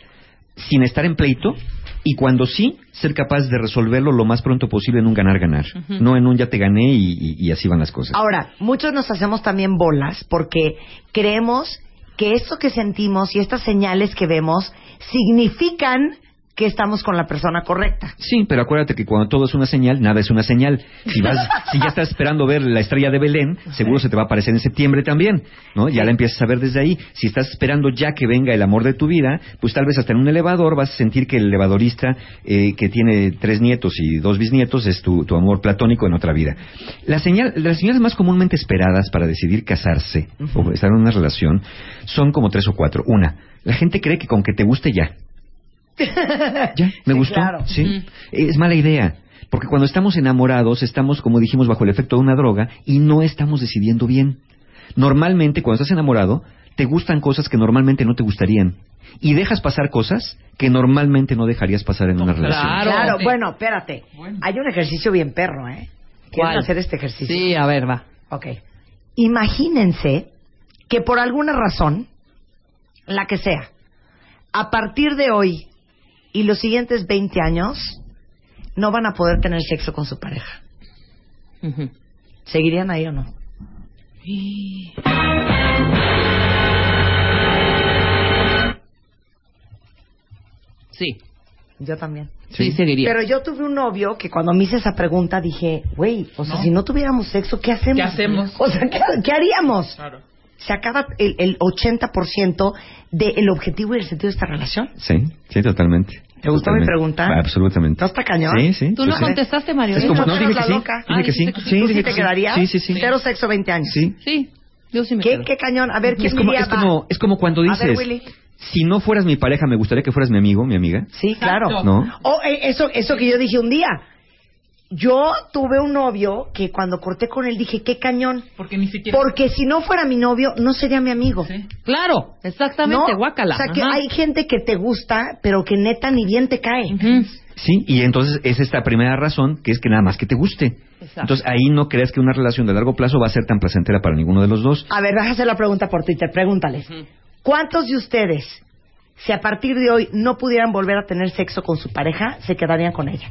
sin estar en pleito y cuando sí, ser capaz de resolverlo lo más pronto posible en un ganar-ganar, no en un ya te gané y, y- y así van las cosas. Ahora, muchos nos hacemos también bolas porque creemos que esto que sentimos y estas señales que vemos significan que estamos con la persona correcta. Sí, pero acuérdate que cuando todo es una señal, nada es una señal. Si vas, si ya estás esperando ver la estrella de Belén, seguro se te va a aparecer en septiembre también, ¿no? Ya la empiezas a ver desde ahí. Si estás esperando ya que venga el amor de tu vida, pues tal vez hasta en un elevador vas a sentir que el elevadorista eh, que tiene tres nietos y dos bisnietos es tu, tu amor platónico en otra vida. La señal, las señales más comúnmente esperadas para decidir casarse o estar en una relación son como tres o cuatro. Una, la gente cree que con que te guste ya. Ya, me Sí, gustó. claro. Sí. Es mala idea. Porque cuando estamos enamorados, estamos, como dijimos, bajo el efecto de una droga y no estamos decidiendo bien. Normalmente, cuando estás enamorado, te gustan cosas que normalmente no te gustarían. Y dejas pasar cosas que normalmente no dejarías pasar en una relación. Claro, bueno, espérate. Hay un ejercicio bien perro, ¿eh? ¿Quieren ¿Cuál? hacer este ejercicio? Sí, a ver, va. Ok. Imagínense que por alguna razón, la que sea, a partir de hoy y los siguientes 20 años, no van a poder tener sexo con su pareja. ¿Seguirían ahí o no? Sí. Yo también. Sí, seguiría. Pero yo tuve un novio que cuando me hice esa pregunta dije, güey, o sea, No. si no tuviéramos sexo, ¿qué hacemos? ¿Qué hacemos? O sea, ¿qué, qué haríamos? Claro. Se acaba el, el 80% del objetivo y el sentido de esta relación. Sí, sí, totalmente. ¿Te gustó mi pregunta? Absolutamente. ¿No está cañón? Sí, sí. Tú no sí, sí. contestaste, Mario. Es ¿eh? como- No dije que la sí, loca. dije que sí. Ah, que Sí, ¿Tú dije sí te quedarías? Sí, sí, sí. Cero sexo 20 años. Sí. Sí, yo sí me ¿Qué, quedo. qué cañón? A ver, ¿quién Es como, es, como, es como cuando A dices, ver, Willy. si no fueras mi pareja, me gustaría que fueras mi amigo, mi amiga. Sí, claro. ¿No? O eh, eso, eso que yo dije un día. Yo tuve un novio que cuando corté con él dije, qué cañón. Porque ni siquiera. Porque si no fuera mi novio, no sería mi amigo. Sí. Claro, exactamente, ¿No? guácala. O sea, que hay gente que te gusta, pero que neta ni bien te cae. Sí, y entonces es esta primera razón, que es que nada más que te guste. Exacto. Entonces ahí no creas que una relación de largo plazo va a ser tan placentera para ninguno de los dos. A ver, vas a hacer la pregunta por Twitter. Pregúntales. ¿Cuántos de ustedes, si a partir de hoy no pudieran volver a tener sexo con su pareja, se quedarían con ella?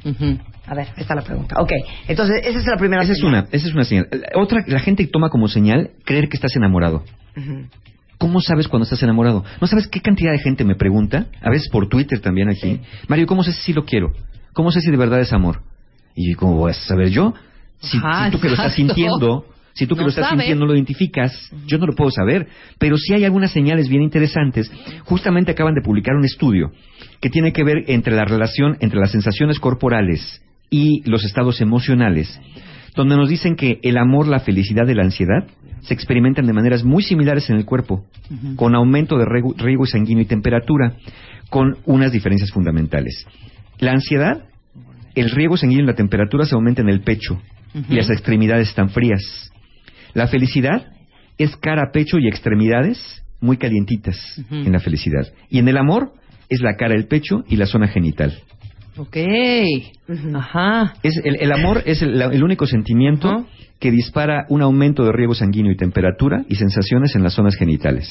A ver, esta es la pregunta. Ok, entonces esa es la primera Esa es una, esa es una señal. Otra, la gente toma como señal creer que estás enamorado. ¿Cómo sabes cuando estás enamorado? ¿No sabes qué cantidad de gente me pregunta? A veces por Twitter también aquí. Mario, ¿cómo sé si lo quiero? ¿Cómo sé si de verdad es amor? Y ¿cómo voy a saber yo? Si, Ajá, si tú que lo estás sintiendo, si tú que No lo estás sabes. sintiendo lo identificas, yo no lo puedo saber. Pero sí hay algunas señales bien interesantes. Justamente acaban de publicar un estudio que tiene que ver entre la relación entre las sensaciones corporales y los estados emocionales, donde nos dicen que el amor, la felicidad y la ansiedad se experimentan de maneras muy similares en el cuerpo, con aumento de riego sanguíneo y temperatura, con unas diferencias fundamentales. La ansiedad, el riego sanguíneo y la temperatura se aumentan en el pecho y las extremidades están frías. La felicidad es cara, pecho y extremidades muy calientitas en la felicidad. Y en el amor es la cara, el pecho y la zona genital. Ok. Ajá. Es el, el amor es el, el único sentimiento que dispara un aumento de riego sanguíneo y temperatura y sensaciones en las zonas genitales.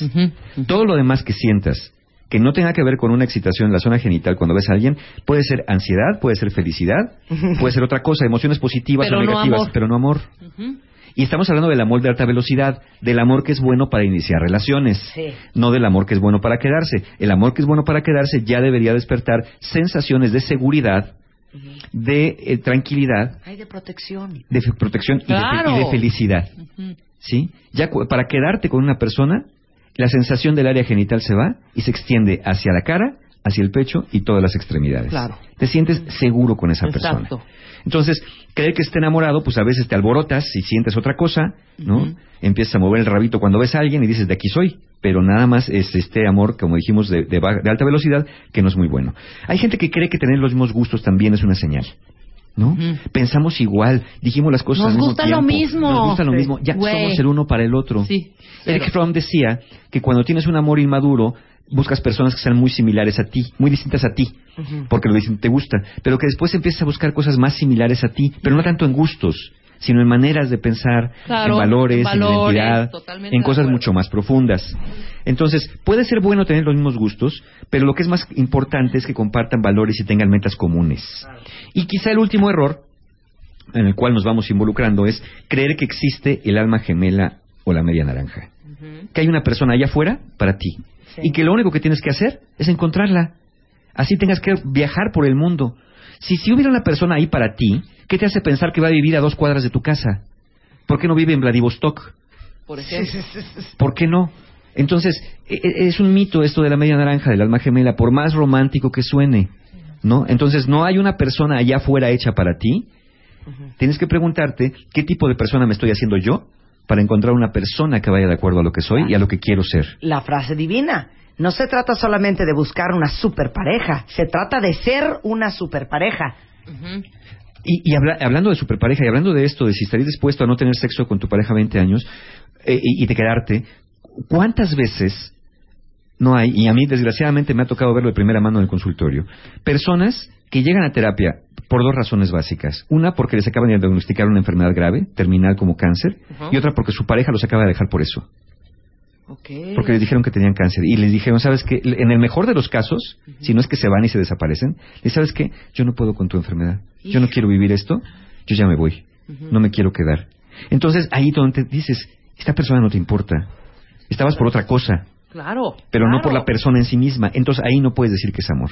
Todo lo demás que sientas que no tenga que ver con una excitación en la zona genital cuando ves a alguien, puede ser ansiedad, puede ser felicidad, puede ser otra cosa, emociones positivas Pero o negativas, pero no amor. Y estamos hablando del amor de alta velocidad, del amor que es bueno para iniciar relaciones, Sí. no del amor que es bueno para quedarse. El amor que es bueno para quedarse ya debería despertar sensaciones de seguridad, de eh, tranquilidad, Hay de protección. de protección y de y, felicidad. Ujú. ¿Sí? Ya para quedarte con una persona, la sensación del área genital se va y se extiende hacia la cara, hacia el pecho y todas las extremidades. Claro. Te sientes seguro con esa Exacto. persona. Entonces, creer que esté enamorado, pues a veces te alborotas y sientes otra cosa, ¿no? Empiezas a mover el rabito cuando ves a alguien y dices, de aquí soy. Pero nada más es este amor, como dijimos, de, de de alta velocidad, que no es muy bueno. Hay gente que cree que tener los mismos gustos también es una señal. ¿No? Pensamos igual, dijimos las cosas Nos al mismo gusta lo mismo. Nos gusta lo Sí. mismo. Ya somos el uno para el otro. Sí. Eric. Fromm decía que cuando tienes un amor inmaduro, buscas personas que sean muy similares a ti, muy distintas a ti, porque lo dicen te gusta, pero que después empiezas a buscar cosas más similares a ti, pero no tanto en gustos, sino en maneras de pensar, Claro, en valores, en identidad, en cosas mucho más profundas. Entonces, puede ser bueno tener los mismos gustos, pero lo que es más importante es que compartan valores y tengan metas comunes. Y quizá el último error en el cual nos vamos involucrando es creer que existe el alma gemela o la media naranja. Que hay una persona allá afuera para ti. Y que lo único que tienes que hacer es encontrarla. Así tengas que viajar por el mundo. Si, si hubiera una persona ahí para ti, ¿qué te hace pensar que va a vivir a dos cuadras de tu casa? ¿Por qué no vive en Vladivostok? Por ejemplo. ¿Por qué no? Entonces, e- e- es un mito esto de la media naranja, del alma gemela, por más romántico que suene, ¿no? Entonces, no hay una persona allá afuera hecha para ti. Tienes que preguntarte qué tipo de persona me estoy haciendo yo para encontrar una persona que vaya de acuerdo a lo que soy y a lo que quiero ser. La frase divina. No se trata solamente de buscar una super pareja, se trata de ser una super pareja. Y, y habla- hablando de superpareja y hablando de esto, de si estarías dispuesto a no tener sexo con tu pareja 20 años, eh, y, y de quedarte, ¿cuántas veces no hay, y a mí desgraciadamente me ha tocado verlo de primera mano en el consultorio, personas que llegan a terapia por dos razones básicas. Una, porque les acaban de diagnosticar una enfermedad grave, terminal como cáncer, y otra porque su pareja los acaba de dejar por eso. Porque les dijeron que tenían cáncer. Y les dijeron, ¿sabes qué? En el mejor de los casos, si no es que se van y se desaparecen, les ¿sabes qué? Yo no puedo con tu enfermedad. Yo no quiero vivir esto. Yo ya me voy. No me quiero quedar. Entonces, ahí donde dices, esta persona no te importa. Estabas por otra cosa, Claro. pero no por la persona en sí misma. Entonces, ahí no puedes decir que es amor.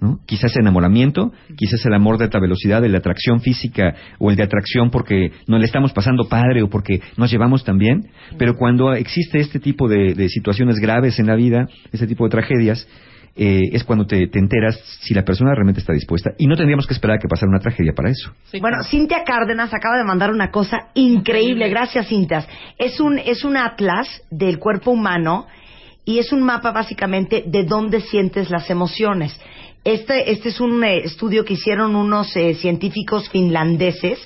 ¿No? Quizás enamoramiento, quizás el amor de alta velocidad, el de atracción física o el de atracción porque nos le estamos pasando padre o porque nos llevamos tan bien, pero cuando existe este tipo de, de situaciones graves en la vida, este tipo de tragedias, eh, es cuando te, te enteras si la persona realmente está dispuesta y no tendríamos que esperar a que pasara una tragedia para eso. bueno, Cintia Cárdenas acaba de mandar una cosa increíble. Gracias, Cintia. Es un, es un atlas del cuerpo humano y es un mapa básicamente de dónde sientes las emociones. Este, este es un eh, estudio que hicieron unos eh, científicos finlandeses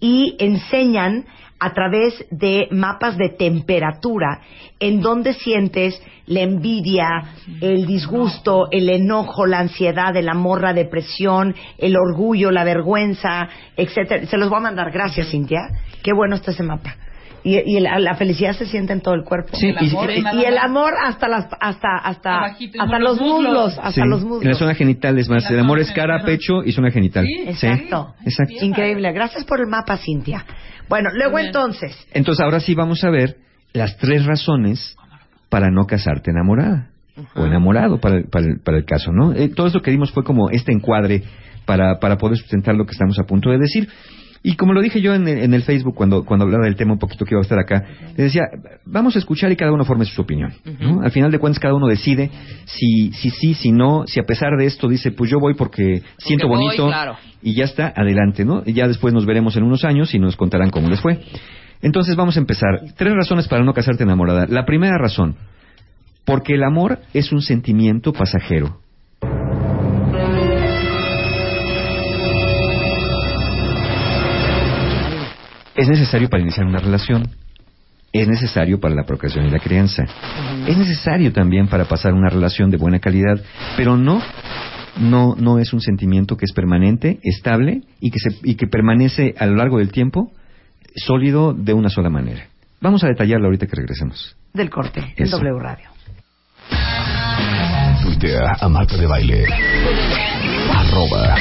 y enseñan a través de mapas de temperatura en dónde sientes la envidia, el disgusto, el enojo, la ansiedad, el amor, la depresión, el orgullo, la vergüenza, etcétera. Se los voy a mandar. Gracias, Cintia. Qué bueno está ese mapa. Y, y la, la felicidad se siente en todo el cuerpo. Sí, El y- amor y, es nada y el amor hasta las hasta hasta Abajito, hasta los los muslos, muslos. hasta Sí, los En la muslos. zona genital es más, el amor es cara, pecho y zona genital. Exacto. exacto. Increíble. Gracias por el mapa, Cintia. Bueno, luego entonces, Entonces ahora sí vamos a ver las tres razones para no casarte enamorada o enamorado para el, para el, para el caso, ¿no? Eh, todo esto que dimos fue como este encuadre para, para poder sustentar lo que estamos a punto de decir. Y como lo dije yo en, el- en el Facebook cuando, cuando hablaba del tema un poquito que iba a estar acá, le decía, vamos a escuchar y cada uno forme su opinión. ¿no? Al final de cuentas cada uno decide si si sí, si no, si a pesar de esto dice, pues yo voy porque siento voy, bonito claro. y ya está, adelante, ¿no? Y ya después nos veremos en unos años y nos contarán cómo les fue. Entonces vamos a empezar. Tres razones para no casarte enamorada. La primera razón, porque el amor es un sentimiento pasajero. Es necesario para iniciar una relación. Es necesario para la procreación y la crianza. Es necesario también para pasar una relación de buena calidad, pero no no no es un sentimiento que es permanente, estable y que se y que permanece a lo largo del tiempo sólido de una sola manera. Vamos a detallarlo ahorita que regresemos. del corte en. W Radio. Tuitea a Marta de Baile. Arroba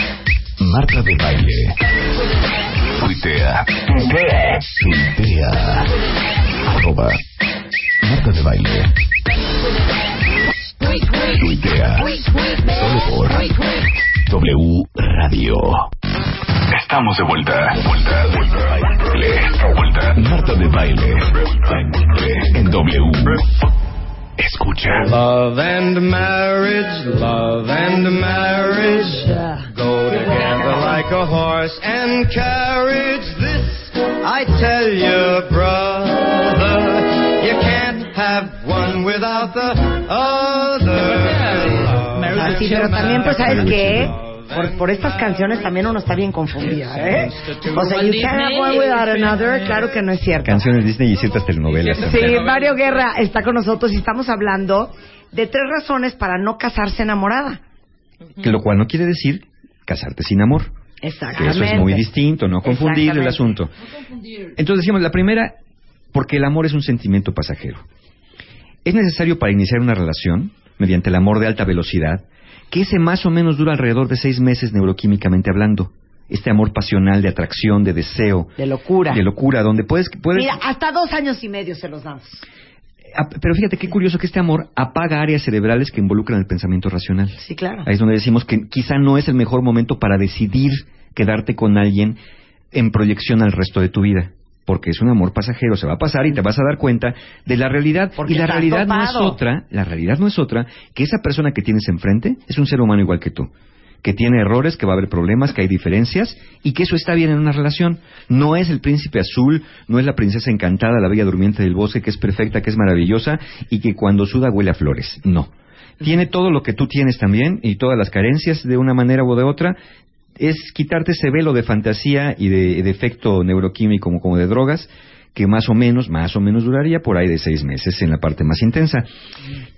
Marta de Baile. Tuitea. Tuitea. Arroba Marta de Baile. Tuitea. Solo por W Radio. Estamos de vuelta. Vuelta, vuelta. Vuelta. Marta de Baile. En W. Escucha. Love and marriage, love and marriage go together like a horse and carriage. This I tell you, brother, you can't have one without the other. Así, pero también, pues, ¿sabes qué? Por, por estas canciones también uno está bien confundido, ¿eh? O sea, you can't have one without another, claro que no es cierto. Canciones Disney y ciertas telenovelas. Sí, Mario Guerra está con nosotros y estamos hablando de tres razones para no casarse enamorada. Que lo cual no quiere decir casarte sin amor. Que Exactamente. eso es muy distinto, no confundir el asunto. Entonces decimos, la primera, porque el amor es un sentimiento pasajero. Es necesario para iniciar una relación, mediante el amor de alta velocidad, que ese más o menos dura alrededor de seis meses neuroquímicamente hablando. Este amor pasional de atracción, de deseo, De locura. de locura, donde puedes... puedes Mira, hasta dos años y medio se los damos. Ah, Pero fíjate qué curioso que este amor apaga áreas cerebrales que involucran el pensamiento racional. Sí, claro. Ahí es donde decimos que quizá no es el mejor momento para decidir quedarte con alguien en proyección al resto de tu vida. Porque es un amor pasajero, se va a pasar y te vas a dar cuenta de la realidad. Porque y la realidad no es otra, la realidad no es otra que esa persona que tienes enfrente es un ser humano igual que tú. Que tiene errores, que va a haber problemas, que hay diferencias y que eso está bien en una relación. No es el príncipe azul, no es la princesa encantada, la bella durmiente del bosque que es perfecta, que es maravillosa y que cuando suda huele a flores. No. Tiene todo lo que tú tienes también y todas las carencias de una manera o de otra. Es quitarte ese velo de fantasía y de, de efecto neuroquímico como, como de drogas que más o menos, más o menos duraría por ahí de seis meses en la parte más intensa.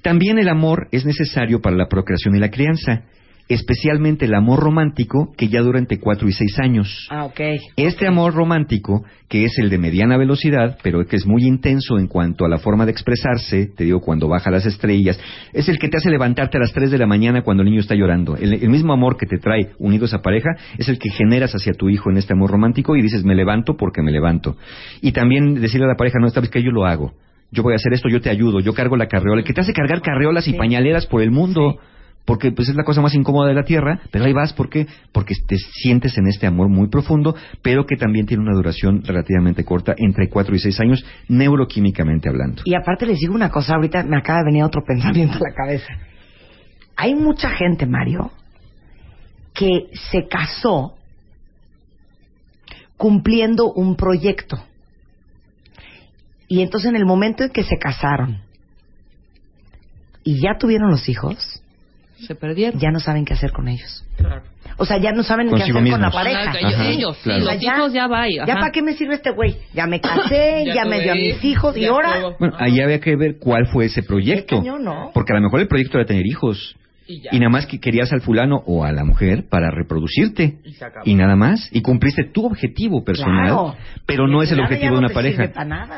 También el amor es necesario para la procreación y la crianza especialmente el amor romántico, que ya dura entre cuatro y seis años. Ah, ok. Este amor romántico, que es el de mediana velocidad, pero que es muy intenso en cuanto a la forma de expresarse, te digo, cuando baja las estrellas, es el que te hace levantarte a las tres de la mañana cuando el niño está llorando. El, el mismo amor que te trae unido a esa pareja es el que generas hacia tu hijo en este amor romántico y dices, me levanto porque me levanto. Y también decirle a la pareja, no, esta vez que yo lo hago. Yo voy a hacer esto, yo te ayudo, yo cargo la carreola. El que te hace cargar carreolas y pañaleras por el mundo porque pues es la cosa más incómoda de la tierra, pero ahí vas porque porque te sientes en este amor muy profundo, pero que también tiene una duración relativamente corta, entre 4 y 6 años, neuroquímicamente hablando. Y aparte les digo una cosa, ahorita me acaba de venir otro pensamiento a la cabeza. Hay mucha gente, Mario, que se casó cumpliendo un proyecto. Y entonces en el momento en que se casaron y ya tuvieron los hijos, se perdieron. Ya no saben qué hacer con ellos. O sea, ya no saben Consigo qué hacer mismos. con la pareja. Ajá, ellos, ellos, claro. sí, los hijos ya va. ¿Ya para qué me sirve este güey? Ya me casé, ya, Ya me dio a mis hijos y ya ahora... Bueno, ahí había que ver cuál fue ese proyecto. Cañón, ¿no? Porque a lo mejor el proyecto era tener hijos. Y nada más que querías al fulano o a la mujer para reproducirte. Y nada más. Y cumpliste tu objetivo personal. Claro. pero no es el objetivo de una pareja.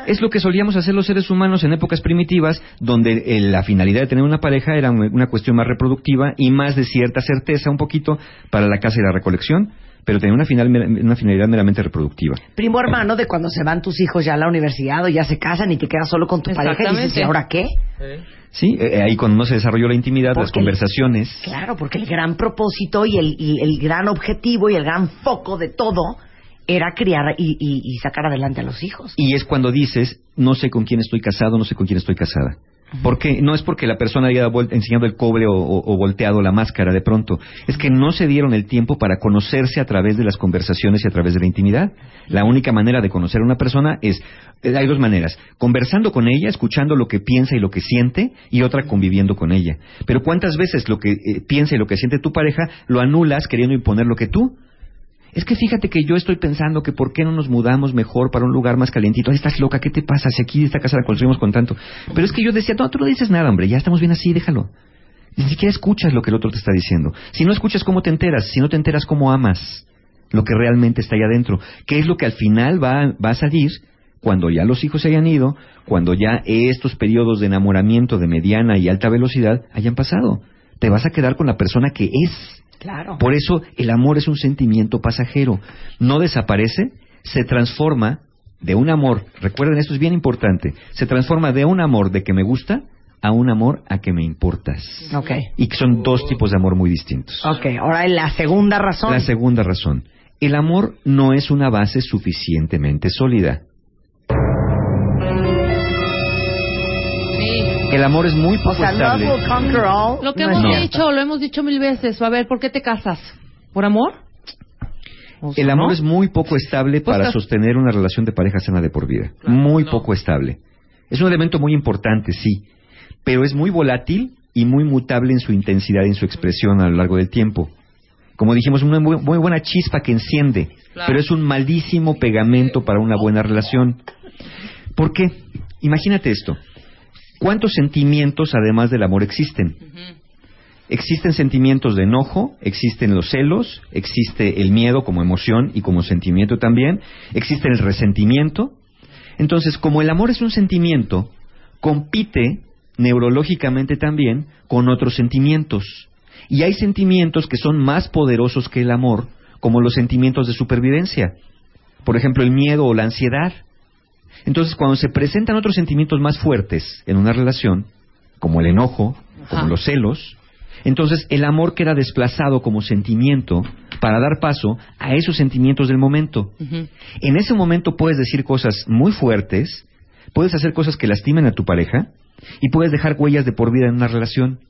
Es lo que solíamos hacer los seres humanos en épocas primitivas, donde eh, la finalidad de tener una pareja era un- una cuestión más reproductiva y más de cierta certeza un poquito para la caza y la recolección, pero tenía una, final, una finalidad meramente reproductiva. Primo hermano de cuando se van tus hijos ya a la universidad o ya se casan y te quedas solo con tu pareja y dices. ¿y ahora qué? ¿Eh? Sí, Eh, ahí cuando no se desarrolló la intimidad, las Porque- conversaciones. Claro, porque el gran propósito y el, y el gran objetivo y el gran foco de todo era criar y, y- y sacar adelante a los hijos. Y es cuando dices, no sé con quién estoy casado, no sé con quién estoy casada. Porque no es porque la persona haya enseñado el cobre o volteado la máscara de pronto. Es que no se dieron el tiempo para conocerse a través de las conversaciones y a través de la intimidad. La única manera de conocer a una persona es, eh, hay dos maneras. Conversando con ella, escuchando lo que piensa y lo que siente, y otra conviviendo con ella. Pero ¿cuántas veces lo que eh, piensa y lo que siente tu pareja lo anulas queriendo imponer lo que tú? Es que fíjate que yo estoy pensando que por qué no nos mudamos mejor para un lugar más calientito. Ay, estás loca, ¿qué te pasa? Si aquí esta casa la construimos con tanto. Pero es que yo decía, no, tú no dices nada, hombre, ya estamos bien así, déjalo. Ni siquiera escuchas lo que el otro te está diciendo. Si no escuchas, ¿cómo te enteras? Si no te enteras, ¿cómo amas? Lo que realmente está ahí adentro. ¿Qué es lo que al final va, va a salir cuando ya los hijos se hayan ido, cuando ya estos periodos de enamoramiento de mediana y alta velocidad hayan pasado? Te vas a quedar con la persona que es. Claro. Por eso el amor es un sentimiento pasajero. No desaparece, se transforma de un amor, recuerden esto es bien importante, se transforma de un amor de que me gusta a un amor a que me importas. Y que son dos tipos de amor muy distintos. Ok, ahora la segunda razón. La segunda razón, el amor no es una base suficientemente sólida. El amor es muy o poco love estable. will conquer all. Lo que no hemos No. dicho, lo hemos dicho mil veces. A ver, ¿por qué te casas? ¿Por amor? O sea, El amor ¿no? es muy poco estable Pues para sostener una relación de pareja sana de por vida. Claro, muy no. poco estable. Es un elemento muy importante, sí, pero es muy volátil y muy mutable en su intensidad y en su expresión a lo largo del tiempo. Como dijimos, una muy, muy buena chispa que enciende, Claro. pero es un malísimo pegamento para una buena relación. ¿Por qué? Imagínate esto. ¿Cuántos sentimientos además del amor existen? Existen sentimientos de enojo, existen los celos, existe el miedo como emoción y como sentimiento también, existe el resentimiento. Entonces, como el amor es un sentimiento, compite neurológicamente también con otros sentimientos. Y hay sentimientos que son más poderosos que el amor, como los sentimientos de supervivencia. Por ejemplo, el miedo o la ansiedad. Entonces, cuando se presentan otros sentimientos más fuertes en una relación, como el enojo, como los celos, entonces el amor queda desplazado como sentimiento para dar paso a esos sentimientos del momento. En ese momento puedes decir cosas muy fuertes, puedes hacer cosas que lastimen a tu pareja y puedes dejar huellas de por vida en una relación.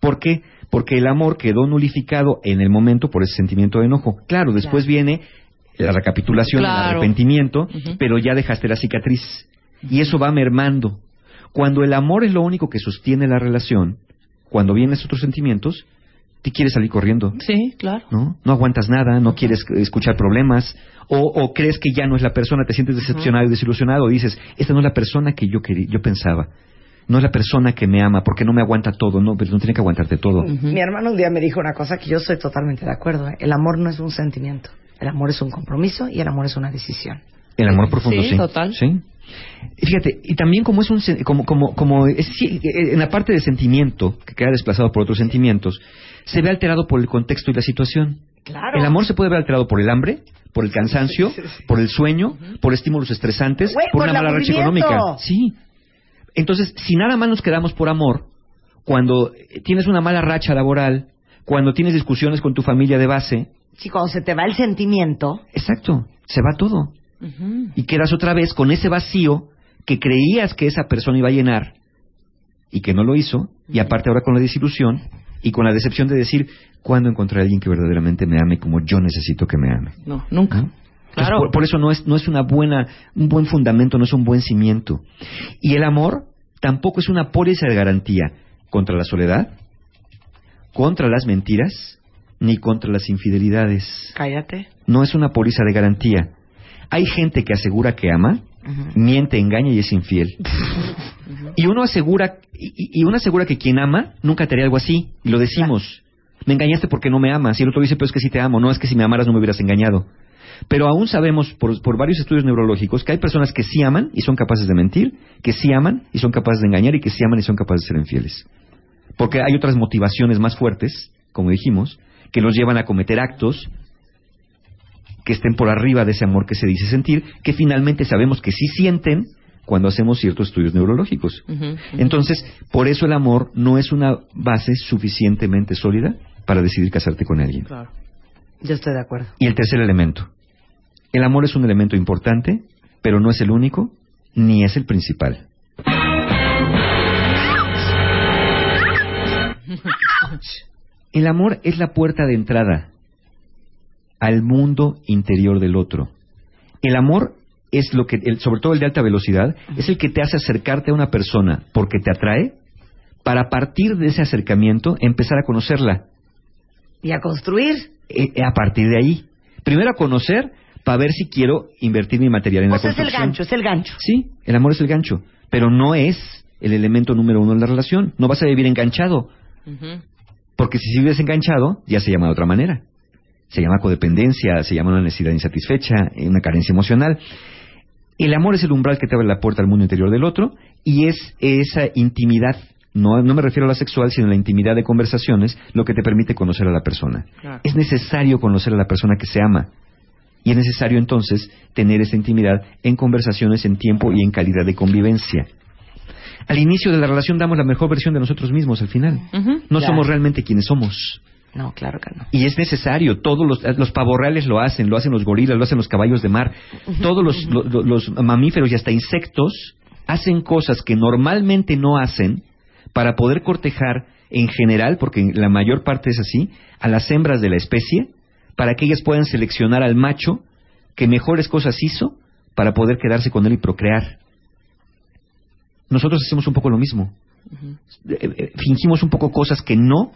¿Por qué? Porque el amor quedó nulificado en el momento por ese sentimiento de enojo. Claro, después viene la recapitulación, el arrepentimiento, pero ya dejaste la cicatriz. Y eso va mermando. Cuando el amor es lo único que sostiene la relación, cuando vienen esos otros sentimientos, te quieres salir corriendo. Sí, claro. ¿no? No aguantas nada, no quieres escuchar problemas, o, o crees que ya no es la persona, te sientes decepcionado y desilusionado, dices, esta no es la persona que yo quería, yo pensaba. No es la persona que me ama, porque no me aguanta todo, no, pero no tiene que aguantarte todo. Mi hermano un día me dijo una cosa que yo estoy totalmente de acuerdo. ¿eh? El amor no es un sentimiento. El amor es un compromiso y el amor es una decisión. El amor profundo, sí. Sí, total. Sí. Y fíjate, y también como es un como como como es- sí, eh, en la parte de sentimiento que queda desplazado por otros sentimientos, se ve alterado por el contexto y la situación. Claro. El amor se puede ver alterado por el hambre, por el cansancio, por el sueño, por estimúlos estresantes, Güey, por por una mala racha económica. Sí. Entonces, si nada más nos quedamos por amor, cuando tienes una mala racha laboral, cuando tienes discusiones con tu familia de base, Sí, cuando se te va el sentimiento, exacto, se va todo y quedas otra vez con ese vacío que creías que esa persona iba a llenar y que no lo hizo, y aparte ahora con la desilusión y con la decepción de decir, ¿cuándo encontraré a alguien que verdaderamente me ame como yo necesito que me ame? No, nunca. ¿no? Entonces, Claro. por, por eso no es, no es una buena, un buen fundamento, no es un buen cimiento. Y el amor tampoco es una póliza de garantía contra la soledad, contra las mentiras, ni contra las infidelidades. cállate. No es una póliza de garantía. Hay gente que asegura que ama, miente, engaña y es infiel. Y uno asegura y, y uno asegura que quien ama nunca te haría algo así. Y lo decimos. Me engañaste porque no me amas. Y el otro dice, pero es que sí te amo. No, es que si me amaras no me hubieras engañado. Pero aún sabemos por, por varios estudios neurológicos que hay personas que sí aman y son capaces de mentir, que sí aman y son capaces de engañar y que sí aman y son capaces de ser infieles. Porque hay otras motivaciones más fuertes, como dijimos, que los llevan a cometer actos que estén por arriba de ese amor que se dice sentir, que finalmente sabemos que sí sienten cuando hacemos ciertos estudios neurológicos. Entonces, por eso el amor no es una base suficientemente sólida para decidir casarte con alguien. Claro. Yo estoy de acuerdo. Y el tercer elemento. El amor es un elemento importante, pero no es el único, ni es el principal. El amor es la puerta de entrada al mundo interior del otro. El amor es lo que, el- sobre todo el de alta velocidad, es el que te hace acercarte a una persona porque te atrae, para a partir de ese acercamiento empezar a conocerla. Y a construir. Eh, a partir de ahí. Primero a conocer para ver si quiero invertir mi material en O la sea, es el construcción. gancho, es el gancho. Sí, el amor es el gancho, pero no es el elemento número uno en la relación. No vas a vivir enganchado, porque si vives enganchado ya se llama de otra manera. Se llama codependencia, se llama una necesidad insatisfecha, eh, una carencia emocional. El amor es el umbral que te abre la puerta al mundo interior del otro y es esa intimidad, no, no me refiero a la sexual, sino a la intimidad de conversaciones, lo que te permite conocer a la persona. Claro. Es necesario conocer a la persona que se ama. Y es necesario entonces tener esa intimidad en conversaciones, en tiempo y en calidad de convivencia. Al inicio de la relación damos la mejor versión de nosotros mismos al final. No somos realmente quienes somos. No, claro que no. Y es necesario, todos los, los pavorreales lo hacen, lo hacen los gorilas, lo hacen los caballos de mar, todos los, lo- lo- los mamíferos y hasta insectos hacen cosas que normalmente no hacen para poder cortejar en general, porque la mayor parte es así, a las hembras de la especie, para que ellas puedan seleccionar al macho que mejores cosas hizo para poder quedarse con él y procrear. Nosotros hacemos un poco lo mismo. Eh, eh, fingimos un poco cosas que no,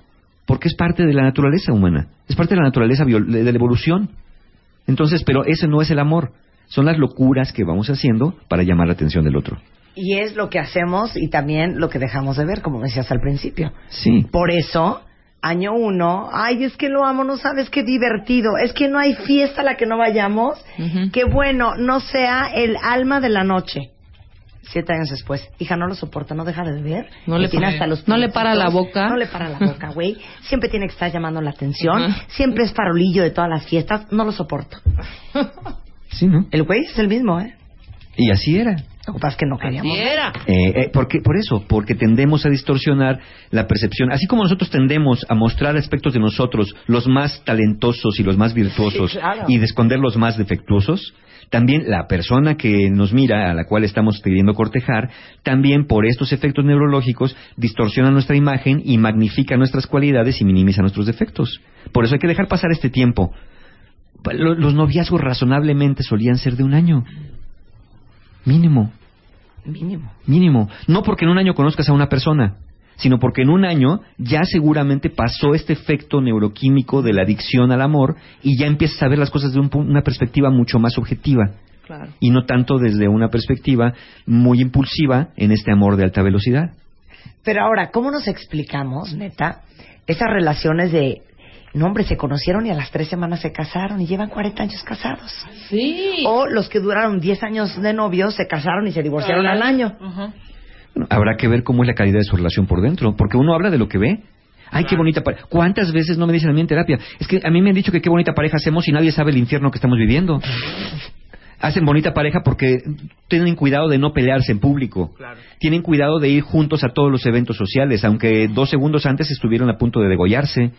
porque es parte de la naturaleza humana, es parte de la naturaleza de la evolución. Entonces, pero ese no es el amor, son las locuras que vamos haciendo para llamar la atención del otro. Y es lo que hacemos y también lo que dejamos de ver, como decías al principio. Sí. Por eso, año uno, ay, es que lo amo, no sabes qué divertido, es que no hay fiesta a la que no vayamos, que bueno, no sea el alma de la noche. Siete años después, hija, no lo soporta, no deja de beber. No le tiene hasta los no le para la boca. No le para la boca, güey. Siempre tiene que estar llamando la atención. Siempre es farolillo de todas las fiestas. No lo soporto. Sí, ¿no? El güey es el mismo, ¿eh? Y así era. Lo que pasa es que no queríamos. Así era. Eh, eh, porque, por eso, porque tendemos a distorsionar la percepción. Así como nosotros tendemos a mostrar aspectos de nosotros los más talentosos y los más virtuosos Sí, claro. y de esconder los más defectuosos, también la persona que nos mira, a la cual estamos queriendo cortejar, también por estos efectos neurológicos distorsiona nuestra imagen y magnifica nuestras cualidades y minimiza nuestros defectos. Por eso hay que dejar pasar este tiempo. Lo- Los noviazgos razonablemente solían ser de un año. Mínimo. Mínimo. Mínimo. No porque en un año conozcas a una persona, sino porque en un año ya seguramente pasó este efecto neuroquímico de la adicción al amor y ya empiezas a ver las cosas de un pu- una perspectiva mucho más objetiva Claro. y no tanto desde una perspectiva muy impulsiva en este amor de alta velocidad. Pero ahora, ¿cómo nos explicamos, neta, esas relaciones de, no hombre, se conocieron y a las tres semanas se casaron y llevan 40 años casados? Sí. O los que duraron 10 años de novios se casaron y se divorciaron al año. Bueno, habrá que ver cómo es la calidad de su relación por dentro, porque uno habla de lo que ve. Ay, qué bonita pareja. ¿Cuántas veces no me dicen a mí en terapia? Es que a mí me han dicho que qué bonita pareja hacemos y nadie sabe el infierno que estamos viviendo. Hacen bonita pareja porque tienen cuidado de no pelearse en público. Tienen cuidado de ir juntos a todos los eventos sociales, aunque dos segundos antes estuvieron a punto de degollarse.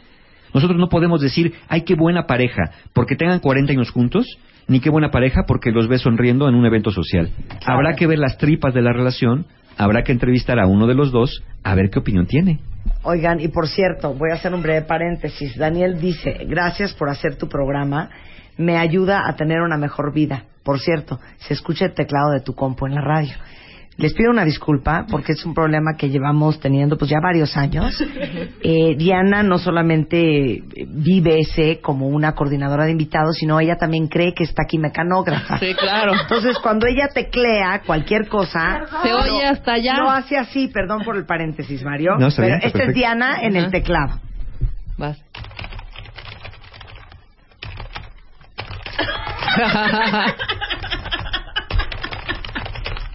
Nosotros no podemos decir, ay, qué buena pareja, porque tengan 40 años juntos, ni qué buena pareja porque los ves sonriendo en un evento social. Habrá que ver las tripas de la relación, habrá que entrevistar a uno de los dos a ver qué opinión tiene. Oigan, y por cierto, voy a hacer un breve paréntesis. Daniel dice, gracias por hacer tu programa, me ayuda a tener una mejor vida. Por cierto, se escucha el teclado de tu compu en la radio. Les pido una disculpa porque es un problema que llevamos teniendo pues ya varios años. Eh, Diana no solamente vive ese como una coordinadora de invitados, sino ella también cree que está aquí mecanógrafa. Sí, claro. Entonces, cuando ella teclea cualquier cosa, Se oye hasta allá. No hace así, perdón por el paréntesis, Mario. No, está pero esta es perfecto. Diana en el teclado. Vas.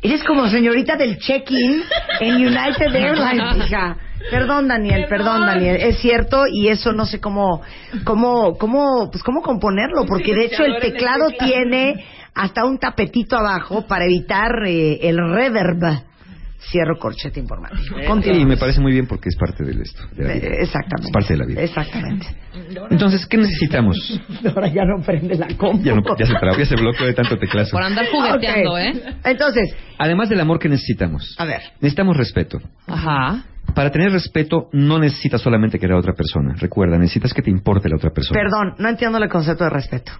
Eres como señorita del check-in en United Airlines, hija. Perdón, Daniel, perdón, Daniel. Es cierto y eso no sé cómo, cómo, cómo, pues cómo componerlo, porque de hecho el teclado tiene hasta un tapetito abajo para evitar eh, el reverb. Cierro corchete informativo. Y me parece muy bien porque es parte del esto. de la vida. Eh, Exactamente. Es parte de la vida. Exactamente. Entonces, ¿qué necesitamos? Ahora ya no prende la compu. Ya, no, ya se trabó, ya se bloqueó de tanto teclazo. Por andar jugueteando. ¿eh? Entonces, Además del amor que necesitamos, a ver. necesitamos respeto. Ajá. Para tener respeto no necesitas solamente querer a otra persona. Recuerda, necesitas que te importe la otra persona. Perdón, no entiendo el concepto de respeto.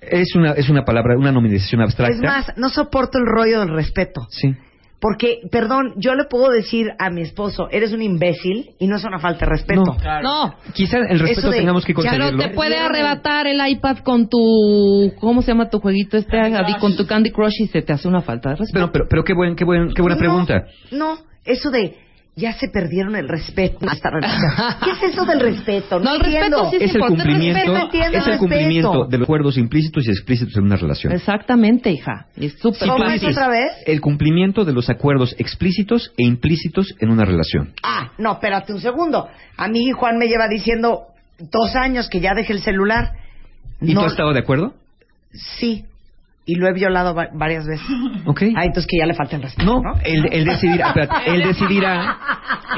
Es una, es una palabra, una nominación abstracta. Es más, no soporto el rollo del respeto. Sí. Porque, perdón, yo le puedo decir a mi esposo, eres un imbécil y no es una falta de respeto. No. No. Quizá el respeto de- tengamos que ya no te puede arrebatar el iPad con tu... ¿Cómo se llama tu jueguito este? Con tu Candy Crush y se te hace una falta de respeto. Pero, pero, pero qué, buen, qué, buen, qué buena No, pregunta. No, eso de ya se perdieron el respeto. Hasta ¿Qué es eso del respeto? No, No, el respeto entiendo. sí Es el cumplimiento, respeto, es el respeto. cumplimiento de los acuerdos implícitos y explícitos en una relación. Exactamente, hija. Es súper ¿Cómo fácil. es otra vez? El cumplimiento de los acuerdos explícitos e implícitos en una relación. Ah, no, espérate un segundo. A mí Juan me lleva diciendo dos años que ya deje el celular. ¿Y no, tú has estado de acuerdo? Sí. Y lo he violado va- varias veces. Ok. Ah, entonces que ya le falta el respeto. No, ¿no? él, él decidirá, espérate, él decidirá,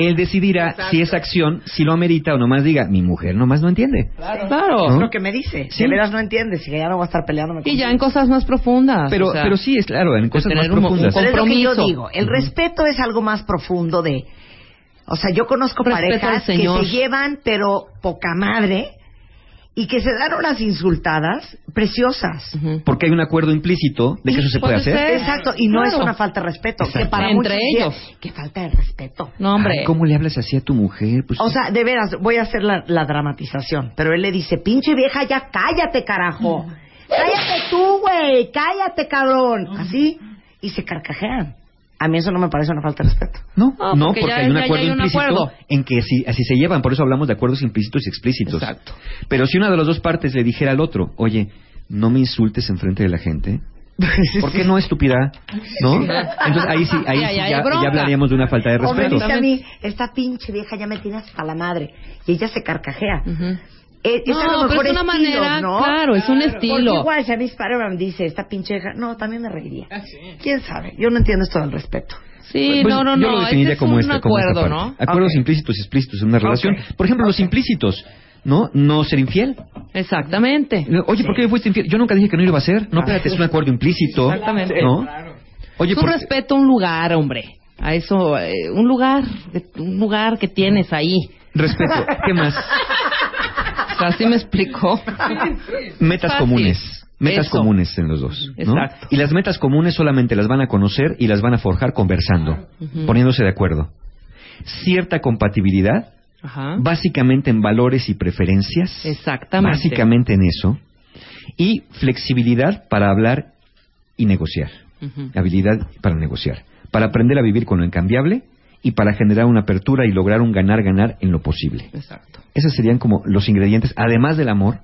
él decidirá si esa acción, si lo amerita o nomás diga, mi mujer nomás no entiende. Claro. Es ¿No? lo que me dice. Sí. Si de veras no entiendes y que ya no voy a estar peleándome Y ya en cosas más profundas. Pero, o sea, pero sí, es claro, en cosas más tener un- un profundas. Pero es lo que yo digo. El respeto es algo más profundo de... O sea, yo conozco Respeto parejas que se llevan, pero poca madre, y que se dan unas insultadas preciosas. Porque hay un acuerdo implícito de que eso se puede Puede hacer. ser. Exacto, y no Claro. es una falta de respeto. Que para Entre ellos. Que falta de respeto. No, hombre. Ay, ¿Cómo le hablas así a tu mujer? Pues, O sea, de veras, voy a hacer la, la dramatización. Pero él le dice, pinche vieja, ya cállate, carajo. Cállate tú, güey. Cállate, cabrón. Así. Y se carcajean. A mí eso no me parece una falta de respeto. no, No, no, porque porque, ya- hay un ya- ya acuerdo hay un implícito acuerdo. en que así, así se llevan. Por eso hablamos de acuerdos implícitos y explícitos. Exacto. Pero si una de las dos partes le dijera al otro, oye, no me insultes enfrente de la gente. ¿Por qué no, estúpida? ¿No? Entonces ahí sí, ahí Sí, ya, hablaríamos de una falta de O me respeto. dice a mí, esta pinche vieja ya me tiene hasta la madre. Y ella se carcajea. Ujú. Eh, es a No, lo pero mejor es una estilos, manera, ¿no? claro, es un Porque estilo. igual si a mí Spider-Man dice, esta pinche no, también me reiría. ¿Quién sabe? Yo no entiendo esto del respeto. Sí, Pues, no, no, yo no. lo definiría ese es como un esta, como esta acuerdo, parte. ¿no? Acuerdos Ok. implícitos y explícitos en una relación. Ok. Por ejemplo, los implícitos, ¿no? No ser infiel. Exactamente. Oye, ¿por qué me fuiste infiel? Yo nunca dije que no iba a hacer. No, espérate, es un acuerdo implícito. Exactamente. ¿No? Oye, es un ¿por respeto a un lugar, hombre. A eso, eh, un lugar, un lugar que tienes ahí. Respeto. ¿Qué más? Así me explicó. Metas Fácil. comunes. Metas Eso. comunes en los dos. ¿no? Exacto. Y las metas comunes solamente las van a conocer y las van a forjar conversando, poniéndose de acuerdo. cierta compatibilidad, Ajá. básicamente en valores y preferencias, Exactamente. básicamente en eso, y flexibilidad para hablar y negociar, habilidad para negociar, para aprender a vivir con lo incambiable y para generar una apertura y lograr un ganar-ganar en lo posible. Exacto. Esos serían como los ingredientes, además del amor,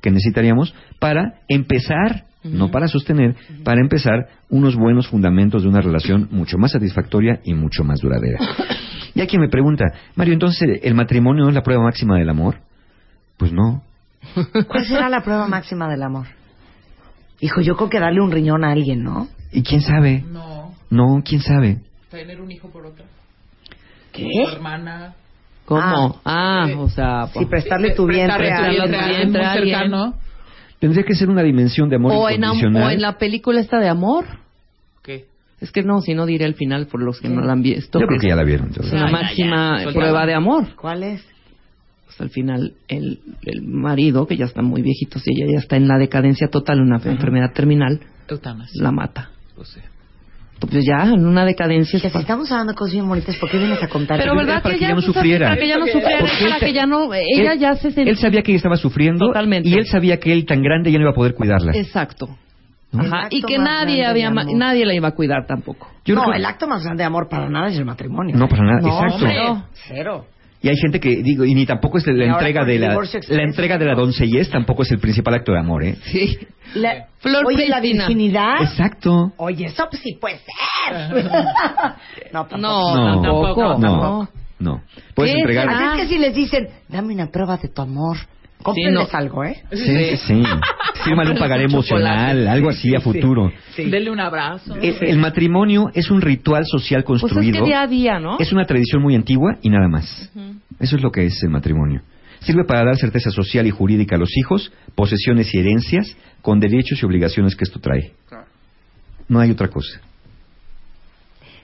que necesitaríamos para empezar, no para sostener, para empezar unos buenos fundamentos de una relación mucho más satisfactoria y mucho más duradera. Y hay quien me pregunta, Mario, entonces, ¿el matrimonio no es la prueba máxima del amor? Pues no. ¿Cuál será la prueba máxima del amor? Hijo, yo creo que darle un riñón a alguien, ¿no? ¿Y quién sabe? No. No, quién sabe. Tener un hijo por otra. ¿Qué? Tu hermana. ¿Cómo? Ah, o sea... Sí, prestarle tu vientre a Prestarle tu alguien. vientre a alguien muy a alguien. cercano. Tendría que ser una dimensión de amor O en, o en la película esta de amor. ¿Qué? Es que no, si no diré el final por los que no la han visto. Yo creo que ya la vieron. Es la ya, máxima ya. prueba de amor. ¿Cuál es? Pues al final el, el marido, que ya está muy viejito, si ella ya está en la decadencia total, una enfermedad terminal, Eutanasia. la mata. O sea. Pues ya, en una decadencia... Que si estamos hablando de cosas bien bonitas, ¿por qué vienes a contar? Pero verdad para que, que ya ya no sufriera. Para que ya no sufriera, para que ya no... Ella Él- ya se sentía... Él sabía que ella estaba sufriendo Totalmente. y él sabía que él tan grande ya no iba a poder cuidarla. Exacto. Ajá, y que nadie había nadie la iba a cuidar tampoco. Yo no, creo el acto más grande de amor para nada es el matrimonio. No, para nada, No, exacto. Cero. Cero. Y hay gente que, digo, y ni tampoco es la entrega de la, la entrega de la doncellez tampoco es el principal acto de amor, ¿eh? Sí. La- Flor Oye, la virginidad. Exacto. Oye, eso pues sí puede ser. no, tampoco. No, No, tampoco. No, no. Puedes ¿Qué entregar. es que si les dicen, dame una prueba de tu amor, cómprenles no. algo, ¿eh? Sí, sí, sí. Fírmale un pagaré emocional, algo así a futuro. Dele un abrazo. El, el matrimonio es un ritual social Pues es construido. que día a día, ¿no? Es una tradición muy antigua y nada más. Eso es lo que es el matrimonio. Sirve para dar certeza social y jurídica a los hijos, posesiones y herencias, con derechos y obligaciones que esto trae. No hay otra cosa.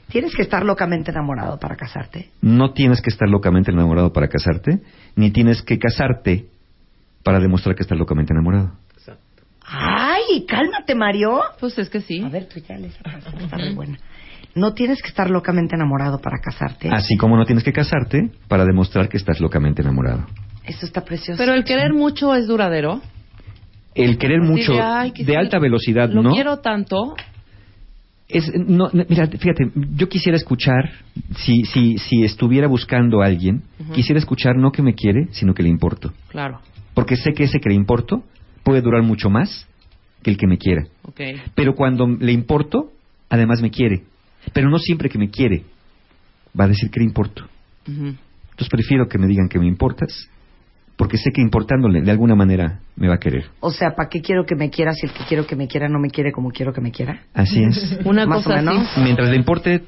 Tienes que estar locamente enamorado para casarte. No tienes que estar locamente enamorado para casarte, ni tienes que casarte para demostrar que estás locamente enamorado. Ay, cálmate, Mario. Pues es que sí. A ver, tú ya les está re buena. No tienes que estar locamente enamorado para casarte. Así como no tienes que casarte para demostrar que estás locamente enamorado. Eso está precioso. Pero el querer mucho es duradero. El querer mucho de, ay, que de sí, alta velocidad, Lo ¿no? quiero tanto. Es, no, no, mira, fíjate, yo quisiera escuchar, si, si, si estuviera buscando a alguien, quisiera escuchar no que me quiere, sino que le importo. Claro. Porque sé que ese que le importo puede durar mucho más que el que me quiera. Ok. Pero cuando le importo, además me quiere. Pero no siempre que me quiere va a decir que le importo. Ujú. Entonces prefiero que me digan que me importas, porque sé que importándole de alguna manera me va a querer. O sea, ¿para qué quiero que me quiera si el que quiero que me quiera no me quiere como quiero que me quiera? Así es. Una Más cosa o menos. así. Mientras le importe,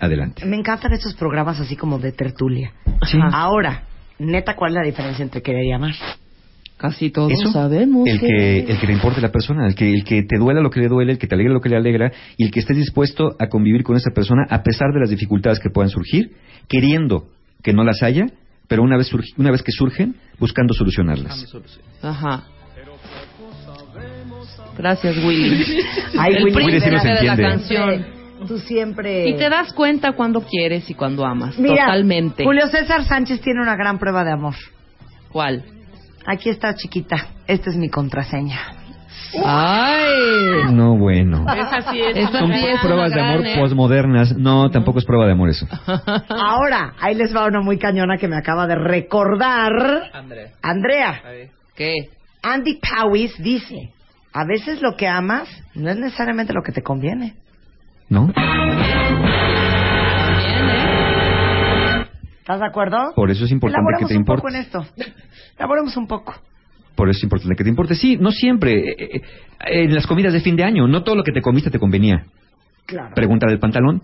adelante. Me encantan estos programas así como de tertulia. Sí. Ahora, neta, ¿cuál es la diferencia entre querer y amar? Casi todos Eso, sabemos. el que, el que le importe a la persona, el que, el que te duela lo que le duele, el que te alegra lo que le alegra, y el que estés dispuesto a convivir con esa persona a pesar de las dificultades que puedan surgir, queriendo que no las haya, pero una vez, surgi- una vez que surgen, buscando solucionarlas. Ajá. Gracias, Willy. Ay, el Willy, Willy sí nos príncipe de la entiende. canción. Tú siempre... Y te das cuenta cuando quieres y cuando amas. Mira, Totalmente. Julio César Sánchez tiene una gran prueba de amor. ¿Cuál? Aquí está, chiquita. Esta es mi contraseña. ¡Ay! No, bueno. Esa sí es. Son pruebas de amor gran, ¿eh? posmodernas. No, tampoco es prueba de amor eso. Ahora, ahí les va una muy cañona que me acaba de recordar Andrea. Andrea. ¿Qué? Andy Powis dice, a veces lo que amas no es necesariamente lo que te conviene. ¿No? ¿Estás de acuerdo? Por eso es importante que Elaboremos te un poco importe. en esto. Elaboremos un poco. Por eso es importante que te importe. Sí, no siempre. Eh, eh, en las comidas de fin de año, no todo lo que te comiste te convenía. Claro. Pregunta del pantalón,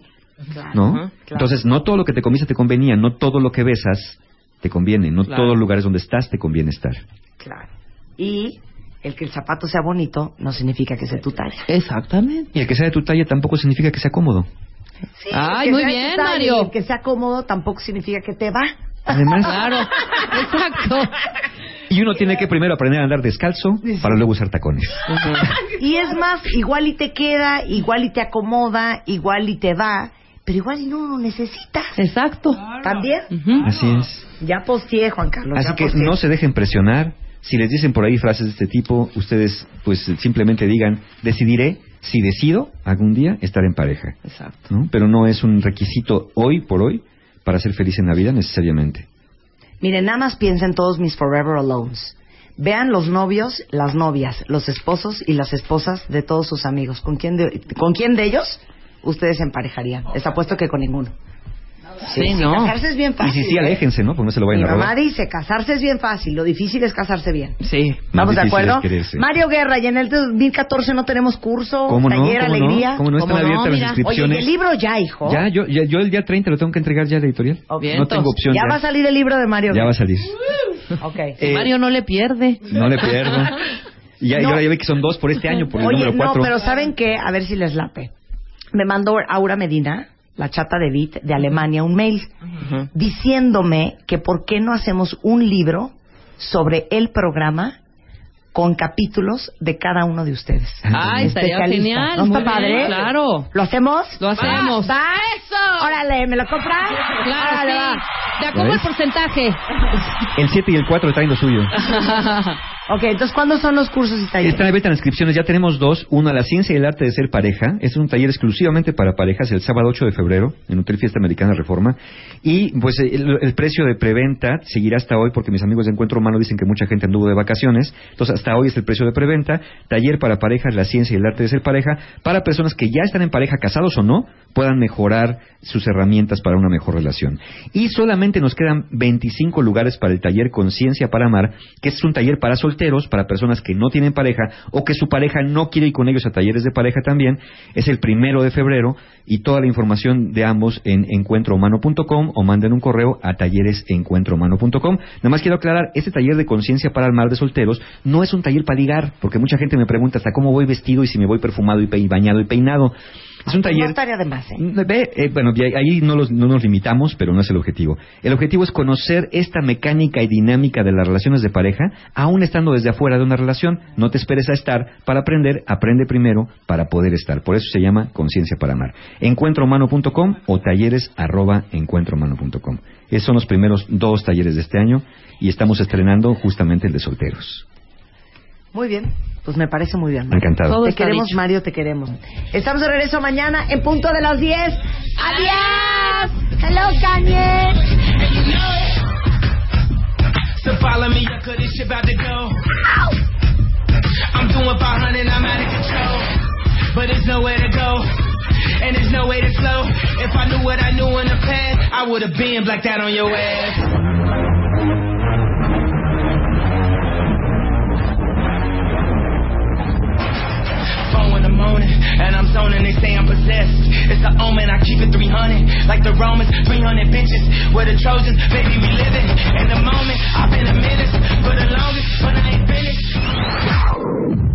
¿no? Ajá, Entonces, no todo lo que te comiste te convenía, no todo lo que besas te conviene, no Claro. todos los lugares donde estás te conviene estar. Claro. Y el que el zapato sea bonito no significa que sea tu talla. Exactamente. Y el que sea de tu talla tampoco significa que sea cómodo. Sí, Ay, muy bien, Mario. El que sea cómodo tampoco significa que te va. Además, Claro. Exacto. y uno tiene que primero aprender a andar descalzo para luego usar tacones. Y es más, igual y te queda, igual y te acomoda, igual y te va, pero igual y no lo necesitas. Exacto. También. Así es. Ya posteé, Juan Carlos. Así que posteé. no se dejen presionar. Si les dicen por ahí frases de este tipo, ustedes pues simplemente digan, decidiré si decido algún día estar en pareja. Exacto. ¿no? Pero no es un requisito hoy por hoy para ser feliz en la vida necesariamente. Miren, nada más piensen todos mis Forever Alones. Vean los novios, las novias, los esposos y las esposas de todos sus amigos. ¿Con quién de, con quién de ellos ustedes se emparejarían? Les apuesto que con ninguno. Sí, ¿no? Casarse es bien Y fácil. si sí, aléjense, ¿no? Porque no se lo Mi vayan a mamá robar. dice, casarse es bien fácil, lo difícil es casarse bien. Sí. ¿Vamos de acuerdo? quererse. Mario Guerra, y en el 2014 no tenemos curso, ¿Cómo no? taller, ¿Cómo no? alegría. ¿Cómo no? Están abiertas las Mira. inscripciones. Oye, ¿y el libro ya, hijo? Ya, yo, ya- yo el día 30 lo tengo que entregar ya a la editorial. Ok. No tengo opción Ya ya. va a salir el libro de Mario Ya va a Guerra. salir. Ok. Eh, Mario no le pierde. No le pierdo. Y ya, y No. ya ve que son dos por este año, por el Oye, número no, 4. pero ¿saben qué? A ver si les late. Me mandó Aura Medina, la chata de Bit de Alemania, un mail diciéndome que por qué no hacemos un libro sobre el programa con capítulos de cada uno de ustedes. Ay, estaría Especialistas. genial. ¿No está Muy bien, padre? claro. ¿Lo hacemos? Lo hacemos. Va, va. ¡Eso! Órale, ¿me lo compras? Claro, Órale, sí. va. ¿De acuerdo ¿Ya el porcentaje? El 7 y el 4 traen lo suyo. Ok, entonces, ¿cuándo son los cursos y talleres? Están abiertas las inscripciones, ya tenemos dos. Uno, la ciencia y el arte de ser pareja. Es un taller exclusivamente para parejas el sábado 8 de febrero en Hotel Fiesta Americana Reforma. Y pues el, el precio de preventa seguirá hasta hoy porque mis amigos de Encuentro Humano dicen que mucha gente anduvo de vacaciones. Entonces hasta hoy es el precio de preventa. Taller para parejas, la ciencia y el arte de ser pareja. Para personas que ya están en pareja, casados o no, puedan mejorar sus herramientas para una mejor relación. Y solamente nos quedan 25 lugares para el taller Conciencia para Amar, que es un taller para solteros, para personas que no tienen pareja o que su pareja no quiere ir con ellos a talleres de pareja también. Es el primero de febrero y toda la información de ambos en encuentrohumano.com o manden un correo a talleresencuentrohumano.com. Nada más quiero aclarar, este taller de conciencia para el mar de solteros no es un taller para ligar, porque mucha gente me pregunta hasta cómo voy vestido y si me voy perfumado y pe- bañado y peinado. Es un No taller estaría de más, ¿eh? Ve, eh, bueno, ahí no, los- no nos limitamos, pero no es el objetivo. El objetivo es conocer esta mecánica y dinámica de las relaciones de pareja, aún estando desde afuera de una relación. No te esperes a estar para aprender, aprende primero para poder estar. Por eso se llama Conciencia para Amar. Encuentrohumano.com o talleres arroba encuentrohumano.com. Esos son los primeros dos talleres de este año y estamos estrenando justamente el de solteros. Muy bien, pues me parece muy bien. Encantado. Todo Te queremos, dicho. Mario, te queremos. Estamos de regreso mañana en punto de las 10. ¡Adiós! ¡Hello, Kanye! So follow me, yeah, cause this shit about to go. I'm doing 500, I'm out of control. But there's nowhere to go. And there's no way to slow. If I knew what I knew in the past, I would have been blacked out on your ass. And I'm zoning, they say I'm possessed. It's a omen, I keep it 300. Like the Romans, 300 bitches. We're the Trojans, baby, we living. In the moment, I've been a menace for the longest, but I ain't finished.